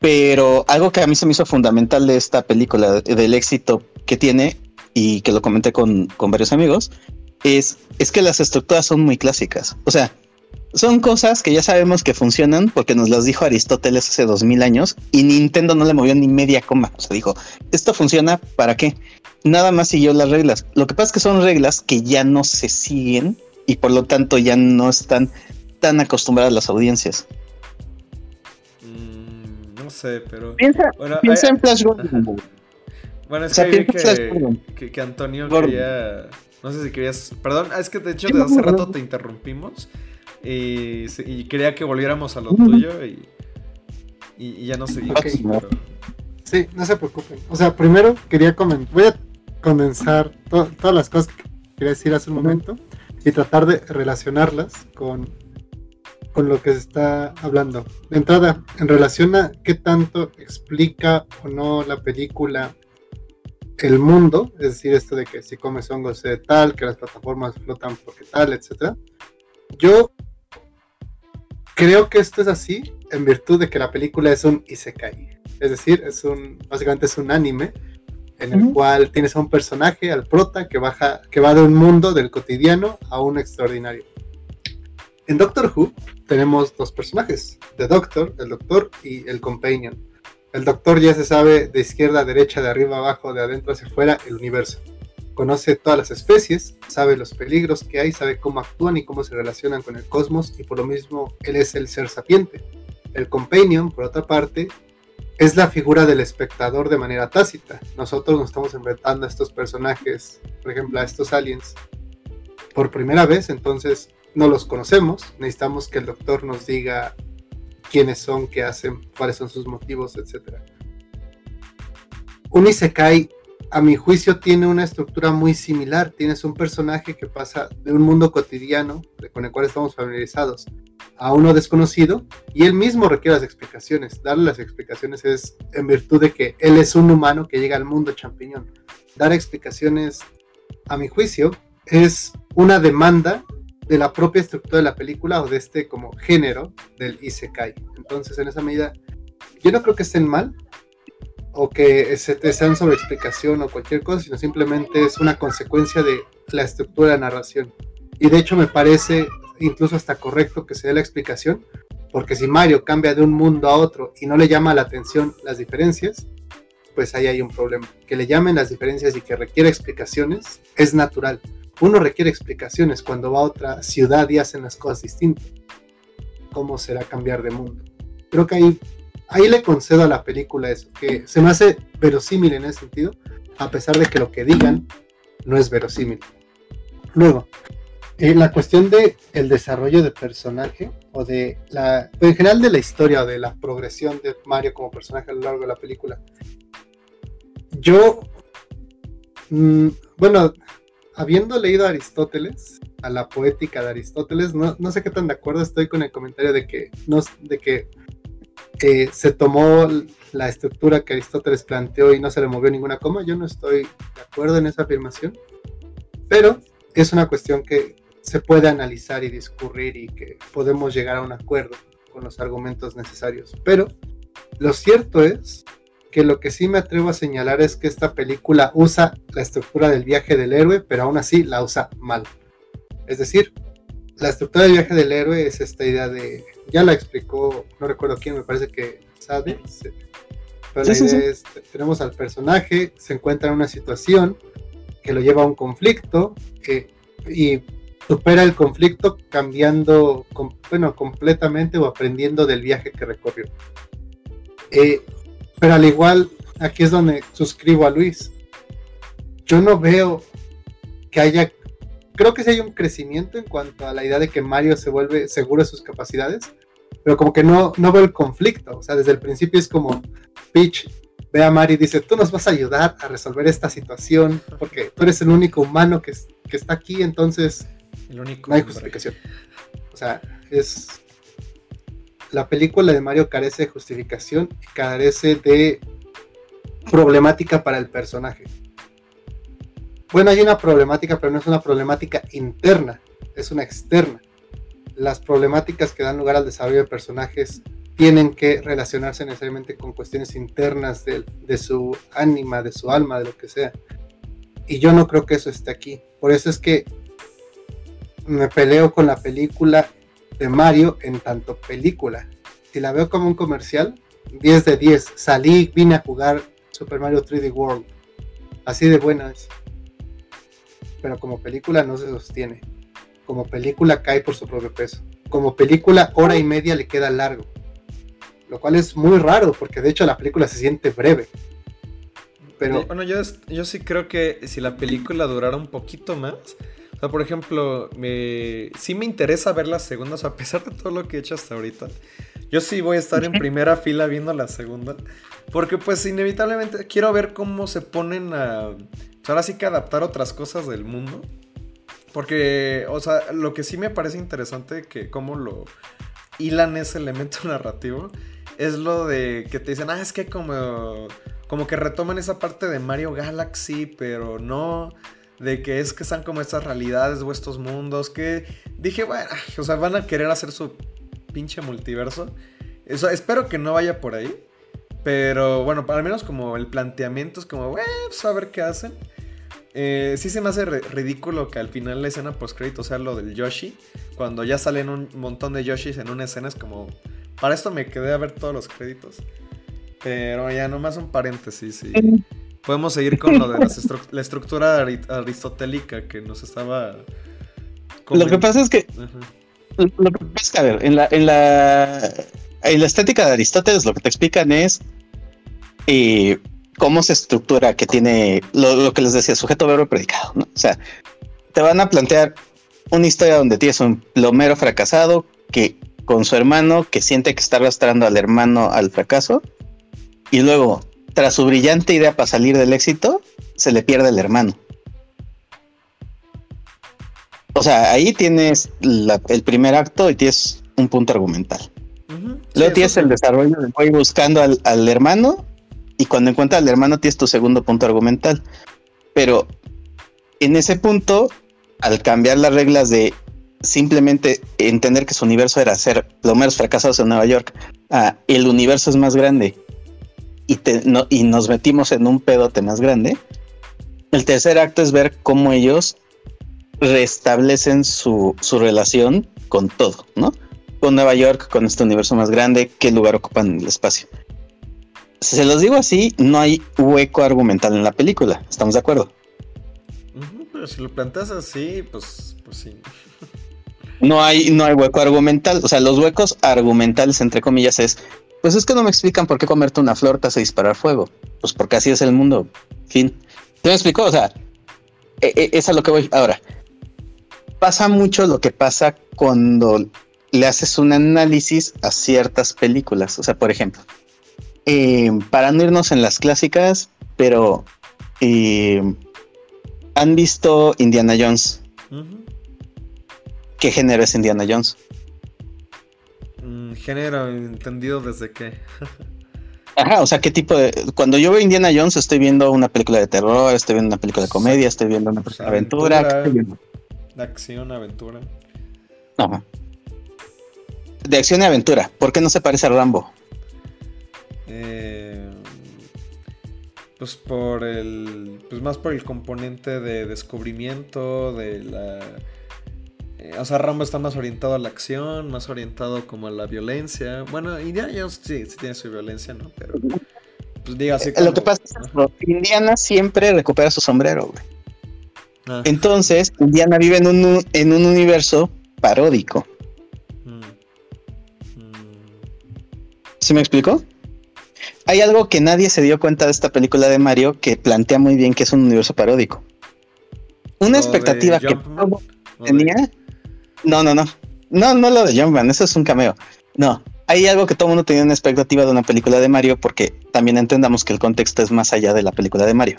Pero algo que a mí se me hizo fundamental de esta película, de- del éxito que tiene, y que lo comenté con, con varios amigos, es, es que las estructuras son muy clásicas. O sea, son cosas que ya sabemos que funcionan porque nos las dijo Aristóteles hace dos mil años y Nintendo no le movió ni media coma. O sea, dijo, esto funciona, ¿para qué? Nada más siguió las reglas. Lo que pasa es que son reglas que ya no se siguen y por lo tanto ya no están tan acostumbradas las audiencias. Mm, no sé, pero. Piensa, Bueno, piensa hay- en Flash. Gordon. Bueno, es O sea, que, que, que, que Antonio Gordon. quería. No sé si querías. Perdón, es que de hecho desde hace rato te interrumpimos. Y, y quería que volviéramos a lo tuyo y, y, y ya no pero- Sí, no se preocupen. O sea, primero quería comentar, voy a condensar to- todas las cosas que quería decir hace un momento y tratar de relacionarlas con, con lo que se está hablando. De entrada, en relación a qué tanto explica o no la película el mundo, es decir, esto de que si comes hongos se tal, que las plataformas flotan porque tal, etcétera. Yo creo que esto es así en virtud de que la película es un isekai. Es decir, es un, básicamente es un anime en el cual tienes a un personaje, al prota, que, baja, que va de un mundo del cotidiano a un extraordinario. En Doctor Who tenemos dos personajes, The Doctor, el Doctor y el Companion. El Doctor ya se sabe de izquierda a derecha, de arriba a abajo, de adentro hacia afuera, el universo. Conoce todas las especies, sabe los peligros que hay, sabe cómo actúan y cómo se relacionan con el cosmos y por lo mismo él es el ser sapiente. El Companion, por otra parte, es la figura del espectador de manera tácita. Nosotros nos estamos enfrentando a estos personajes, por ejemplo, a estos aliens, por primera vez, entonces no los conocemos. Necesitamos que el doctor nos diga quiénes son, qué hacen, cuáles son sus motivos, etc. Un Isekai, a mi juicio, tiene una estructura muy similar. Tienes un personaje que pasa de un mundo cotidiano, con el cual estamos familiarizados, a uno desconocido, y él mismo requiere las explicaciones. Darle las explicaciones es en virtud de que él es un humano que llega al mundo champiñón. Dar explicaciones, a mi juicio, es una demanda de la propia estructura de la película o de este como género del Isekai. Entonces, en esa medida, yo no creo que estén mal o que se te sean sobre explicación o cualquier cosa, sino simplemente es una consecuencia de la estructura de narración. Y de hecho me parece incluso hasta correcto que se dé la explicación, porque si Mario cambia de un mundo a otro y no le llama la atención las diferencias, pues ahí hay un problema. Que le llamen las diferencias y que requiere explicaciones es natural. Uno requiere explicaciones cuando va a otra ciudad y hacen las cosas distintas. ¿Cómo será cambiar de mundo? Creo que ahí, ahí le concedo a la película eso, que se me hace verosímil en ese sentido, a pesar de que lo que digan no es verosímil. Luego, eh, la cuestión de el desarrollo de personaje o de la en general de la historia o de la progresión de Mario como personaje a lo largo de la película yo mm, bueno habiendo leído a Aristóteles a la poética de Aristóteles no, no sé qué tan de acuerdo estoy con el comentario de que no de que eh, se tomó la estructura que Aristóteles planteó y no se le movió ninguna coma yo no estoy de acuerdo en esa afirmación pero es una cuestión que se puede analizar y discurrir y que podemos llegar a un acuerdo con los argumentos necesarios. Pero lo cierto es que lo que sí me atrevo a señalar es que esta película usa la estructura del viaje del héroe, pero aún así la usa mal. Es decir, la estructura del viaje del héroe es esta idea de, ya la explicó, no recuerdo quién, me parece que Sade, pero Sí, la sí, idea sí. es, tenemos al personaje, se encuentra en una situación que lo lleva a un conflicto que, y supera el conflicto cambiando, com- bueno, completamente o aprendiendo del viaje que recorrió. Eh, pero al igual, aquí es donde suscribo a Luis. Yo no veo que haya, creo que sí hay un crecimiento en cuanto a la idea de que Mario se vuelve seguro de sus capacidades, pero como que no, no veo el conflicto. O sea, desde el principio es como Peach ve a Mario y dice, tú nos vas a ayudar a resolver esta situación, porque tú eres el único humano que, es- que está aquí, entonces El único. no hay justificación. O sea, es. La película de Mario carece de justificación y carece de problemática para el personaje. Bueno, hay una problemática, pero no es una problemática interna, es una externa. Las problemáticas que dan lugar al desarrollo de personajes tienen que relacionarse necesariamente con cuestiones internas de, de su ánima, de su alma, de lo que sea. Y yo no creo que eso esté aquí. Por eso es que me peleo con la película de Mario en tanto película. Si la veo como un comercial, 10 de 10. Salí, vine a jugar Super Mario 3D World. Así de buena es. Pero como película no se sostiene. Como película cae por su propio peso. Como película, hora y media le queda largo. Lo cual es muy raro, porque de hecho la película se siente breve. Pero... Bueno, yo, yo sí creo que si la película durara un poquito más, o sea, por ejemplo, me, sí me interesa ver las segundas, a pesar de todo lo que he hecho hasta ahorita. Yo sí voy a estar en primera fila viendo la segunda. Porque pues inevitablemente quiero ver cómo se ponen a... Pues, ahora sí que adaptar otras cosas del mundo. Porque, o sea, lo que sí me parece interesante que cómo lo hilan ese elemento narrativo es lo de que te dicen, ah, es que como, como que retoman esa parte de Mario Galaxy, pero no de que es que están como estas realidades o estos mundos que dije, bueno, o sea, van a querer hacer su pinche multiverso. Eso, espero que no vaya por ahí. Pero bueno, al menos como el planteamiento es como, bueno, pues a ver qué hacen. Eh, sí se me hace ridículo que al final la escena post crédito sea lo del Yoshi. Cuando ya salen un montón de Yoshis en una escena es como... Para esto me quedé a ver todos los créditos. Pero ya nomás un paréntesis. Podemos seguir con lo de la estructura aristotélica que nos estaba... Lo que pasa es que... Lo que pasa es que, a ver, en la, en la, en la estética de Aristóteles lo que te explican es... Eh, cómo se estructura que tiene lo, que les decía, sujeto, verbo, predicado. O sea, te van a plantear una historia donde tienes un plomero fracasado que con su hermano que siente que está arrastrando al hermano al fracaso y luego, tras su brillante idea para salir del éxito, se le pierde el hermano. O sea, ahí tienes el primer acto y tienes un punto argumental. Luego tienes el desarrollo de voy buscando al, al hermano y cuando encuentras al hermano tienes tu segundo punto argumental. Pero en ese punto, al cambiar las reglas de simplemente entender que su universo era ser plomeros fracasados en Nueva York, el universo es más grande y, y nos metimos en un pedote más grande. El tercer acto es ver cómo ellos restablecen su, su relación con todo, ¿no? Con Nueva York, con este universo más grande, qué lugar ocupan en el espacio se los digo así, no hay hueco argumental en la película. ¿Estamos de acuerdo? pero si lo planteas así, pues, pues sí. No hay, no hay hueco argumental. O sea, los huecos argumentales, entre comillas, es. Pues es que no me explican por qué comerte una flor te hace disparar fuego. Pues porque así es el mundo. Fin. ¿Te me explicó? O sea, e, e, es a lo que voy. Ahora, pasa mucho lo que pasa cuando le haces un análisis a ciertas películas. O sea, por ejemplo, eh, para no irnos en las clásicas, pero eh, ¿han visto Indiana Jones? ¿Qué género es Indiana Jones? Mm, género entendido desde qué. Ajá, o sea, ¿qué tipo de...? Cuando yo veo Indiana Jones estoy viendo una película de terror, estoy viendo una película de comedia, estoy viendo una película de aventura. De acción, aventura. Ajá. De acción y aventura. ¿Por qué no se parece a Rambo? Eh, pues por el. Pues más por el componente de descubrimiento, de la. Eh, o sea, Rambo está más orientado a la acción, más orientado como a la violencia. Bueno, Indiana Jones sí, sí tiene su violencia, ¿no? Pero. Pues diga así Lo que pasa es que Indiana siempre recupera su sombrero, güey. Ah. Entonces, Indiana vive en un, en un universo paródico. ¿Sí me explico? hay algo que nadie se dio cuenta de esta película de Mario que plantea muy bien que es un universo paródico. Una expectativa que tenía. No, no, no. No, no lo de Jumpman, eso es un cameo. No, hay algo que todo el mundo tenía una expectativa de una película de Mario porque también entendamos que el contexto es más allá de la película de Mario.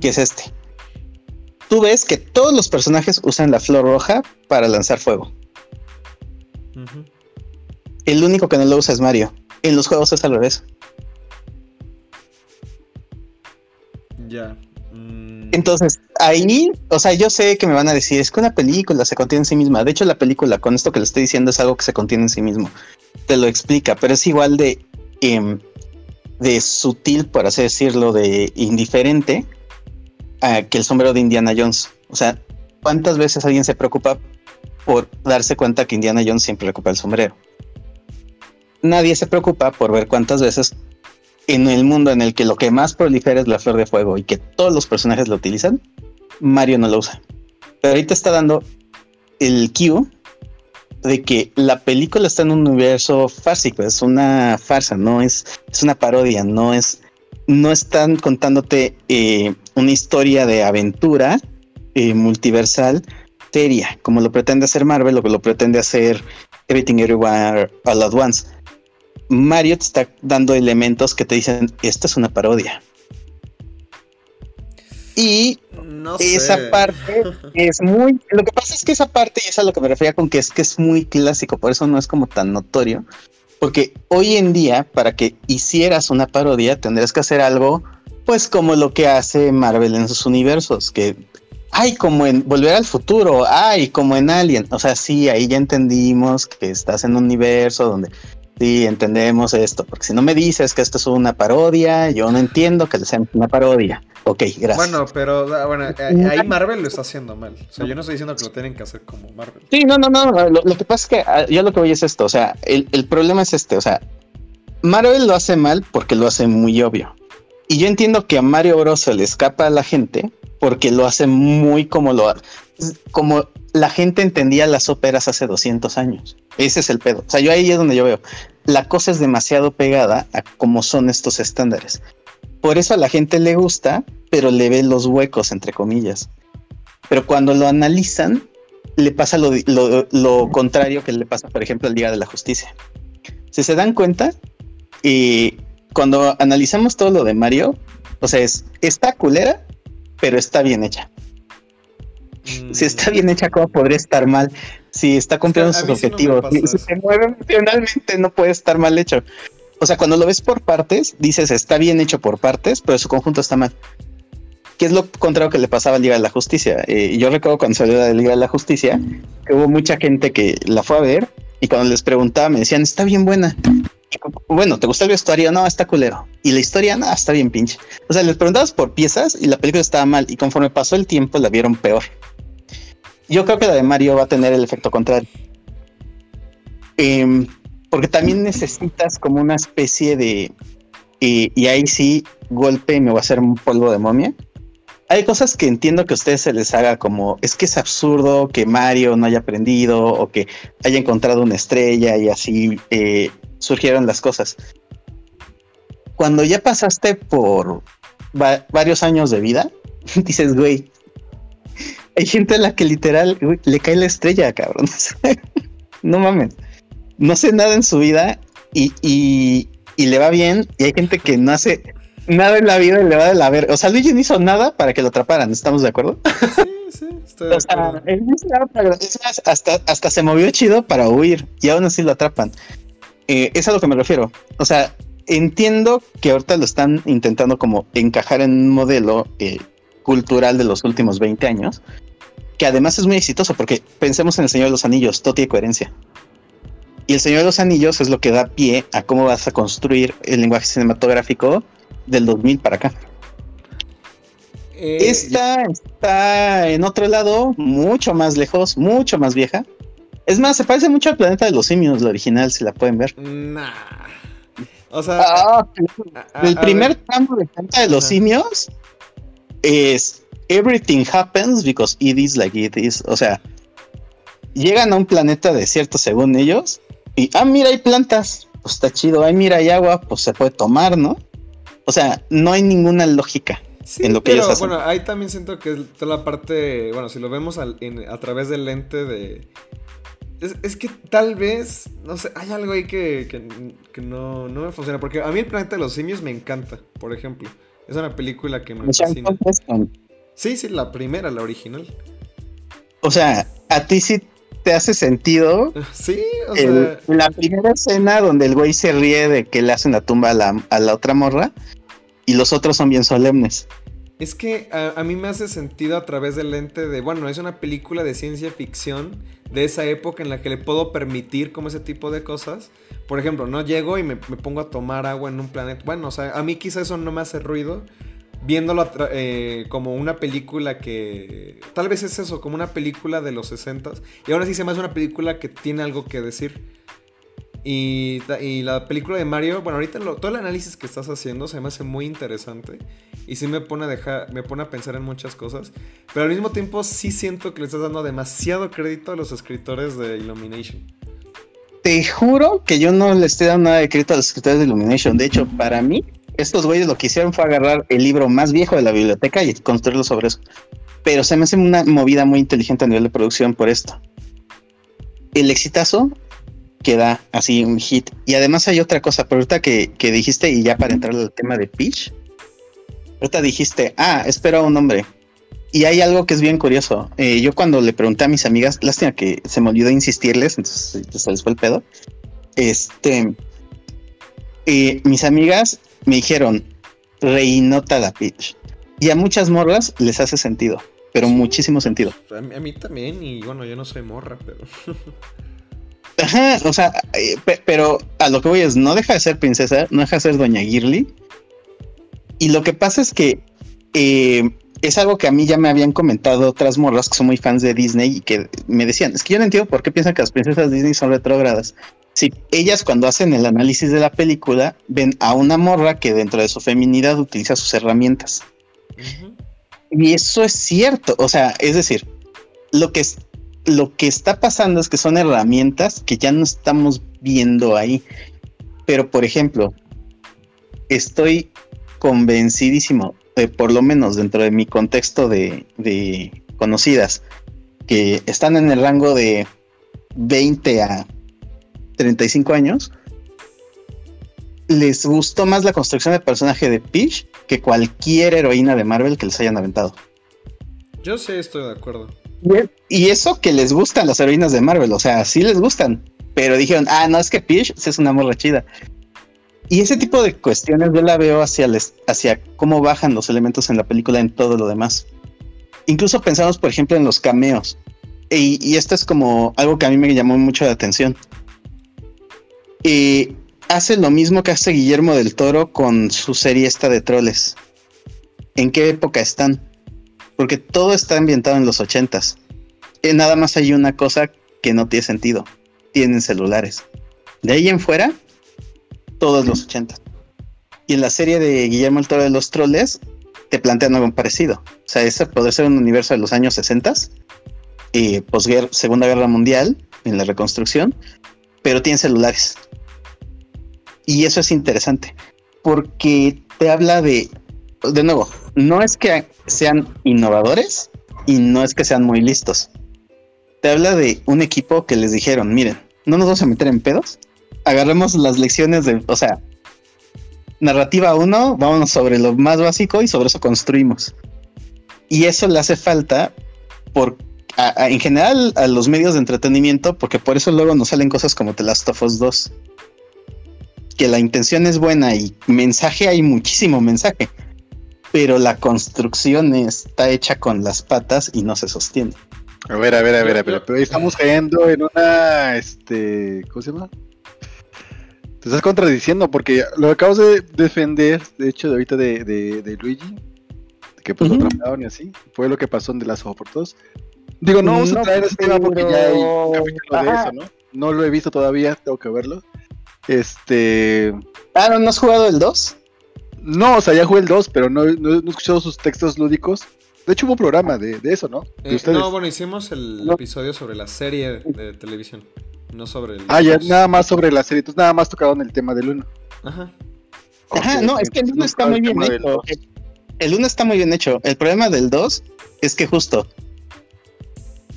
Que es este. Tú ves que todos los personajes usan la flor roja para lanzar fuego. El único que no lo usa es Mario. En los juegos es al revés. Ya. Mm. Entonces, ahí, o sea, yo sé que me van a decir, es que una película se contiene en sí misma. De hecho, la película, con esto que le estoy diciendo, es algo que se contiene en sí mismo. Te lo explica, pero es igual de, em, de sutil, por así decirlo, de indiferente que el sombrero de Indiana Jones. O sea, ¿cuántas veces alguien se preocupa por darse cuenta que Indiana Jones siempre recupera el sombrero. Nadie se preocupa por ver cuántas veces en el mundo en el que lo que más prolifera es la flor de fuego y que todos los personajes lo utilizan, Mario no lo usa. Pero ahorita está dando el cue de que la película está en un universo fársico, es una farsa, no es, es una parodia, no es, no están contándote eh, una historia de aventura eh, multiversal seria, como lo pretende hacer Marvel o que lo pretende hacer Everything Everywhere All at Once. Mario te está dando elementos que te dicen, esta es una parodia. Y esa parte es muy. Lo que pasa es que esa parte, y es a lo que me refería con que es que es muy clásico, por eso no es como tan notorio. Porque hoy en día, para que hicieras una parodia, tendrías que hacer algo, pues como lo que hace Marvel en sus universos, que ay, como en Volver al Futuro, ay, como en Alien. O sea, sí, ahí ya entendimos que estás en un universo donde sí entendemos esto, porque si no me dices que esto es una parodia, yo no entiendo que sea una parodia. Ok, gracias. Bueno, pero ah, bueno, eh, ahí Marvel lo está haciendo mal. O sea, yo no estoy diciendo que lo tienen que hacer como Marvel. Sí, no, no, no. Lo, que pasa es que ah, yo lo que voy es esto. O sea, el, el problema es este. O sea, Marvel lo hace mal porque lo hace muy obvio. Y yo entiendo que a Mario Bros se le escapa a la gente porque lo hace muy como lo como la gente entendía las óperas hace 200 años. Ese es el pedo. O sea, yo ahí es donde yo veo. La cosa es demasiado pegada a cómo son estos estándares. Por eso a la gente le gusta, pero le ve los huecos, entre comillas. Pero cuando lo analizan, le pasa lo, lo, contrario que le pasa, por ejemplo, al Día de la Justicia. Si se dan cuenta, y cuando analizamos todo lo de Mario, o sea, es, está culera, pero está bien hecha. Si está bien hecha, ¿cómo podría estar mal? Si está cumpliendo sus objetivos. si se mueve emocionalmente, no puede estar mal hecho. O sea, cuando lo ves por partes, dices está bien hecho por partes, pero su conjunto está mal. Que es lo contrario que le pasaba a Liga de la Justicia. Eh, yo recuerdo cuando salió la Liga de la Justicia, que hubo mucha gente que la fue a ver y cuando les preguntaba me decían, está bien buena. Bueno, ¿te gusta el vestuario? No, está culero. Y la historia, está bien pinche. O sea, les preguntabas por piezas y la película estaba mal. Y conforme pasó el tiempo, la vieron peor. Yo creo que la de Mario va a tener el efecto contrario. Em, porque también necesitas como una especie de. y ahí sí, golpe me va a hacer un polvo de momia. Hay cosas que entiendo que a ustedes se les haga como es que es absurdo que Mario no haya aprendido o que haya encontrado una estrella y así eh, surgieron las cosas. Cuando ya pasaste por varios años de vida, dices, güey, hay gente a la que literal le cae la estrella, cabrón. no mames. No sé nada en su vida y, y, le va bien. Y hay gente que no hace nada en la vida y le va de la ver. O sea, Luigi no hizo nada para que lo atraparan. ¿Estamos de acuerdo? Sí, sí, estoy de acuerdo. hasta, hasta se movió chido para huir y aún así lo atrapan. Eh, es a lo que me refiero. O sea, entiendo que ahorita lo están intentando como encajar en un modelo eh, cultural de los últimos 20 años, que además es muy exitoso porque pensemos en el Señor de los Anillos, todo tiene coherencia. Y el Señor de los Anillos es lo que da pie a cómo vas a construir el lenguaje cinematográfico del 2000 para acá. Eh, Esta está en otro lado, mucho más lejos, mucho más vieja, es más, se parece mucho al planeta de los simios, la original, si la pueden ver. Nah. O sea, ah, el primer tramo de planeta de los simios es Everything happens because it is like it is. O sea, llegan a un planeta desierto según ellos y, ah, mira, hay plantas, pues está chido. Ay, mira, hay agua, pues se puede tomar, ¿no? O sea, no hay ninguna lógica. en lo que ellos hacen. bueno, ahí también siento que toda la parte, bueno, si lo vemos a través del lente de, es, que tal vez, no sé, hay algo ahí que, no, me funciona. Porque a mí el planeta de los simios me encanta, por ejemplo. Es una película que me fascina. Sí, sí, la primera, la original. O sea, a ti sí te hace sentido. Sí, o sea. La primera escena donde el güey se ríe de que le hacen la tumba a la, a la otra morra y los otros son bien solemnes. Es que a, mí me hace sentido a través del lente de, bueno, es una película de ciencia ficción de esa época en la que le puedo permitir como ese tipo de cosas. Por ejemplo, no llego y me, pongo a tomar agua en un planeta. Bueno, o sea, a mí quizá eso no me hace ruido, viéndolo eh, como una película que... Tal vez es eso, como una película de los 60 Y aún así se me hace una película que tiene algo que decir. Y, la película de Mario, bueno, ahorita todo el análisis que estás haciendo se me hace muy interesante. Y sí me pone a dejar, me pone a pensar en muchas cosas. Pero al mismo tiempo sí siento que le estás dando demasiado crédito a los escritores de Illumination. Te juro que yo no le estoy dando nada de crédito a los escritores de Illumination. De hecho, para mí, estos güeyes lo que hicieron fue agarrar el libro más viejo de la biblioteca y construirlo sobre eso. Pero se me hace una movida muy inteligente a nivel de producción por esto. El exitazo queda así un hit. Y además hay otra cosa, pero ahorita que, que dijiste, y ya para entrar al tema de Peach, ahorita dijiste, ah, espero a un hombre. Y hay algo que es bien curioso. Eh, yo cuando le pregunté a mis amigas, lástima que se me olvidó insistirles, entonces se les fue el pedo. Este, eh, mis amigas me dijeron, reinota la Peach. Y a muchas morras les hace sentido, pero muchísimo sentido. A mí, a mí también, y bueno, yo no soy morra, pero... Ajá, o sea, eh, pe- pero a lo que voy es, no deja de ser princesa, no deja de ser doña Girly. Y lo que pasa es que eh, es algo que a mí ya me habían comentado otras morras que son muy fans de Disney y que me decían, es que yo no entiendo por qué piensan que las princesas Disney son retrógradas. Si ellas cuando hacen el análisis de la película ven a una morra que dentro de su feminidad utiliza sus herramientas. Y eso es cierto, o sea, es decir, lo que, es, lo que está pasando es que son herramientas que ya no estamos viendo ahí. Pero, por ejemplo, estoy convencidísimo, por lo menos dentro de mi contexto de, conocidas, que están en el rango de 20 a 35 años, les gustó más la construcción de personaje de Peach que cualquier heroína de Marvel que les hayan aventado. Yo sí estoy de acuerdo. Y eso que les gustan las heroínas de Marvel, o sea, sí les gustan, pero dijeron, ah, no, es que Peach es una morra chida. Y ese tipo de cuestiones yo la veo hacia, les- hacia cómo bajan los elementos en la película en todo lo demás. Incluso pensamos, por ejemplo, en los cameos. Y, y esto es como algo que a mí me llamó mucho la atención. Y hace lo mismo que hace Guillermo del Toro con su serie esta de troles. ¿En qué época están? Porque todo está ambientado en los ochentas. Eh, nada más hay una cosa que no tiene sentido. Tienen celulares. De ahí en fuera, todos los ochentas. Y en la serie de Guillermo el Toro de los Troles, te plantean algo parecido. O sea, ese podría ser un universo de los años 60, eh, posguerra, Segunda Guerra Mundial, en la reconstrucción, pero tienen celulares. Y eso es interesante, porque te habla de, de nuevo, no es que sean innovadores y no es que sean muy listos. Te habla de un equipo que les dijeron, miren, no nos vamos a meter en pedos, agarremos las lecciones de, o sea, narrativa 1, vámonos sobre lo más básico y sobre eso construimos. Y eso le hace falta por, en general a los medios de entretenimiento, porque por eso luego nos salen cosas como The Last of Us 2. Que la intención es buena y mensaje hay muchísimo mensaje, pero la construcción está hecha con las patas y no se sostiene. A ver, a ver, a ver, a ver. Pero ahí estamos cayendo en una, este, ¿cómo se llama? Te estás contradiciendo porque lo acabas de defender, de hecho, de ahorita de, de, de Luigi, que pues Ujú. lo atraparon y así. Fue lo que pasó en The Last of Us 2. Digo, no vamos a traer ese tema porque ya hay un capítulo de eso, ¿no? No lo he visto todavía, tengo que verlo. Este. Ah, ¿no, ¿no has jugado el 2? No, o sea, ya jugué el 2, pero no, no, no he escuchado sus textos lúdicos. De hecho, hubo un programa de, de eso, ¿no? De Eh, ustedes. no, bueno, hicimos el No. episodio sobre la serie de televisión, no sobre el... Ah, ya, nada más sobre la serie. Entonces, nada más tocaron el tema del 1. Ajá. Ajá, no, es que el entonces 1 no está muy el bien hecho. El- El 1 está muy bien hecho. El problema del 2 es que justo.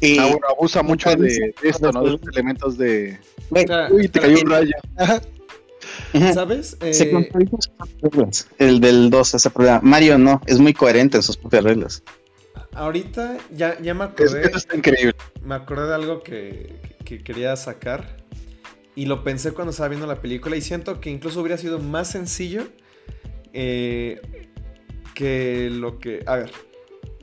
eh, Ah, bueno, abusa mucho de, de esto, ¿no? De los elementos de. güey, O sea, Uy, te cayó un rayo. ajá, ¿Sabes? se Eh, contradice sus propias reglas. El del 2, ese problema. Mario no, es muy coherente en sus propias reglas. ahorita ya, ya me acordé... Está increíble. me acordé de algo que, que quería sacar y lo pensé cuando estaba viendo la película y siento que incluso hubiera sido más sencillo eh, que lo que... A ver.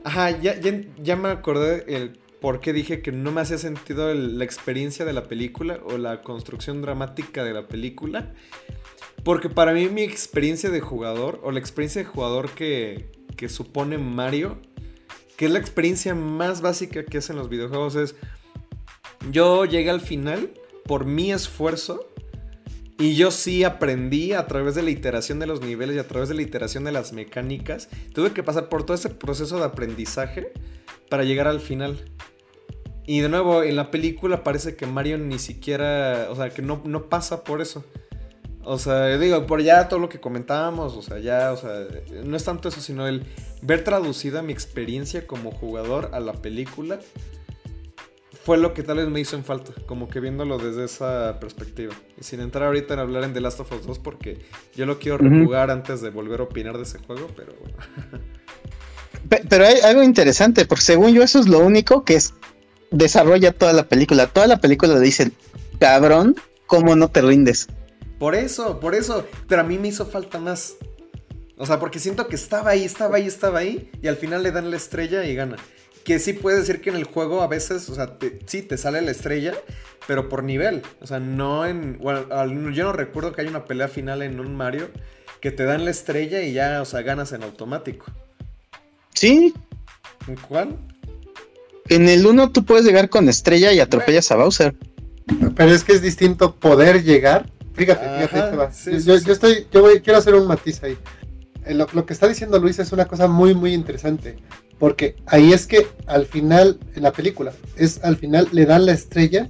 Ajá, ya, ya, ya me acordé el por qué dije que no me hacía sentido la experiencia de la película o la construcción dramática de la película. Porque para mí mi experiencia de jugador o la experiencia de jugador que, que supone Mario, que es la experiencia más básica que hacen los videojuegos, es yo llegué al final por mi esfuerzo y yo sí aprendí a través de la iteración de los niveles y a través de la iteración de las mecánicas. Tuve que pasar por todo ese proceso de aprendizaje para llegar al final. Y de nuevo, en la película parece que Mario ni siquiera, o sea, que no, no pasa por eso. O sea, digo, por ya todo lo que comentábamos, o sea, ya, o sea, no es tanto eso, sino el ver traducida mi experiencia como jugador a la película fue lo que tal vez me hizo en falta, como que viéndolo desde esa perspectiva. Y sin entrar ahorita en hablar en The Last of Us 2, porque yo lo quiero rejugar antes de volver a opinar de ese juego, pero bueno. Pero hay algo interesante, porque según yo eso es lo único que es desarrolla toda la película. Toda la película le dicen, cabrón, ¿cómo no te rindes? Por eso, por eso. Pero a mí me hizo falta más. O sea, porque siento que estaba ahí, estaba ahí, estaba ahí. Y al final le dan la estrella y gana. Que sí puede decir que en el juego a veces, o sea, sí te sale la estrella, pero por nivel. O sea, no en. Bueno, yo no recuerdo que haya una pelea final en un Mario que te dan la estrella y ya, o sea, ganas en automático. Sí. ¿En cuál? En el 1 tú puedes llegar con estrella y atropellas a Bowser. Pero es que es distinto poder llegar. Fíjate, fíjate, yo, estoy, yo quiero hacer un matiz ahí. Eh, lo, que está diciendo Luis es una cosa muy, muy interesante. Porque ahí es que al final, en la película, es al final le dan la estrella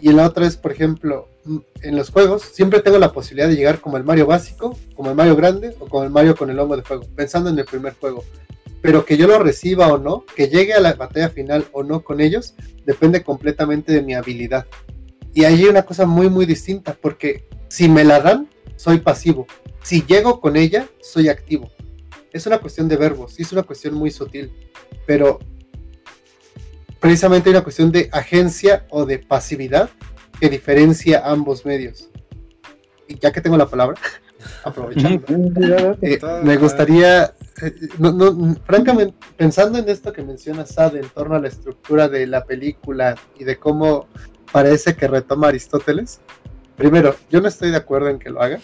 y en la otra es, por ejemplo, mm, en los juegos, siempre tengo la posibilidad de llegar como el Mario básico, como el Mario grande o como el Mario con el hongo de fuego, pensando en el primer juego pero que yo lo reciba o no, que llegue a la batalla final o no con ellos, depende completamente de mi habilidad. Y ahí hay una cosa muy, muy distinta, porque si me la dan, soy pasivo. Si llego con ella, soy activo. Es una cuestión de verbos, es una cuestión muy sutil, pero precisamente hay una cuestión de agencia o de pasividad que diferencia ambos medios. Y ya que tengo la palabra, aprovechando, eh, me gustaría eh, francamente, pensando en esto que menciona Sad en torno a la estructura de la película y de cómo parece que retoma Aristóteles, primero, yo no estoy de acuerdo en que lo haga.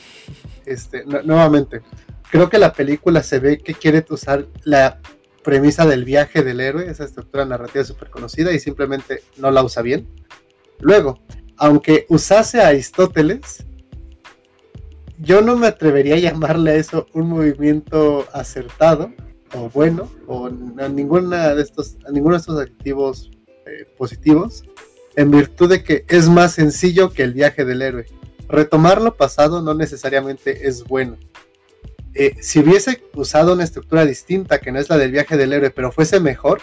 Este, nuevamente, creo que la película se ve que quiere usar la premisa del viaje del héroe, esa estructura narrativa súper conocida, y simplemente no la usa bien. Luego, aunque usase a Aristóteles, yo no me atrevería a llamarle a eso un movimiento acertado o bueno o a ninguna de estos a ninguno de estos activos eh, positivos en virtud de que es más sencillo que el viaje del héroe. Retomar lo pasado no necesariamente es bueno. Eh, si hubiese usado una estructura distinta que no es la del viaje del héroe pero fuese mejor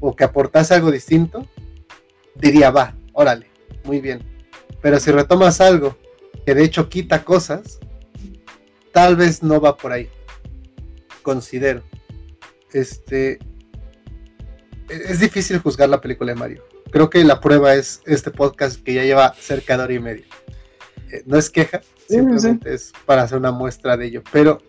o que aportase algo distinto diría va órale muy bien pero si retomas algo que de hecho quita cosas, tal vez no va por ahí. Considero. Este. E-, es difícil juzgar la película de Mario. Creo que la prueba es este podcast que ya lleva cerca de hora y media. Eh, no es queja, simplemente es para hacer una muestra de ello. Pero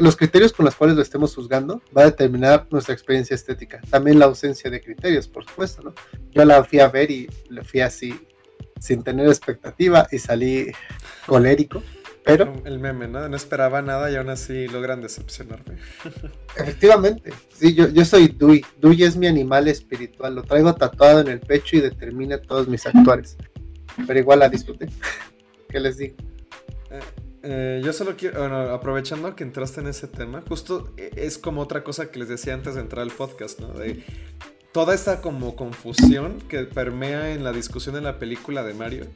los criterios con los cuales lo estemos juzgando va a determinar nuestra experiencia estética. También la ausencia de criterios, por supuesto, ¿no? Yo la fui a ver y le fui así sin tener expectativa y salí colérico. Pero. El meme, ¿no? No esperaba nada y aún así logran decepcionarme. Efectivamente. Sí, yo, yo soy Dui. Dui es mi animal espiritual. Lo traigo tatuado en el pecho y determina todos mis actuales. Pero igual la disfruté. ¿Qué les digo? Eh, eh, yo solo quiero, bueno, aprovechando que entraste en ese tema, justo eh, es como otra cosa que les decía antes de entrar al podcast, ¿no? De toda esta como confusión que permea en la discusión de la película de Mario.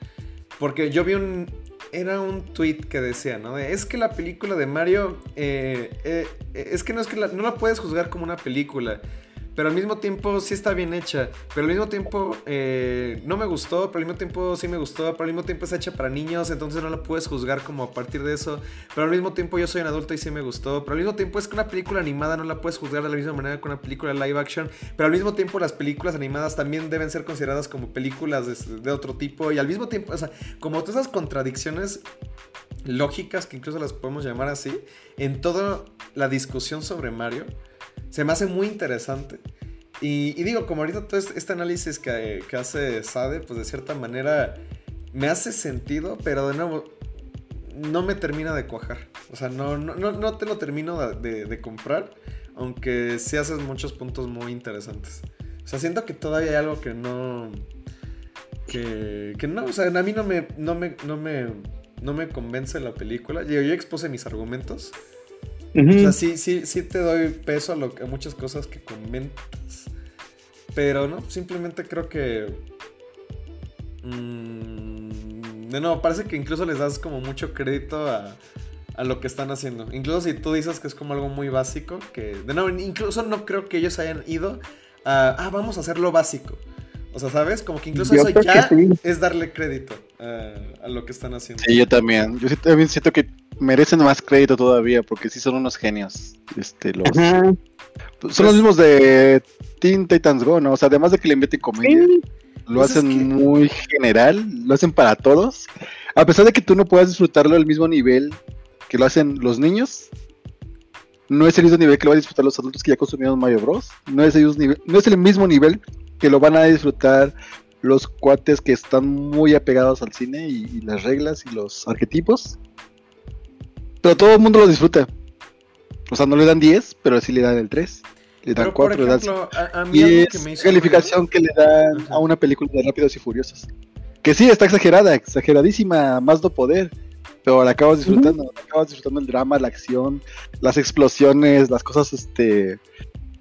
Porque yo vi un... Era un tweet que decía, ¿no? Es que la película de Mario... Eh, eh, es que no es que no la puedes juzgar como una película pero al mismo tiempo sí está bien hecha. Pero al mismo tiempo eh, no me gustó, pero al mismo tiempo sí me gustó, pero al mismo tiempo está hecha para niños, entonces no la puedes juzgar como a partir de eso. Pero al mismo tiempo yo soy un adulto y sí me gustó. Pero al mismo tiempo es que una película animada no la puedes juzgar de la misma manera que una película live action. Pero al mismo tiempo las películas animadas también deben ser consideradas como películas de, de otro tipo. Y al mismo tiempo, o sea, como todas esas contradicciones lógicas, que incluso las podemos llamar así, en toda la discusión sobre Mario se me hace muy interesante. Y, digo, como ahorita todo este, análisis que, hace Sade, pues de cierta manera me hace sentido, pero de nuevo, no me termina de cuajar. O sea, no, no, no te lo termino de, comprar. Aunque sí haces muchos puntos muy interesantes. O sea, siento que todavía hay algo que no. Que, no, o sea, a mí no me, no me, no me, no me convence la película. Yo expuse mis argumentos. O sea, sí, sí, sí te doy peso a, lo, a muchas cosas que comentas. Pero no, simplemente creo que. Mmm, de nuevo, parece que incluso les das como mucho crédito a, a lo que están haciendo. Incluso si tú dices que es como algo muy básico, que de nuevo, incluso no creo que ellos hayan ido a, ah, vamos a hacer lo básico. O sea, ¿sabes? Como que incluso eso ya es darle crédito a, a, lo que están haciendo. Sí, yo también. Yo sí, también siento que merecen más crédito todavía, porque sí son unos genios. Este, los... Son los mismos de Teen Titans Go, ¿no? O sea, además de que le meten comedia, sí. lo pues hacen que... muy general, lo hacen para todos. A pesar de que tú no puedas disfrutarlo al mismo nivel que lo hacen los niños, no es el mismo nivel que lo van a disfrutar los adultos que ya consumieron Mario Bros. No es, el, no es el mismo nivel que lo van a disfrutar los cuates que están muy apegados al cine y, y las reglas y los arquetipos. Pero todo el mundo lo disfruta. O sea, no le dan 10, pero sí le dan el 3. Le dan 4, le dan 5. Y es que me calificación que le dan Ajá. a una película de Rápidos y Furiosos. Que sí, está exagerada, exageradísima, más no poder pero la acabas disfrutando, uh -huh. acabas disfrutando el drama, la acción, las explosiones, las cosas este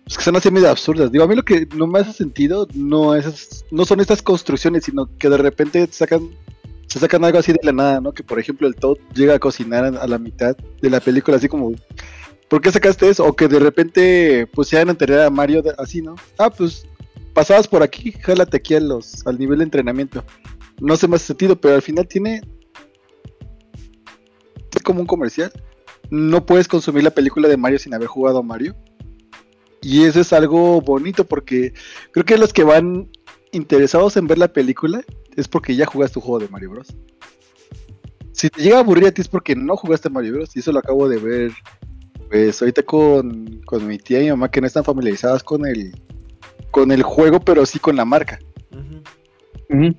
pues que son así medio absurdas. Digo, a mí lo que no me hace sentido no es no son estas construcciones, sino que de repente te sacan se sacan algo así de la nada, ¿no? Que por ejemplo el Todd llega a cocinar a la mitad de la película así como ¿Por qué sacaste eso? O que de repente se hagan enterrar a Mario así, ¿no? Ah, pues pasabas por aquí, jálate aquí a los, al nivel de entrenamiento. No hace más sentido, pero al final tiene como un comercial. No puedes consumir la película de Mario sin haber jugado a Mario. Y eso es algo bonito porque creo que los que van interesados en ver la película es porque ya jugaste tu juego de Mario Bros. Si te llega a aburrir a ti es porque no jugaste Mario Bros. Y eso lo acabo de ver pues ahorita con, con mi tía y mi mamá que no están familiarizadas con el con el juego, pero sí con la marca. Uh -huh. Uh -huh.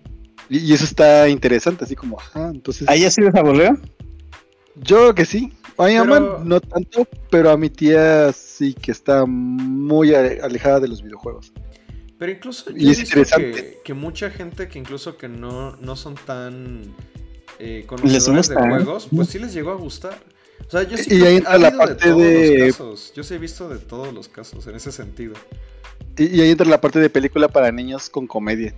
Y, y, eso está interesante, así como, ajá, entonces. ¿Ahí sí les aburrió? Yo creo que sí. A mi pero... mamá no tanto, pero a mi tía sí que está muy alejada de los videojuegos. Pero incluso yo y es que, que, mucha gente que incluso que no, no son tan eh, conocedores de juegos, pues sí les llegó a gustar. O sea, yo sí y ahí entra la parte de, de... Casos. Yo sí he visto de todos los casos en ese sentido. Y, y ahí entra la parte de película para niños con comedia.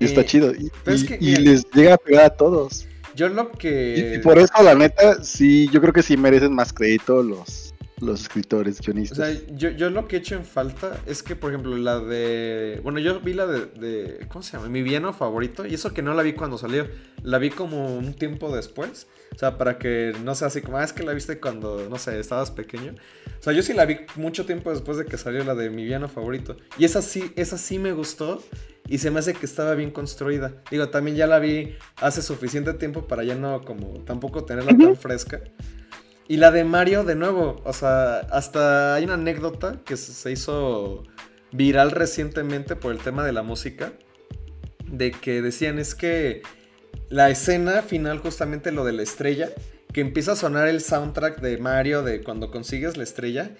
Y eh, está chido. Y, y, que, y les llega a pegar a todos. Yo lo que. Y, por eso, la neta, sí, yo creo que sí merecen más crédito los, los escritores, guionistas. O sea, yo, yo lo que he hecho en falta es que, por ejemplo, la de. Bueno, yo vi la de. de ¿Cómo se llama? Mi villano favorito. Y eso que no la vi cuando salió. La vi como un tiempo después. O sea, para que no sea así como, ah, es que la viste cuando, no sé, estabas pequeño. O sea, yo sí la vi mucho tiempo después de que salió la de mi villano favorito. Y esa sí, esa sí me gustó. Y se me hace que estaba bien construida. Digo, también ya la vi hace suficiente tiempo para ya no como tampoco tenerla uh -huh. tan fresca. Y la de Mario, de nuevo, o sea, hasta hay una anécdota que se hizo viral recientemente por el tema de la música. De que decían es que la escena final, justamente lo de la estrella, que empieza a sonar el soundtrack de Mario de cuando consigues la estrella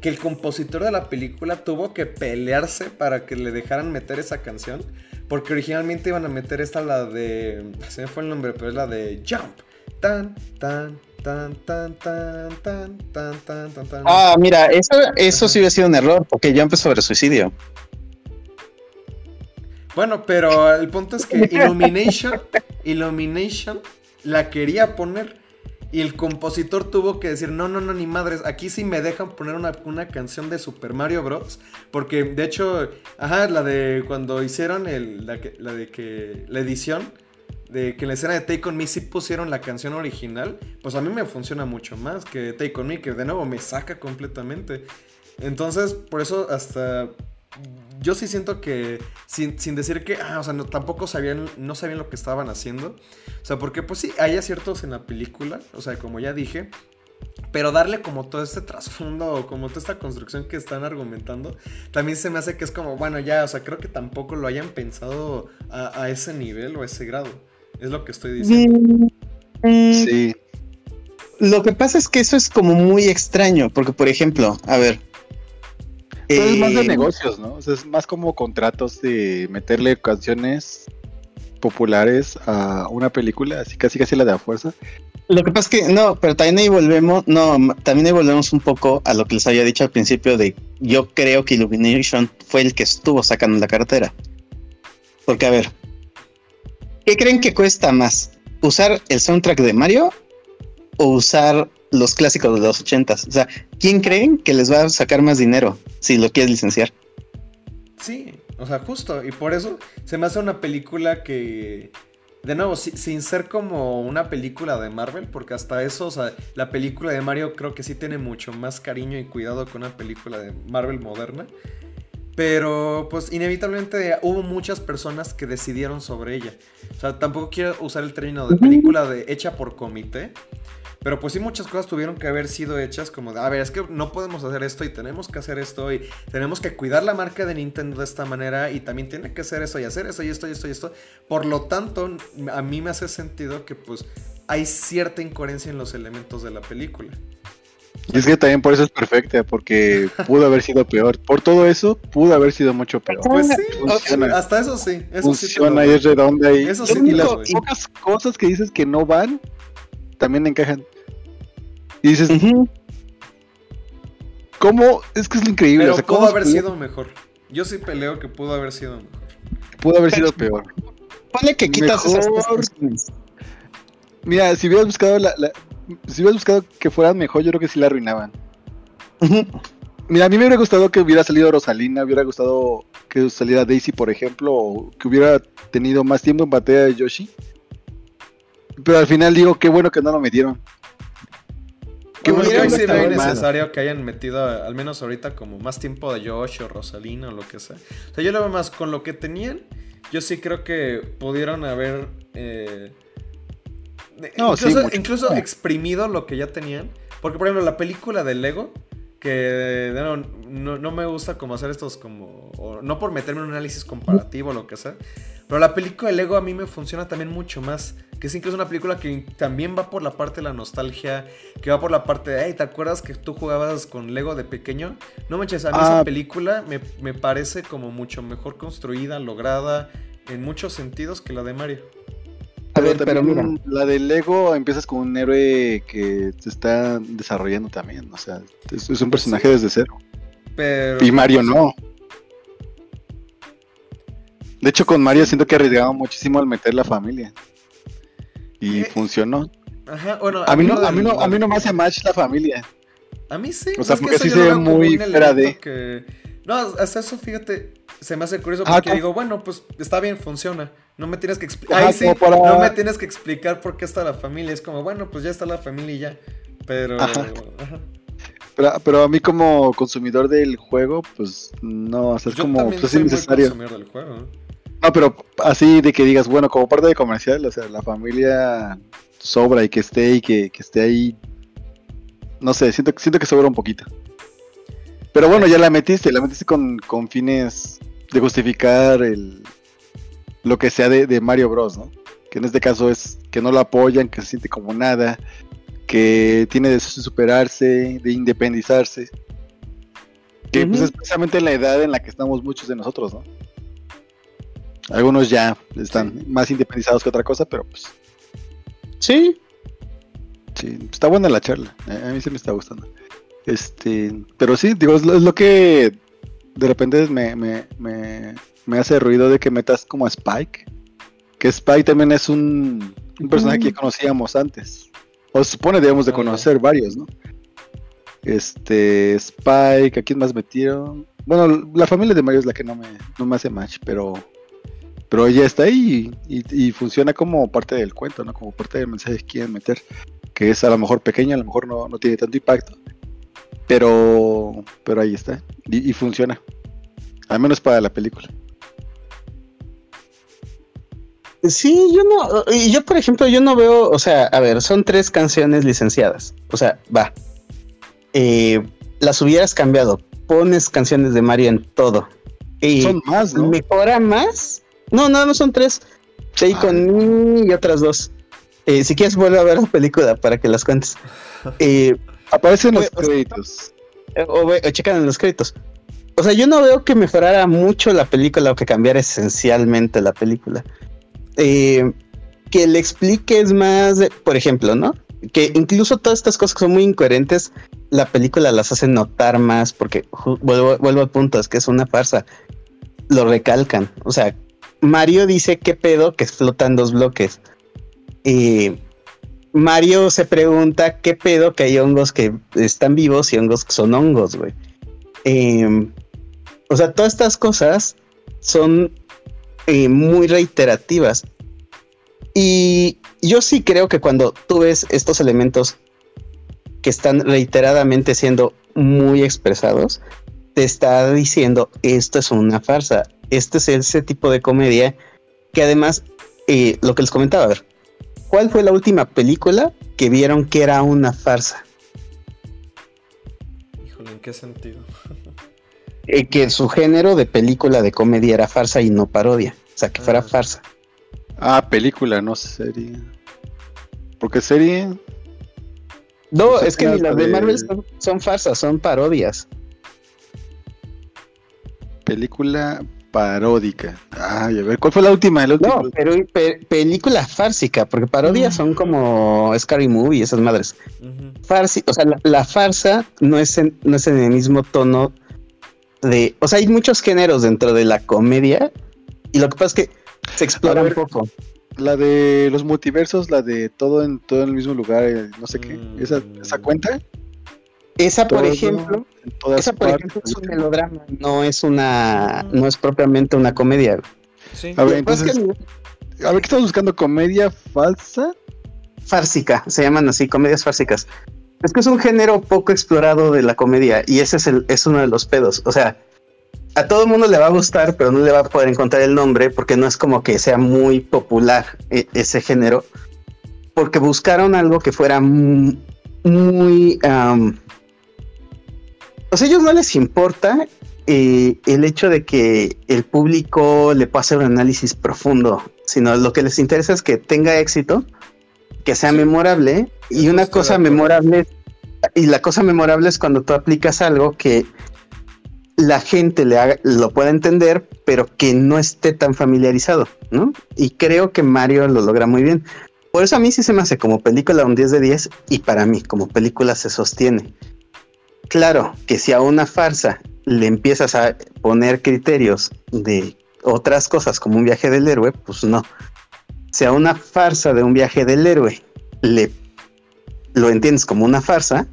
que el compositor de la película tuvo que pelearse para que le dejaran meter esa canción. Porque originalmente iban a meter esta, la de. Se me fue el nombre, pero es la de Jump. Tan, tan, tan, tan, tan, tan, tan, tan, tan, tan. Ah, mira, eso, eso sí hubiera sido un error, porque Jump es sobre suicidio. Bueno, pero el punto es que Illumination, Illumination la quería poner y el compositor tuvo que decir, no, no, no, ni madres, aquí sí me dejan poner una, una, canción de Super Mario Bros. Porque de hecho, ajá, la de cuando hicieron el, la, la de que la edición, de que en la escena de Take On Me sí pusieron la canción original, pues a mí me funciona mucho más que Take On Me, que de nuevo me saca completamente. Entonces, por eso hasta yo sí siento que, sin, sin, decir que, ah, o sea, tampoco sabían, no sabían lo que estaban haciendo. O sea, porque pues sí, hay aciertos en la película, o sea, como ya dije. Pero darle como todo este trasfondo, como toda esta construcción que están argumentando, también se me hace que es como, bueno, ya, o sea, creo que tampoco lo hayan pensado a, a ese nivel o a ese grado. Es lo que estoy diciendo. Sí. lo que pasa es que eso es como muy extraño, porque por ejemplo, a ver. Pero es más de eh, negocios, ¿no? O sea, es más como contratos de meterle canciones populares a una película, así casi casi la de a fuerza. Lo que pasa es que no, pero también ahí volvemos, no, también ahí volvemos un poco a lo que les había dicho al principio de yo creo que Illumination fue el que estuvo sacando la cartera. Porque a ver, ¿qué creen que cuesta más? ¿Usar el soundtrack de Mario o usar los clásicos de los ochentas? O sea, ¿quién creen que les va a sacar más dinero si lo quieres licenciar? Sí, o sea, justo. Y por eso se me hace una película que. De nuevo, si- sin ser como una película de Marvel, porque hasta eso, o sea, la película de Mario creo que sí tiene mucho más cariño y cuidado que una película de Marvel moderna. Pero, pues, inevitablemente hubo muchas personas que decidieron sobre ella. O sea, tampoco quiero usar el término de película de hecha por comité. Pero pues sí muchas cosas tuvieron que haber sido hechas como de, a ver, es que no podemos hacer esto y tenemos que hacer esto y tenemos que cuidar la marca de Nintendo de esta manera y también tiene que hacer eso y hacer eso y esto y esto y esto. Por lo tanto, a mí me hace sentido que pues hay cierta incoherencia en los elementos de la película. Y es que también por eso es perfecta, porque pudo haber sido peor. Por todo eso, pudo haber sido mucho peor. Pues sí, Funciona. hasta eso sí. Eso sí Funciona y doy. es redonda y, Eso y sí las doy. pocas cosas que dices que no van, también encajan. Y dices, ¿cómo? Es que es lo increíble. Pero o sea, pudo ¿cómo haber pudo- sido mejor. Yo sí peleo que pudo haber sido mejor. Pudo haber sido peor. Ponle que quitas esas Mejor. canciones. Mira, si hubieras buscado la, la- si hubieras buscado que fueran mejor, yo creo que sí la arruinaban. Mira, a mí me hubiera gustado que hubiera salido Rosalina, hubiera gustado que saliera Daisy, por ejemplo, o que hubiera tenido más tiempo en batalla de Yoshi. Pero al final digo, qué bueno que no lo metieron. Qué Bueno, que sí no innecesario que hayan metido, al menos ahorita, como más tiempo de Josh o Rosalina o lo que sea. O sea, yo lo veo más con lo que tenían. Yo sí creo que pudieron haber. eh, No, incluso, incluso exprimido lo que ya tenían. Porque, por ejemplo, la película de Lego. Que no, no me gusta como hacer estos como... o no por meterme en un análisis comparativo o lo que sea. Pero la película de Lego a mí me funciona también mucho más. Que es incluso una película que también va por la parte de la nostalgia. Que va por la parte de, hey, ¿te acuerdas que tú jugabas con Lego de pequeño? No manches, a mí Ah. esa película me, me parece como mucho mejor construida, lograda en muchos sentidos que la de Mario. A Pero ver, pero también mira. la de Lego empiezas con un héroe que se está desarrollando también. O sea, es, es un personaje desde cero. Pero... Y Mario no. De hecho, con Mario siento que arriesgaba muchísimo al meter la familia. Y Eh, funcionó. Ajá, bueno, A mí no, a mí no, a mí no me hace match la familia. A mí sí. O sea, es que porque sí se ve muy fuera de- que- No, hasta eso, fíjate, se me hace curioso Ah, porque digo, bueno, pues está bien, funciona. No me tienes que explicar. Ajá, Ahí sí, como para- no me tienes que explicar por qué está la familia. Es como, bueno, pues ya está la familia y ya. Pero. Ajá. ajá. Pero, pero a mí como consumidor del juego, pues no, o sea, es Yo como pues, es innecesario. del juego. ¿eh? No, pero así de que digas, bueno, como parte de comercial, o sea, la familia sobra y que esté y que, que esté ahí. No sé, siento, siento que sobra un poquito. Pero bueno, ya la metiste, la metiste con, con fines de justificar el lo que sea de, de Mario Bros, ¿no? Que en este caso es que no lo apoyan, que se siente como nada, que tiene de superarse, de independizarse. Que pues es precisamente la edad en la que estamos muchos de nosotros, ¿no? Algunos ya están más independizados que otra cosa, pero pues Sí, sí, está buena la charla. A mí sí me está gustando. Este, pero sí, digo, es lo, es lo que de repente me, me, me, me hace ruido de que metas como a Spike. Que Spike también es un, un personaje que ya conocíamos antes. O se supone debemos de Ah, conocer varios, ¿no? Este, Spike, ¿a quién más metieron? Bueno, la familia de Mario es la que no me, no me hace match, pero pero ella está ahí y, y- y funciona como parte del cuento, ¿no? Como parte del mensaje que quieren meter, que es a lo mejor pequeño, a lo mejor no, no tiene tanto impacto, pero pero ahí está y, y funciona, al menos para la película. Sí, yo no, y yo por ejemplo, yo no veo, o sea, a ver, son tres canciones licenciadas, o sea, va, Eh, las hubieras cambiado, pones canciones de Mario en todo, y Son más, ¿no? mejora más, no, nada más son tres, Take Ah. on Me y otras dos, Eh, si quieres, vuelve a ver la película para que las cuentes. Eh, Aparecen los o créditos. o, ve- o checan en los créditos. O sea, yo no veo que mejorara mucho la película o que cambiara esencialmente la película. Eh, que le expliques más, por ejemplo, ¿no? Que incluso todas estas cosas que son muy incoherentes, la película las hace notar más, porque vuelvo, al punto, es que es una farsa. Lo recalcan. O sea, Mario dice qué pedo que flotan dos bloques. Mario se pregunta qué pedo que hay hongos que están vivos y hongos que son hongos, güey. Eh, o sea, todas estas cosas son eh, muy reiterativas. Y yo sí creo que cuando tú ves estos elementos que están reiteradamente siendo muy expresados, te está diciendo esto es una farsa. Este es ese tipo de comedia que además, eh, lo que les comentaba, a ver, ¿cuál fue la última película que vieron que era una farsa? Híjole, ¿en qué sentido? Eh, que su género de película de comedia era farsa y no parodia. O sea, que fuera Ah. farsa. Ah, película, no serie. Porque serie. No, es que ni las de de- Marvel son, son farsas, son parodias. Película paródica. Ay, a ver, ¿cuál fue la última? La última? No, pero pe- película fársica, porque parodias son como Scary Movie y esas madres. Farsi, o sea, la, la farsa no es, en, no es en el mismo tono de. O sea, hay muchos géneros dentro de la comedia y lo que pasa es que se explora A un poco. La de los multiversos, la de todo en todo en el mismo lugar, eh, no sé qué. Mm. ¿Esa, esa cuenta? Esa, por Todo ejemplo, en todas esa, por partes. ejemplo, es un melodrama, no es una, no es propiamente una comedia. Sí. A ver, que entonces, a ver, ¿qué estamos buscando? ¿Comedia falsa? fársica, se llaman así, comedias fársicas. Es que es un género poco explorado de la comedia y ese es, el, es uno de los pedos. O sea, a todo el mundo le va a gustar, pero no le va a poder encontrar el nombre porque no es como que sea muy popular e- ese género. Porque buscaron algo que fuera mu- muy... sea, a ellos no les importa eh, el hecho de que el público le pase un análisis profundo, sino lo que les interesa es que tenga éxito, que sea Sí. memorable y una cosa memorable y la cosa memorable es cuando tú aplicas algo que la gente le haga- lo pueda entender, pero que no esté tan familiarizado, ¿no? Y creo que Mario lo logra muy bien. Por eso a mí sí se me hace como película un 10 de 10 y para mí como película se sostiene. Claro que si a una farsa le empiezas a poner criterios de otras cosas como un viaje del héroe, pues no. Si a una farsa de un viaje del héroe le lo entiendes como una farsa,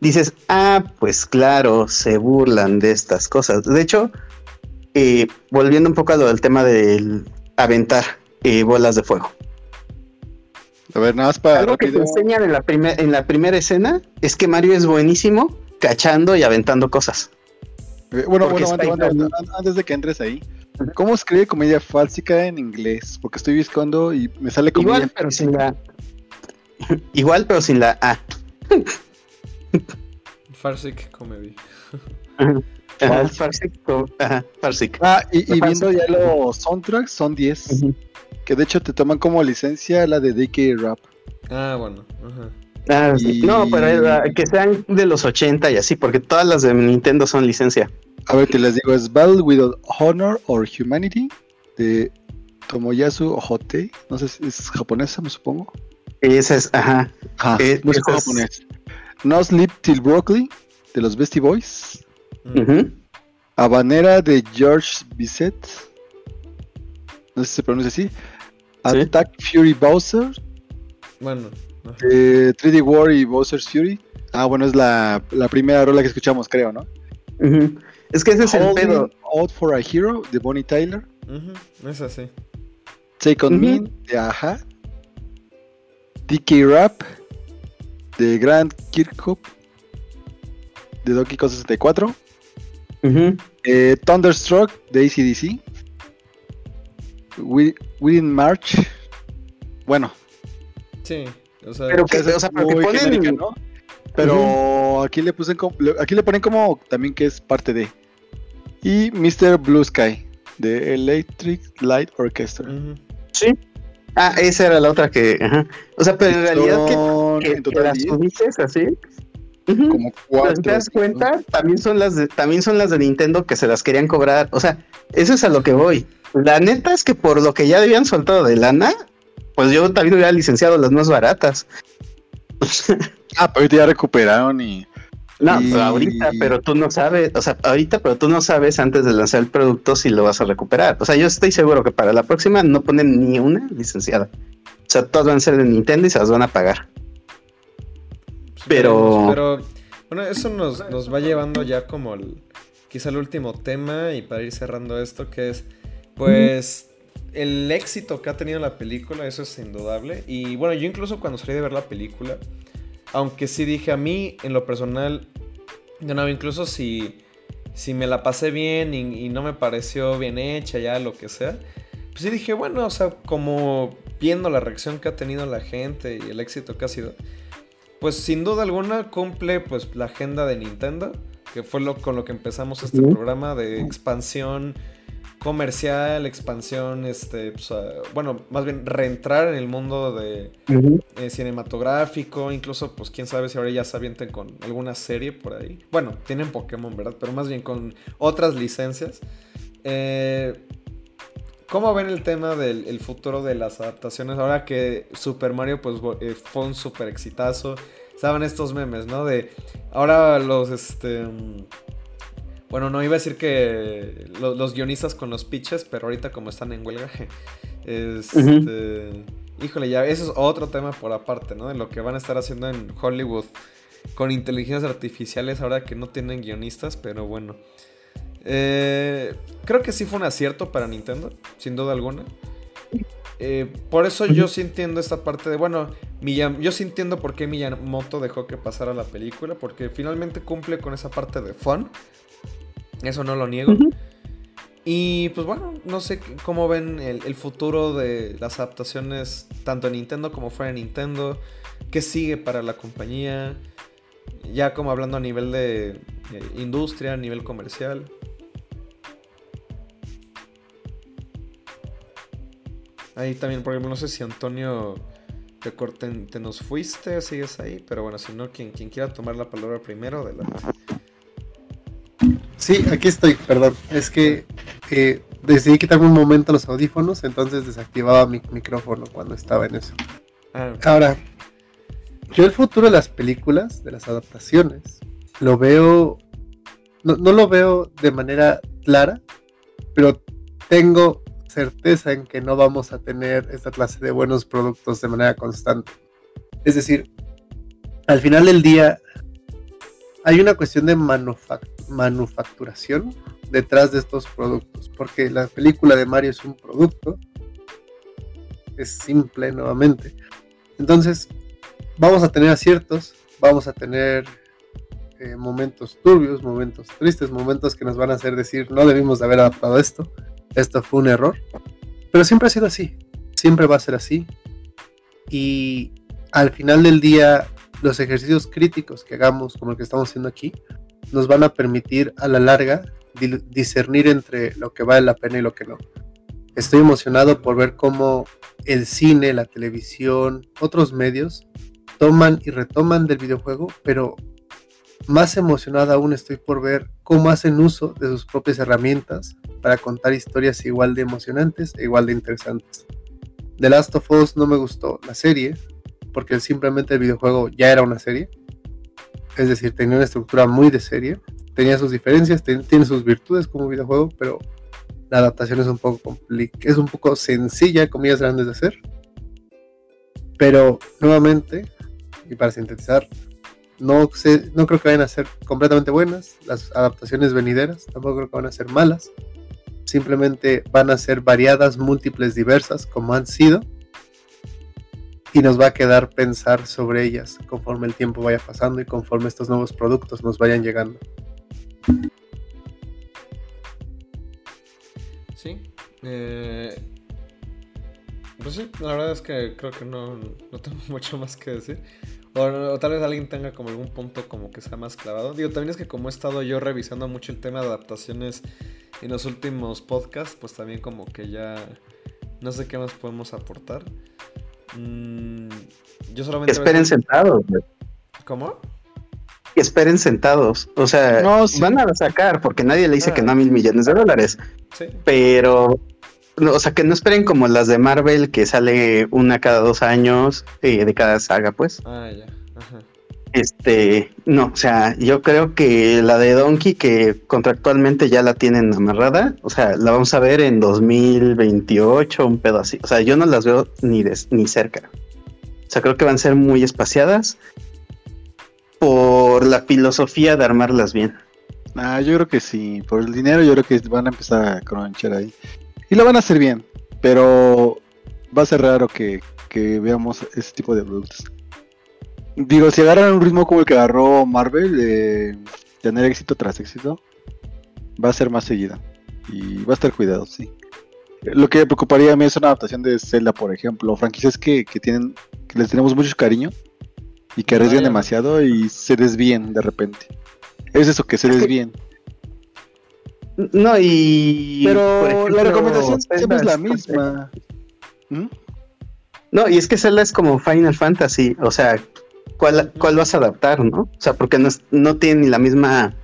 dices, ah, pues claro, se burlan de estas cosas. De hecho, eh, volviendo un poco a lo del tema del aventar eh, bolas de fuego. A ver, nada más para Algo que te enseñan en la, primer- en la primera escena es que Mario es buenísimo cachando y aventando cosas. Eh, Bueno, bueno, an- antes de que entres ahí. ¿Cómo escribe comedia fálsica en inglés? Porque estoy buscando y me sale comedia. Igual, pero sin la... Igual, pero sin la A. Farsic Comedy. Ajá, Farsic. Ajá, Farsic. Ah, y, viendo ya los soundtracks, son 10. Ujú. Que de hecho te toman como licencia la de DK Rap. Ah, bueno. Ajá. Ah. Y- No, pero era- que sean de los 80 y así, porque todas las de Nintendo son licencia. A ver, te les digo, es Battle with Honor or Humanity de Tomoyasu Ohote. No sé si es japonesa, me supongo. Esa es, ajá. Ah, Eh, es- japonés. No Sleep Till Broccoli de los Beastie Boys. Mm. Habanera de George Bizet. No sé si se pronuncia así. Attack Fury Bowser Bueno. Ajá. de 3D War y Bowser's Fury. Ah, bueno, es la, la primera rola que escuchamos, creo, ¿no? Es que ese es el pedo. Out for a Hero de Bonnie Tyler. Es así. Take on. Me de Aja. DK Rap de Grant Kirkhope de Donkey Kong 64. Ujú. Eh, Thunderstruck de ACDC. We, Within March. Bueno, Sí. O sea, Pero que, esa o sea, es pero que muy ponen- genérica, ¿no? Pero aquí le puse como, aquí le ponen como también que es parte de. Y Mr. Blue Sky de Electric Light Orchestra. Sí. Ah, esa era la otra que. Ajá. O sea, pero en realidad que, Son que, en que las 10, dices así. Ujú. como Pero cuatro. si te das cuenta, también son las de, también son las de Nintendo que se las querían cobrar. O sea, eso es a lo que voy. La neta es que por lo que ya habían soltado de lana, pues yo también hubiera licenciado las más baratas. Ah, pero ahorita ya recuperaron y. No, Y- pero ahorita, pero tú no sabes, o sea, ahorita, pero tú no sabes antes de lanzar el producto si lo vas a recuperar. O sea, yo estoy seguro que para la próxima no ponen ni una licenciada. O sea, todas van a ser de Nintendo y se las van a pagar. Pero- Pero bueno, eso nos, nos va llevando ya como el, quizá el último tema y para ir cerrando esto, que es pues el éxito que ha tenido la película, eso es indudable. Y bueno, yo incluso cuando salí de ver la película, aunque sí dije a mí, en lo personal, de nuevo, incluso si, si me la pasé bien y, y no me pareció bien hecha, ya lo que sea, pues sí dije, bueno, o sea, como viendo la reacción que ha tenido la gente y el éxito que ha sido, pues sin duda alguna cumple pues la agenda de Nintendo, que fue lo con lo que empezamos este programa de expansión comercial, expansión, este, pues, ah, bueno, más bien reentrar en el mundo de eh, cinematográfico, incluso pues quién sabe si ahora ya se avienten con alguna serie por ahí. Bueno, tienen Pokémon, ¿verdad? Pero más bien con otras licencias. Eh, ¿Cómo ven el tema del el futuro de las adaptaciones? Ahora que Super Mario pues eh, fue un super exitazo. Saben estos memes, ¿no? De ahora los este bueno, no iba a decir que lo- los, guionistas con los pitches, pero ahorita como están en huelga, este, híjole, ya eso es otro tema por aparte, ¿no? De lo que van a estar haciendo en Hollywood con inteligencias artificiales ahora que no tienen guionistas, pero bueno. Eh, creo que sí fue un acierto para Nintendo, sin duda alguna. Eh, por eso yo sí entiendo esta parte de, bueno, Miyam- yo sí entiendo por qué Miyamoto dejó que pasara la película, porque finalmente cumple con esa parte de fun. Eso no lo niego. Y pues bueno, no sé cómo ven el, el futuro de las adaptaciones tanto en Nintendo como fuera de Nintendo. ¿Qué sigue para la compañía? Ya como hablando a nivel de eh, industria, a nivel comercial. Ahí también, por ejemplo, no sé si Antonio te, corten, te nos fuiste, sigues ahí, pero bueno, si no, quien, quien quiera tomar la palabra primero, adelante. Sí, aquí estoy, perdón. Es que eh, decidí quitarme un momento los audífonos, entonces desactivaba mi micrófono cuando estaba en eso. Ah, Ahora, yo el futuro de las películas, de las adaptaciones, lo veo, no, no lo veo de manera clara, pero tengo certeza en que no vamos a tener esta clase de buenos productos de manera constante. Es decir, al final del día hay una cuestión de manufac- manufacturación detrás de estos productos, porque la película de Mario es un producto, es simple nuevamente. Entonces, vamos a tener aciertos, vamos a tener eh, momentos turbios, momentos tristes, momentos que nos van a hacer decir, no debimos de haber adaptado esto, esto fue un error. Pero siempre ha sido así, siempre va a ser así. Y al final del día, los ejercicios críticos que hagamos, como el que estamos haciendo aquí, nos van a permitir a la larga di- discernir entre lo que vale la pena y lo que no. Estoy emocionado por ver cómo el cine, la televisión, otros medios toman y retoman del videojuego, pero más emocionado aún estoy por ver cómo hacen uso de sus propias herramientas para contar historias igual de emocionantes e igual de interesantes. The Last of Us no me gustó la serie, porque simplemente el videojuego ya era una serie. Es decir, tenía una estructura muy de serie, tenía sus diferencias, tiene sus virtudes como videojuego, pero la adaptación es un poco es un poco sencilla, comillas grandes de hacer. Pero nuevamente, y para sintetizar, no, sé, no creo que vayan a ser completamente buenas las adaptaciones venideras, tampoco creo que van a ser malas. Simplemente van a ser variadas, múltiples, diversas, como han sido. Y nos va a quedar pensar sobre ellas conforme el tiempo vaya pasando y conforme estos nuevos productos nos vayan llegando. Sí. eh, pues sí, la verdad es que creo que no, no tengo mucho más que decir. O, o tal vez alguien tenga como algún punto como que sea más clavado. Digo, también es que como he estado yo revisando mucho el tema de adaptaciones en los últimos podcasts, pues también como que ya No sé qué más podemos aportar. Mm, yo solamente... Esperen sentados. ¿Cómo? Esperen sentados. O sea, No, sí. van a sacar porque nadie le dice Ah. que no a mil millones de dólares. Sí. Pero, no, o sea, que no esperen como las de Marvel que sale una cada dos años eh, de cada saga, pues. Ah, ya. Ajá. Este, no, o sea, yo creo que la de Donkey, que contractualmente ya la tienen amarrada, o sea, la vamos a ver en 2028, un pedo así. O sea, yo no las veo ni, de- ni cerca. O sea, creo que van a ser muy espaciadas por la filosofía de armarlas bien. Ah, yo creo que sí. Por el dinero, yo creo que van a empezar a cronchar ahí. Y lo van a hacer bien. Pero va a ser raro que, que veamos ese tipo de productos. Digo, si agarran un ritmo como el que agarró Marvel, de tener éxito tras éxito, va a ser más seguida. Y va a estar cuidado, sí. Lo que me preocuparía a mí es una adaptación de Zelda, por ejemplo. Franquicias que, que tienen, que les tenemos mucho cariño y que arriesgan demasiado y se desvíen de repente. Es eso, que se Es que- desvíen. No, y. Pero ejemplo, la recomendación Zelda siempre es la misma. ¿Mm? No, y es que Zelda es como Final Fantasy, o sea, ¿cuál, cuál vas a adaptar, no? O sea, porque no, es- no tiene ni la misma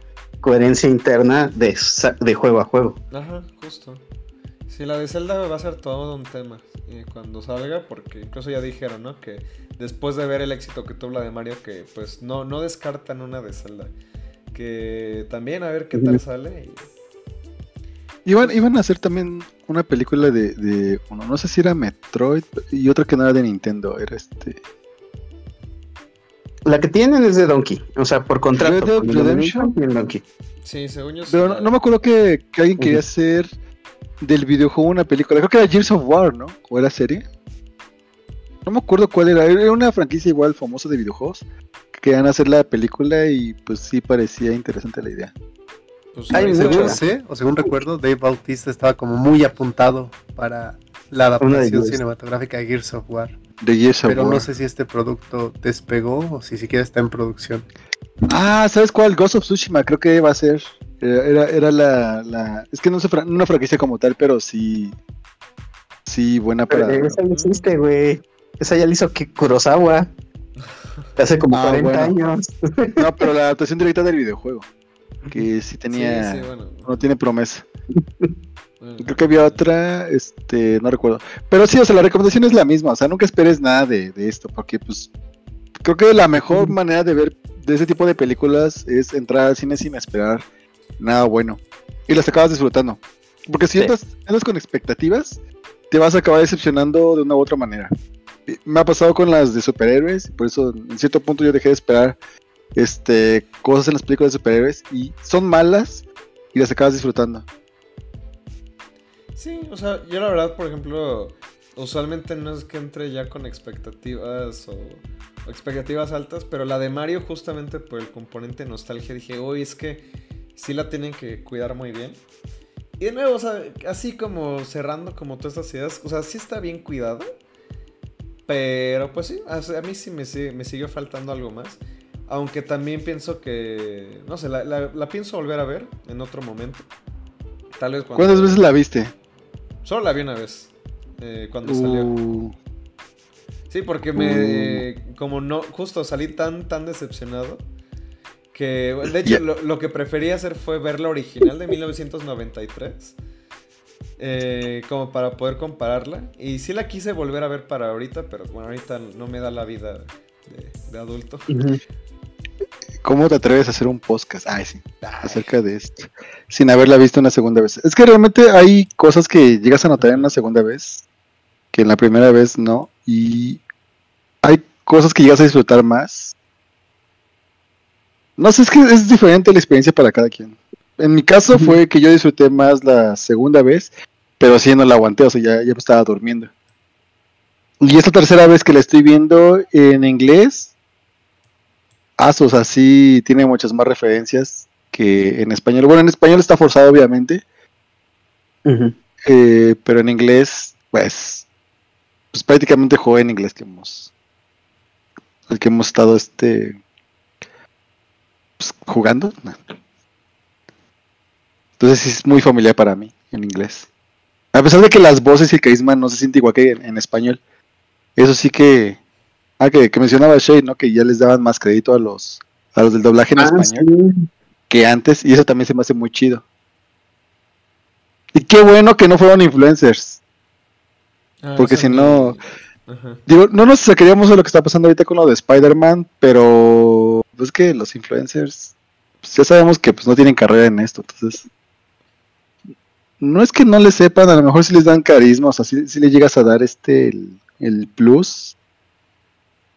coherencia interna de, de juego a juego. Ajá, justo. Sí, la de Zelda va a ser todo un tema eh, cuando salga, porque incluso ya dijeron, ¿no? Que después de ver el éxito que tuvo la de Mario, que pues no, no descartan una de Zelda. Que también a ver qué tal sale. y- Iban, iban a hacer también una película de, de uno, no sé si era Metroid y otra que no era de Nintendo, era este. La que tienen es de Donkey, o sea, por contrato. Red Dead Redemption. Donkey tienen Donkey. Sí, según yo. Pero no, no me acuerdo que, que alguien quería hacer del videojuego una película. Creo que era Gears of War, ¿no? ¿O era serie? No me acuerdo cuál era. Era una franquicia igual famosa de videojuegos. Que querían hacer la película y pues sí parecía interesante la idea. pues, Ay, Según sé, o según recuerdo, Dave Bautista estaba como muy apuntado para la adaptación cinematográfica de Gears of War. De Pero no sé si este producto despegó o si siquiera está en producción. Ah, ¿sabes cuál? Ghost of Tsushima, creo que va a ser. Era, era, era la, la- Es que no es fra- una franquicia como tal, pero sí. Sí, buena Pero para. esa ya existe, güey. Esa ya la hizo Kurosawa. Hace como Ah, 40 bueno. años. No, pero la adaptación directa del videojuego. Que sí Sí, tenía. sí, bueno. No tiene promesa. Creo que había otra, este, no recuerdo. Pero sí, o sea, la recomendación es la misma. O sea, nunca esperes nada de, de esto, porque pues creo que la mejor manera de ver de ese tipo de películas es entrar al cine sin esperar nada bueno. Y las acabas disfrutando. Porque si Sí. andas, andas con expectativas, te vas a acabar decepcionando de una u otra manera. Me ha pasado con las de superhéroes, por eso en cierto punto yo dejé de esperar este, cosas en las películas de superhéroes y son malas y las acabas disfrutando. Sí, o sea, yo la verdad, por ejemplo, usualmente no es que entre ya con expectativas o, expectativas altas, pero la de Mario justamente por el componente nostalgia dije, uy, es que sí la tienen que cuidar muy bien. Y de nuevo, o sea, así como cerrando como todas estas ideas, o sea, sí está bien cuidada, pero pues sí, a mí sí me, sigue- me siguió faltando algo más. Aunque también pienso que, no sé, la, la- la pienso volver a ver en otro momento. Tal vez cuando... ¿Cuántas veces la viste? Solo la vi una vez. eh, cuando salió. Uh, Sí, porque me. Como no. Justo salí tan, tan decepcionado. Que. De hecho, lo, lo que preferí hacer fue ver la original de 1993. eh, como para poder compararla. Y sí la quise volver a ver para ahorita, pero bueno, ahorita no me da la vida de, de adulto. ¿Cómo te atreves a hacer un podcast? Ay, sí, Ay, acerca de esto. Sin haberla visto una segunda vez. Es que realmente hay cosas que llegas a notar en una segunda vez que en la primera vez no. Y hay cosas que llegas a disfrutar más. No sé, es que es diferente la experiencia para cada quien. En mi caso fue que yo disfruté más la segunda vez, pero sí no la aguanté, o sea, ya, ya estaba durmiendo. Y esta tercera vez que la estoy viendo en inglés, Asos así tiene muchas más referencias que en español. Bueno, en español está forzado, obviamente, eh, pero en inglés, pues, pues prácticamente juego en inglés que hemos, el que hemos estado este, pues, jugando. Entonces sí es muy familiar para mí en inglés. A pesar de que las voces y el carisma no se siente igual que en, en español. Eso sí que. Ah, que, que mencionaba Shane, ¿no? Que ya les daban más crédito a los, a los del doblaje en Ah, español sí. que antes. Y eso también se me hace muy chido. Y qué bueno que no fueron influencers. Ah, Porque si no- Ajá. Digo, no nos sacaríamos de lo que está pasando ahorita con lo de Spider-Man, pero es que los influencers, pues ya sabemos que pues no tienen carrera en esto, entonces no es que no le sepan, a lo mejor si les dan carisma, o sea, si le llegas a dar este el, el plus,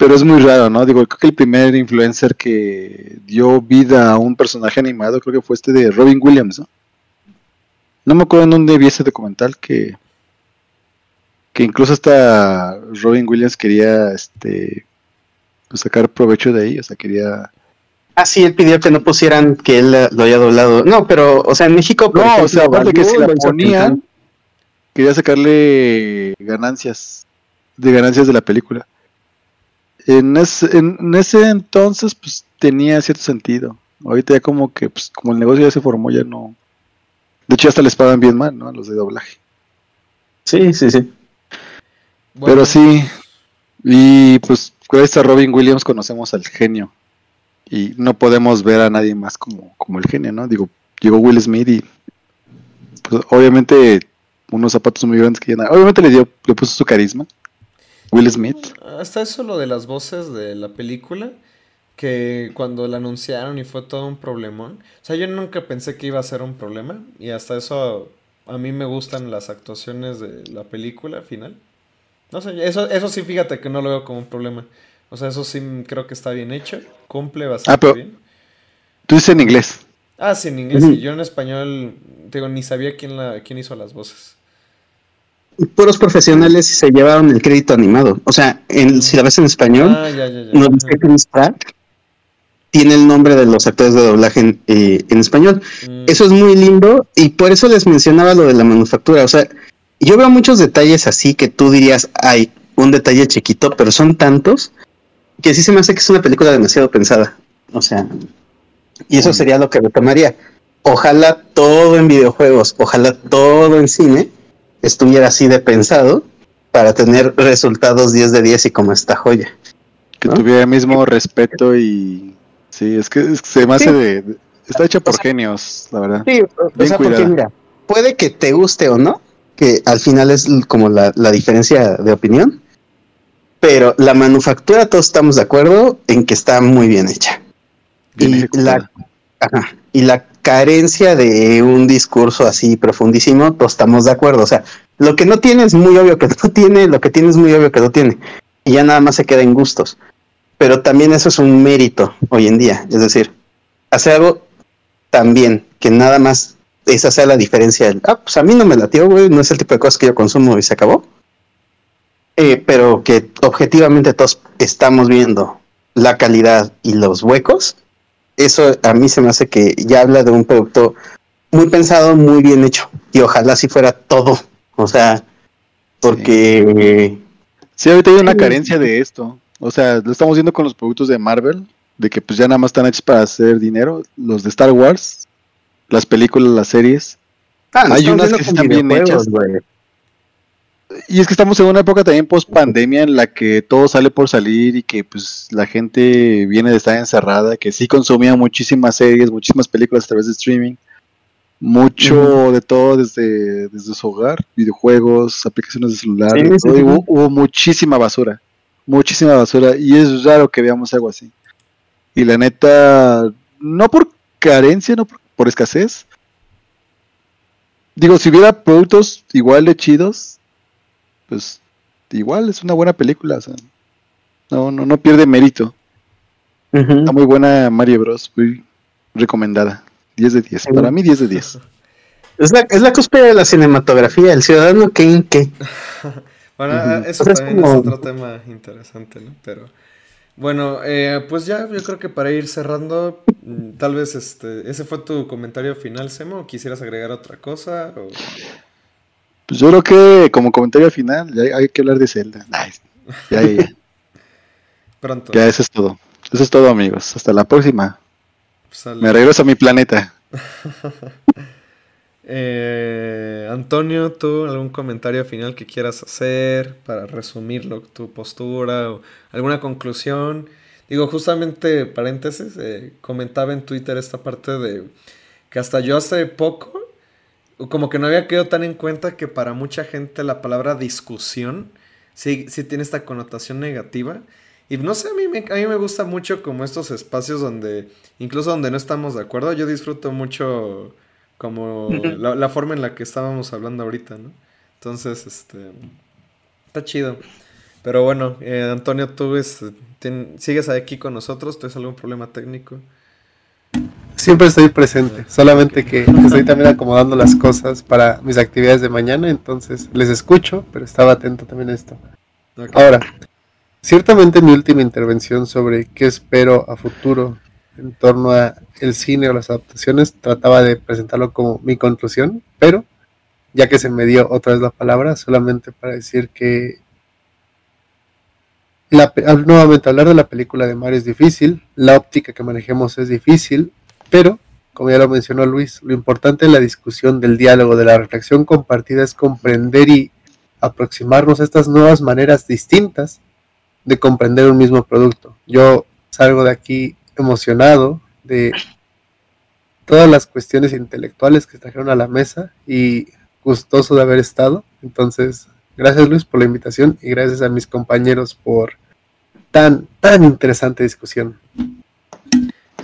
pero es muy raro, ¿no? Digo, creo que el primer influencer que dio vida a un personaje animado, creo que fue este de Robin Williams, ¿no? No me acuerdo en dónde vi ese documental que que incluso hasta Robin Williams quería este pues, sacar provecho de ahí, o sea, quería Ah, sí, él pidió que no pusieran que él lo haya doblado. No, pero, o sea, en México. por No, o sea, aparte que si la ponían, quería sacarle ganancias de ganancias de la película. En ese, en, ese entonces pues tenía cierto sentido. Ahorita ya como que pues como el negocio ya se formó ya no. De hecho hasta les pagan bien mal, ¿no? A los de doblaje. Sí, sí, sí. Bueno, Pero sí, y pues gracias a Robin Williams conocemos al genio. Y no podemos ver a nadie más como, como el genio, ¿no? Digo, llegó Will Smith y pues obviamente unos zapatos muy grandes que llena. Obviamente le dio, le puso su carisma. Will Smith. Hasta eso lo de las voces de la película, que cuando la anunciaron y fue todo un problemón. O sea, yo nunca pensé que iba a ser un problema y hasta eso a mí me gustan las actuaciones de la película final. No sé, eso, eso sí fíjate que no lo veo como un problema. O sea, eso sí creo que está bien hecho, cumple bastante pero- bien. Tú dices en inglés. Ah, sí, en inglés. Yo en español, digo, ni sabía quién, la, quién hizo las voces. Puros profesionales se llevaron el crédito animado. O sea, en, si la ves en español, Ah, ya, ya, ya. no ajá. dice Chris Pratt, tiene el nombre de los actores de doblaje en, eh, en español. Mm, Eso es muy lindo y por eso les mencionaba lo de la manufactura. O sea, yo veo muchos detalles así que tú dirías, hay un detalle chiquito, pero son tantos que sí se me hace que es una película demasiado pensada. O sea, y eso sería lo que retomaría. Ojalá todo en videojuegos, ojalá todo en cine estuviera así de pensado para tener resultados 10 de 10 y como esta joya. Que ¿No? tuviera el mismo respeto y... Sí, es que, es que se me hace Sí. de... de- Está hecha por O sea, genios, la verdad. Sí, o Bien sea, porque cuidada. mira, puede que te guste o no, que al final es como la, la diferencia de opinión, pero la manufactura todos estamos de acuerdo en que está muy bien hecha. Bien y. Ajá, y la carencia de un discurso así profundísimo, todos estamos de acuerdo. O sea, lo que no tiene es muy obvio que no tiene, lo que tiene es muy obvio que no tiene. Y ya nada más se queda en gustos. Pero también eso es un mérito hoy en día. Es decir, hacer algo tan bien que nada más esa sea la diferencia. del, ah, pues a mí no me latió, güey, no es el tipo de cosas que yo consumo y se acabó. Eh, pero que objetivamente todos estamos viendo la calidad y los huecos, eso a mí se me hace que ya habla de un producto muy pensado, muy bien hecho. Y ojalá si fuera todo. O sea, porque Sí, ahorita hay una carencia de esto. O sea, lo estamos viendo con los productos de Marvel, de que pues ya nada más están hechos para hacer dinero. Los de Star Wars, las películas, las series. Ah, Hay unas que están bien hechas. güey. Y es que estamos en una época también post pandemia en la que todo sale por salir y que pues la gente viene de estar encerrada, que sí consumía muchísimas series, muchísimas películas a través de streaming. Mucho de todo desde, desde su hogar, videojuegos, aplicaciones de celular, Sí, sí, sí. hubo, hubo muchísima basura, muchísima basura, y es raro que veamos algo así. Y la neta, no por carencia, no por, por escasez. Digo, si hubiera productos igual de chidos, pues igual es una buena película, o sea, no, no, no pierde mérito. Ujú. Está muy buena Mario Bros, muy recomendada. 10 de 10. Para mí 10 de 10. Es la, es la cúspide de la cinematografía, el ciudadano Kane que Bueno, ah, eso es también como- es otro tema interesante, ¿no? Pero bueno, eh, pues ya yo creo que para ir cerrando, mm, tal vez este, ese fue tu comentario final, Semo, quisieras agregar otra cosa, o Pues yo creo que como comentario final ya hay que hablar de Zelda. Nice. Ya, ya, ya. pronto. Ya, eso es todo. Eso es todo, amigos. Hasta la próxima. Me regreso a mi planeta. Eh, Antonio, ¿tú algún comentario final que quieras hacer para resumirlo, tu postura o alguna conclusión? Digo, justamente, paréntesis, eh, comentaba en Twitter esta parte de que hasta yo hace poco, como que no había quedado tan en cuenta que para mucha gente la palabra discusión sí, sí tiene esta connotación negativa. Y no sé, a mí, me, a mí me gusta mucho como estos espacios donde, incluso donde no estamos de acuerdo, yo disfruto mucho como la, forma en la que estábamos hablando ahorita, ¿no? Entonces, este, está chido. Pero bueno, eh, Antonio, tú sigues aquí con nosotros, ¿tienes algún problema técnico? Siempre estoy presente, solamente que estoy también acomodando las cosas para mis actividades de mañana, entonces les escucho, pero estaba atento también a esto. Ahora, Ciertamente mi última intervención sobre qué espero a futuro en torno a el cine o las adaptaciones trataba de presentarlo como mi conclusión, pero ya que se me dio otra vez la palabra, solamente para decir que la, nuevamente hablar de la película de Mario es difícil, la óptica que manejemos es difícil, pero como ya lo mencionó Luis, lo importante de la discusión, del diálogo, de la reflexión compartida es comprender y aproximarnos a estas nuevas maneras distintas de comprender un mismo producto. Yo salgo de aquí emocionado de todas las cuestiones intelectuales que trajeron a la mesa y gustoso de haber estado. Entonces, gracias Luis por la invitación y gracias a mis compañeros por tan, tan interesante discusión.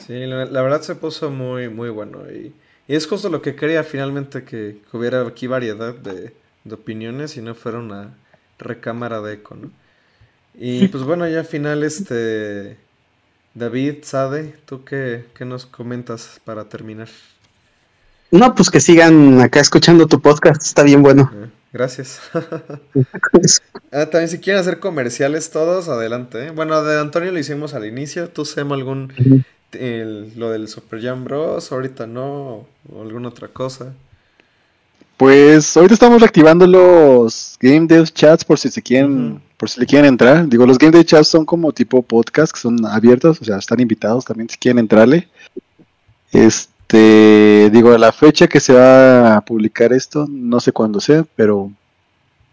Sí, la, verdad se puso muy, muy bueno y, es justo lo que quería finalmente que, hubiera aquí variedad de, de opiniones y no fuera una recámara de eco, ¿no? Y pues bueno, ya al final, este. David, Sade, ¿tú qué, nos comentas para terminar? No, pues que sigan acá escuchando tu podcast, está bien bueno. Eh, gracias. ah, también si quieren hacer comerciales todos, adelante. ¿eh? Bueno, de Antonio lo hicimos al inicio, tú Sem algún lo del Super Jam Bros, ahorita no, o alguna otra cosa. Pues ahorita estamos reactivando los Game Dev Chats por si se quieren por si le quieren entrar. Digo, los Game Day Chats son como tipo podcast que son abiertos, o sea, están invitados también si quieren entrarle. Este, digo, la fecha que se va a publicar esto, no sé cuándo sea, pero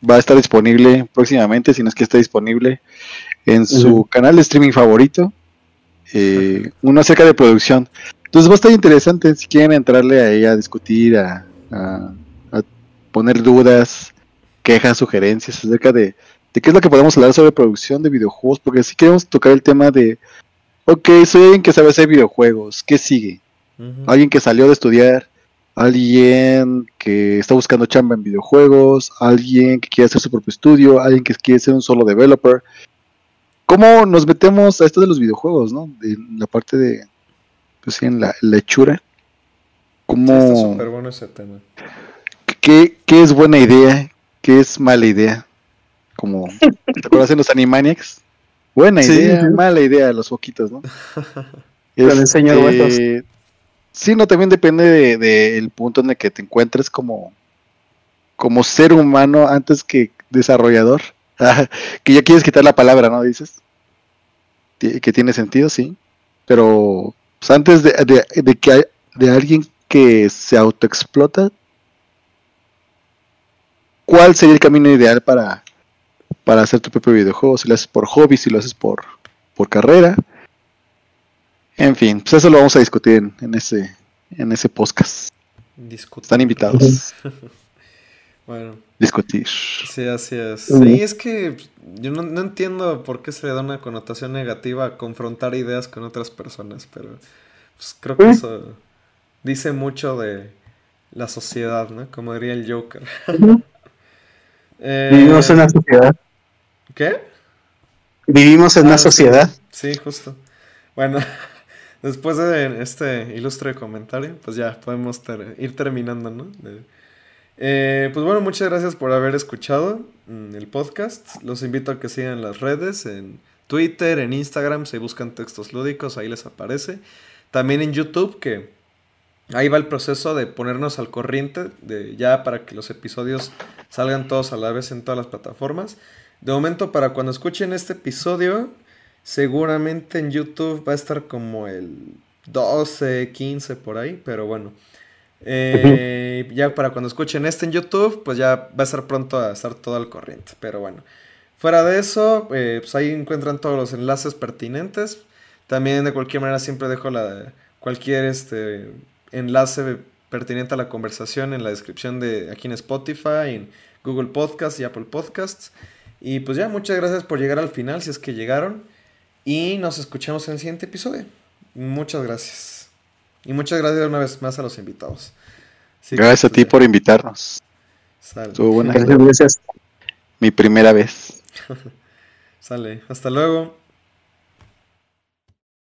va a estar disponible próximamente, si no es que esté disponible en su canal de streaming favorito. Eh, uno acerca de producción. Entonces va a estar interesante si quieren entrarle ahí a discutir, a, a poner dudas, quejas, sugerencias acerca de de qué es lo que podemos hablar sobre producción de videojuegos, porque si queremos tocar el tema de, ok, soy alguien que sabe hacer videojuegos, ¿qué sigue? Alguien que salió de estudiar, alguien que está buscando chamba en videojuegos, alguien que quiere hacer su propio estudio, alguien que quiere ser un solo developer. ¿Cómo nos metemos a esto de los videojuegos, no? De la parte de, pues sí, en la lechura. ¿Cómo... bueno ese tema. ¿Qué, ¿Qué es buena idea? ¿Qué es mala idea? como ¿te acuerdas en los Animaniacs? Buena idea, mala idea, los poquitos, ¿no? este, Sí, no, también depende del de, punto en el que te encuentres como, como ser humano antes que desarrollador. que ya quieres quitar la palabra, ¿no? Dices. Que tiene sentido, sí. Pero pues, antes de, de, de que de alguien que se autoexplota, ¿cuál sería el camino ideal para, para hacer tu propio videojuego, si lo haces por hobby, si lo haces por, por carrera. En fin, pues eso lo vamos a discutir en, ese, en ese podcast. Están invitados. bueno. Discutir. Sí, así es. Sí, es que yo no, entiendo por qué se le da una connotación negativa a confrontar ideas con otras personas, pero pues, creo que eso dice mucho de la sociedad, ¿no? Como diría el Joker. eh, Vivimos en la sociedad. ¿Qué? Vivimos en una ah, sociedad. Sí, justo. Bueno, después de este ilustre comentario, pues ya podemos ir terminando, ¿no? Eh, pues bueno, muchas gracias por haber escuchado mm, el podcast. Los invito a que sigan las redes, en Twitter, en Instagram, se buscan textos lúdicos, ahí les aparece. También en YouTube, que ahí va el proceso de ponernos al corriente, de ya para que los episodios salgan todos a la vez en todas las plataformas. De momento, para cuando escuchen este episodio, seguramente en YouTube va a estar como el 12, 15 por ahí, pero bueno. Eh, ya para cuando escuchen este en YouTube, pues ya va a ser pronto a estar todo al corriente. Pero bueno, fuera de eso, eh, pues ahí encuentran todos los enlaces pertinentes. También de cualquier manera siempre dejo la, cualquier este, enlace pertinente a la conversación en la descripción de aquí en Spotify, en Google Podcasts y Apple Podcasts. Y pues ya, muchas gracias por llegar al final, si es que llegaron. Y nos escuchamos en el siguiente episodio. Muchas gracias. Y muchas gracias una vez más a los invitados. Así gracias a ti por invitarnos. Estuvo gracias. Mi primera vez. Sale. Hasta luego.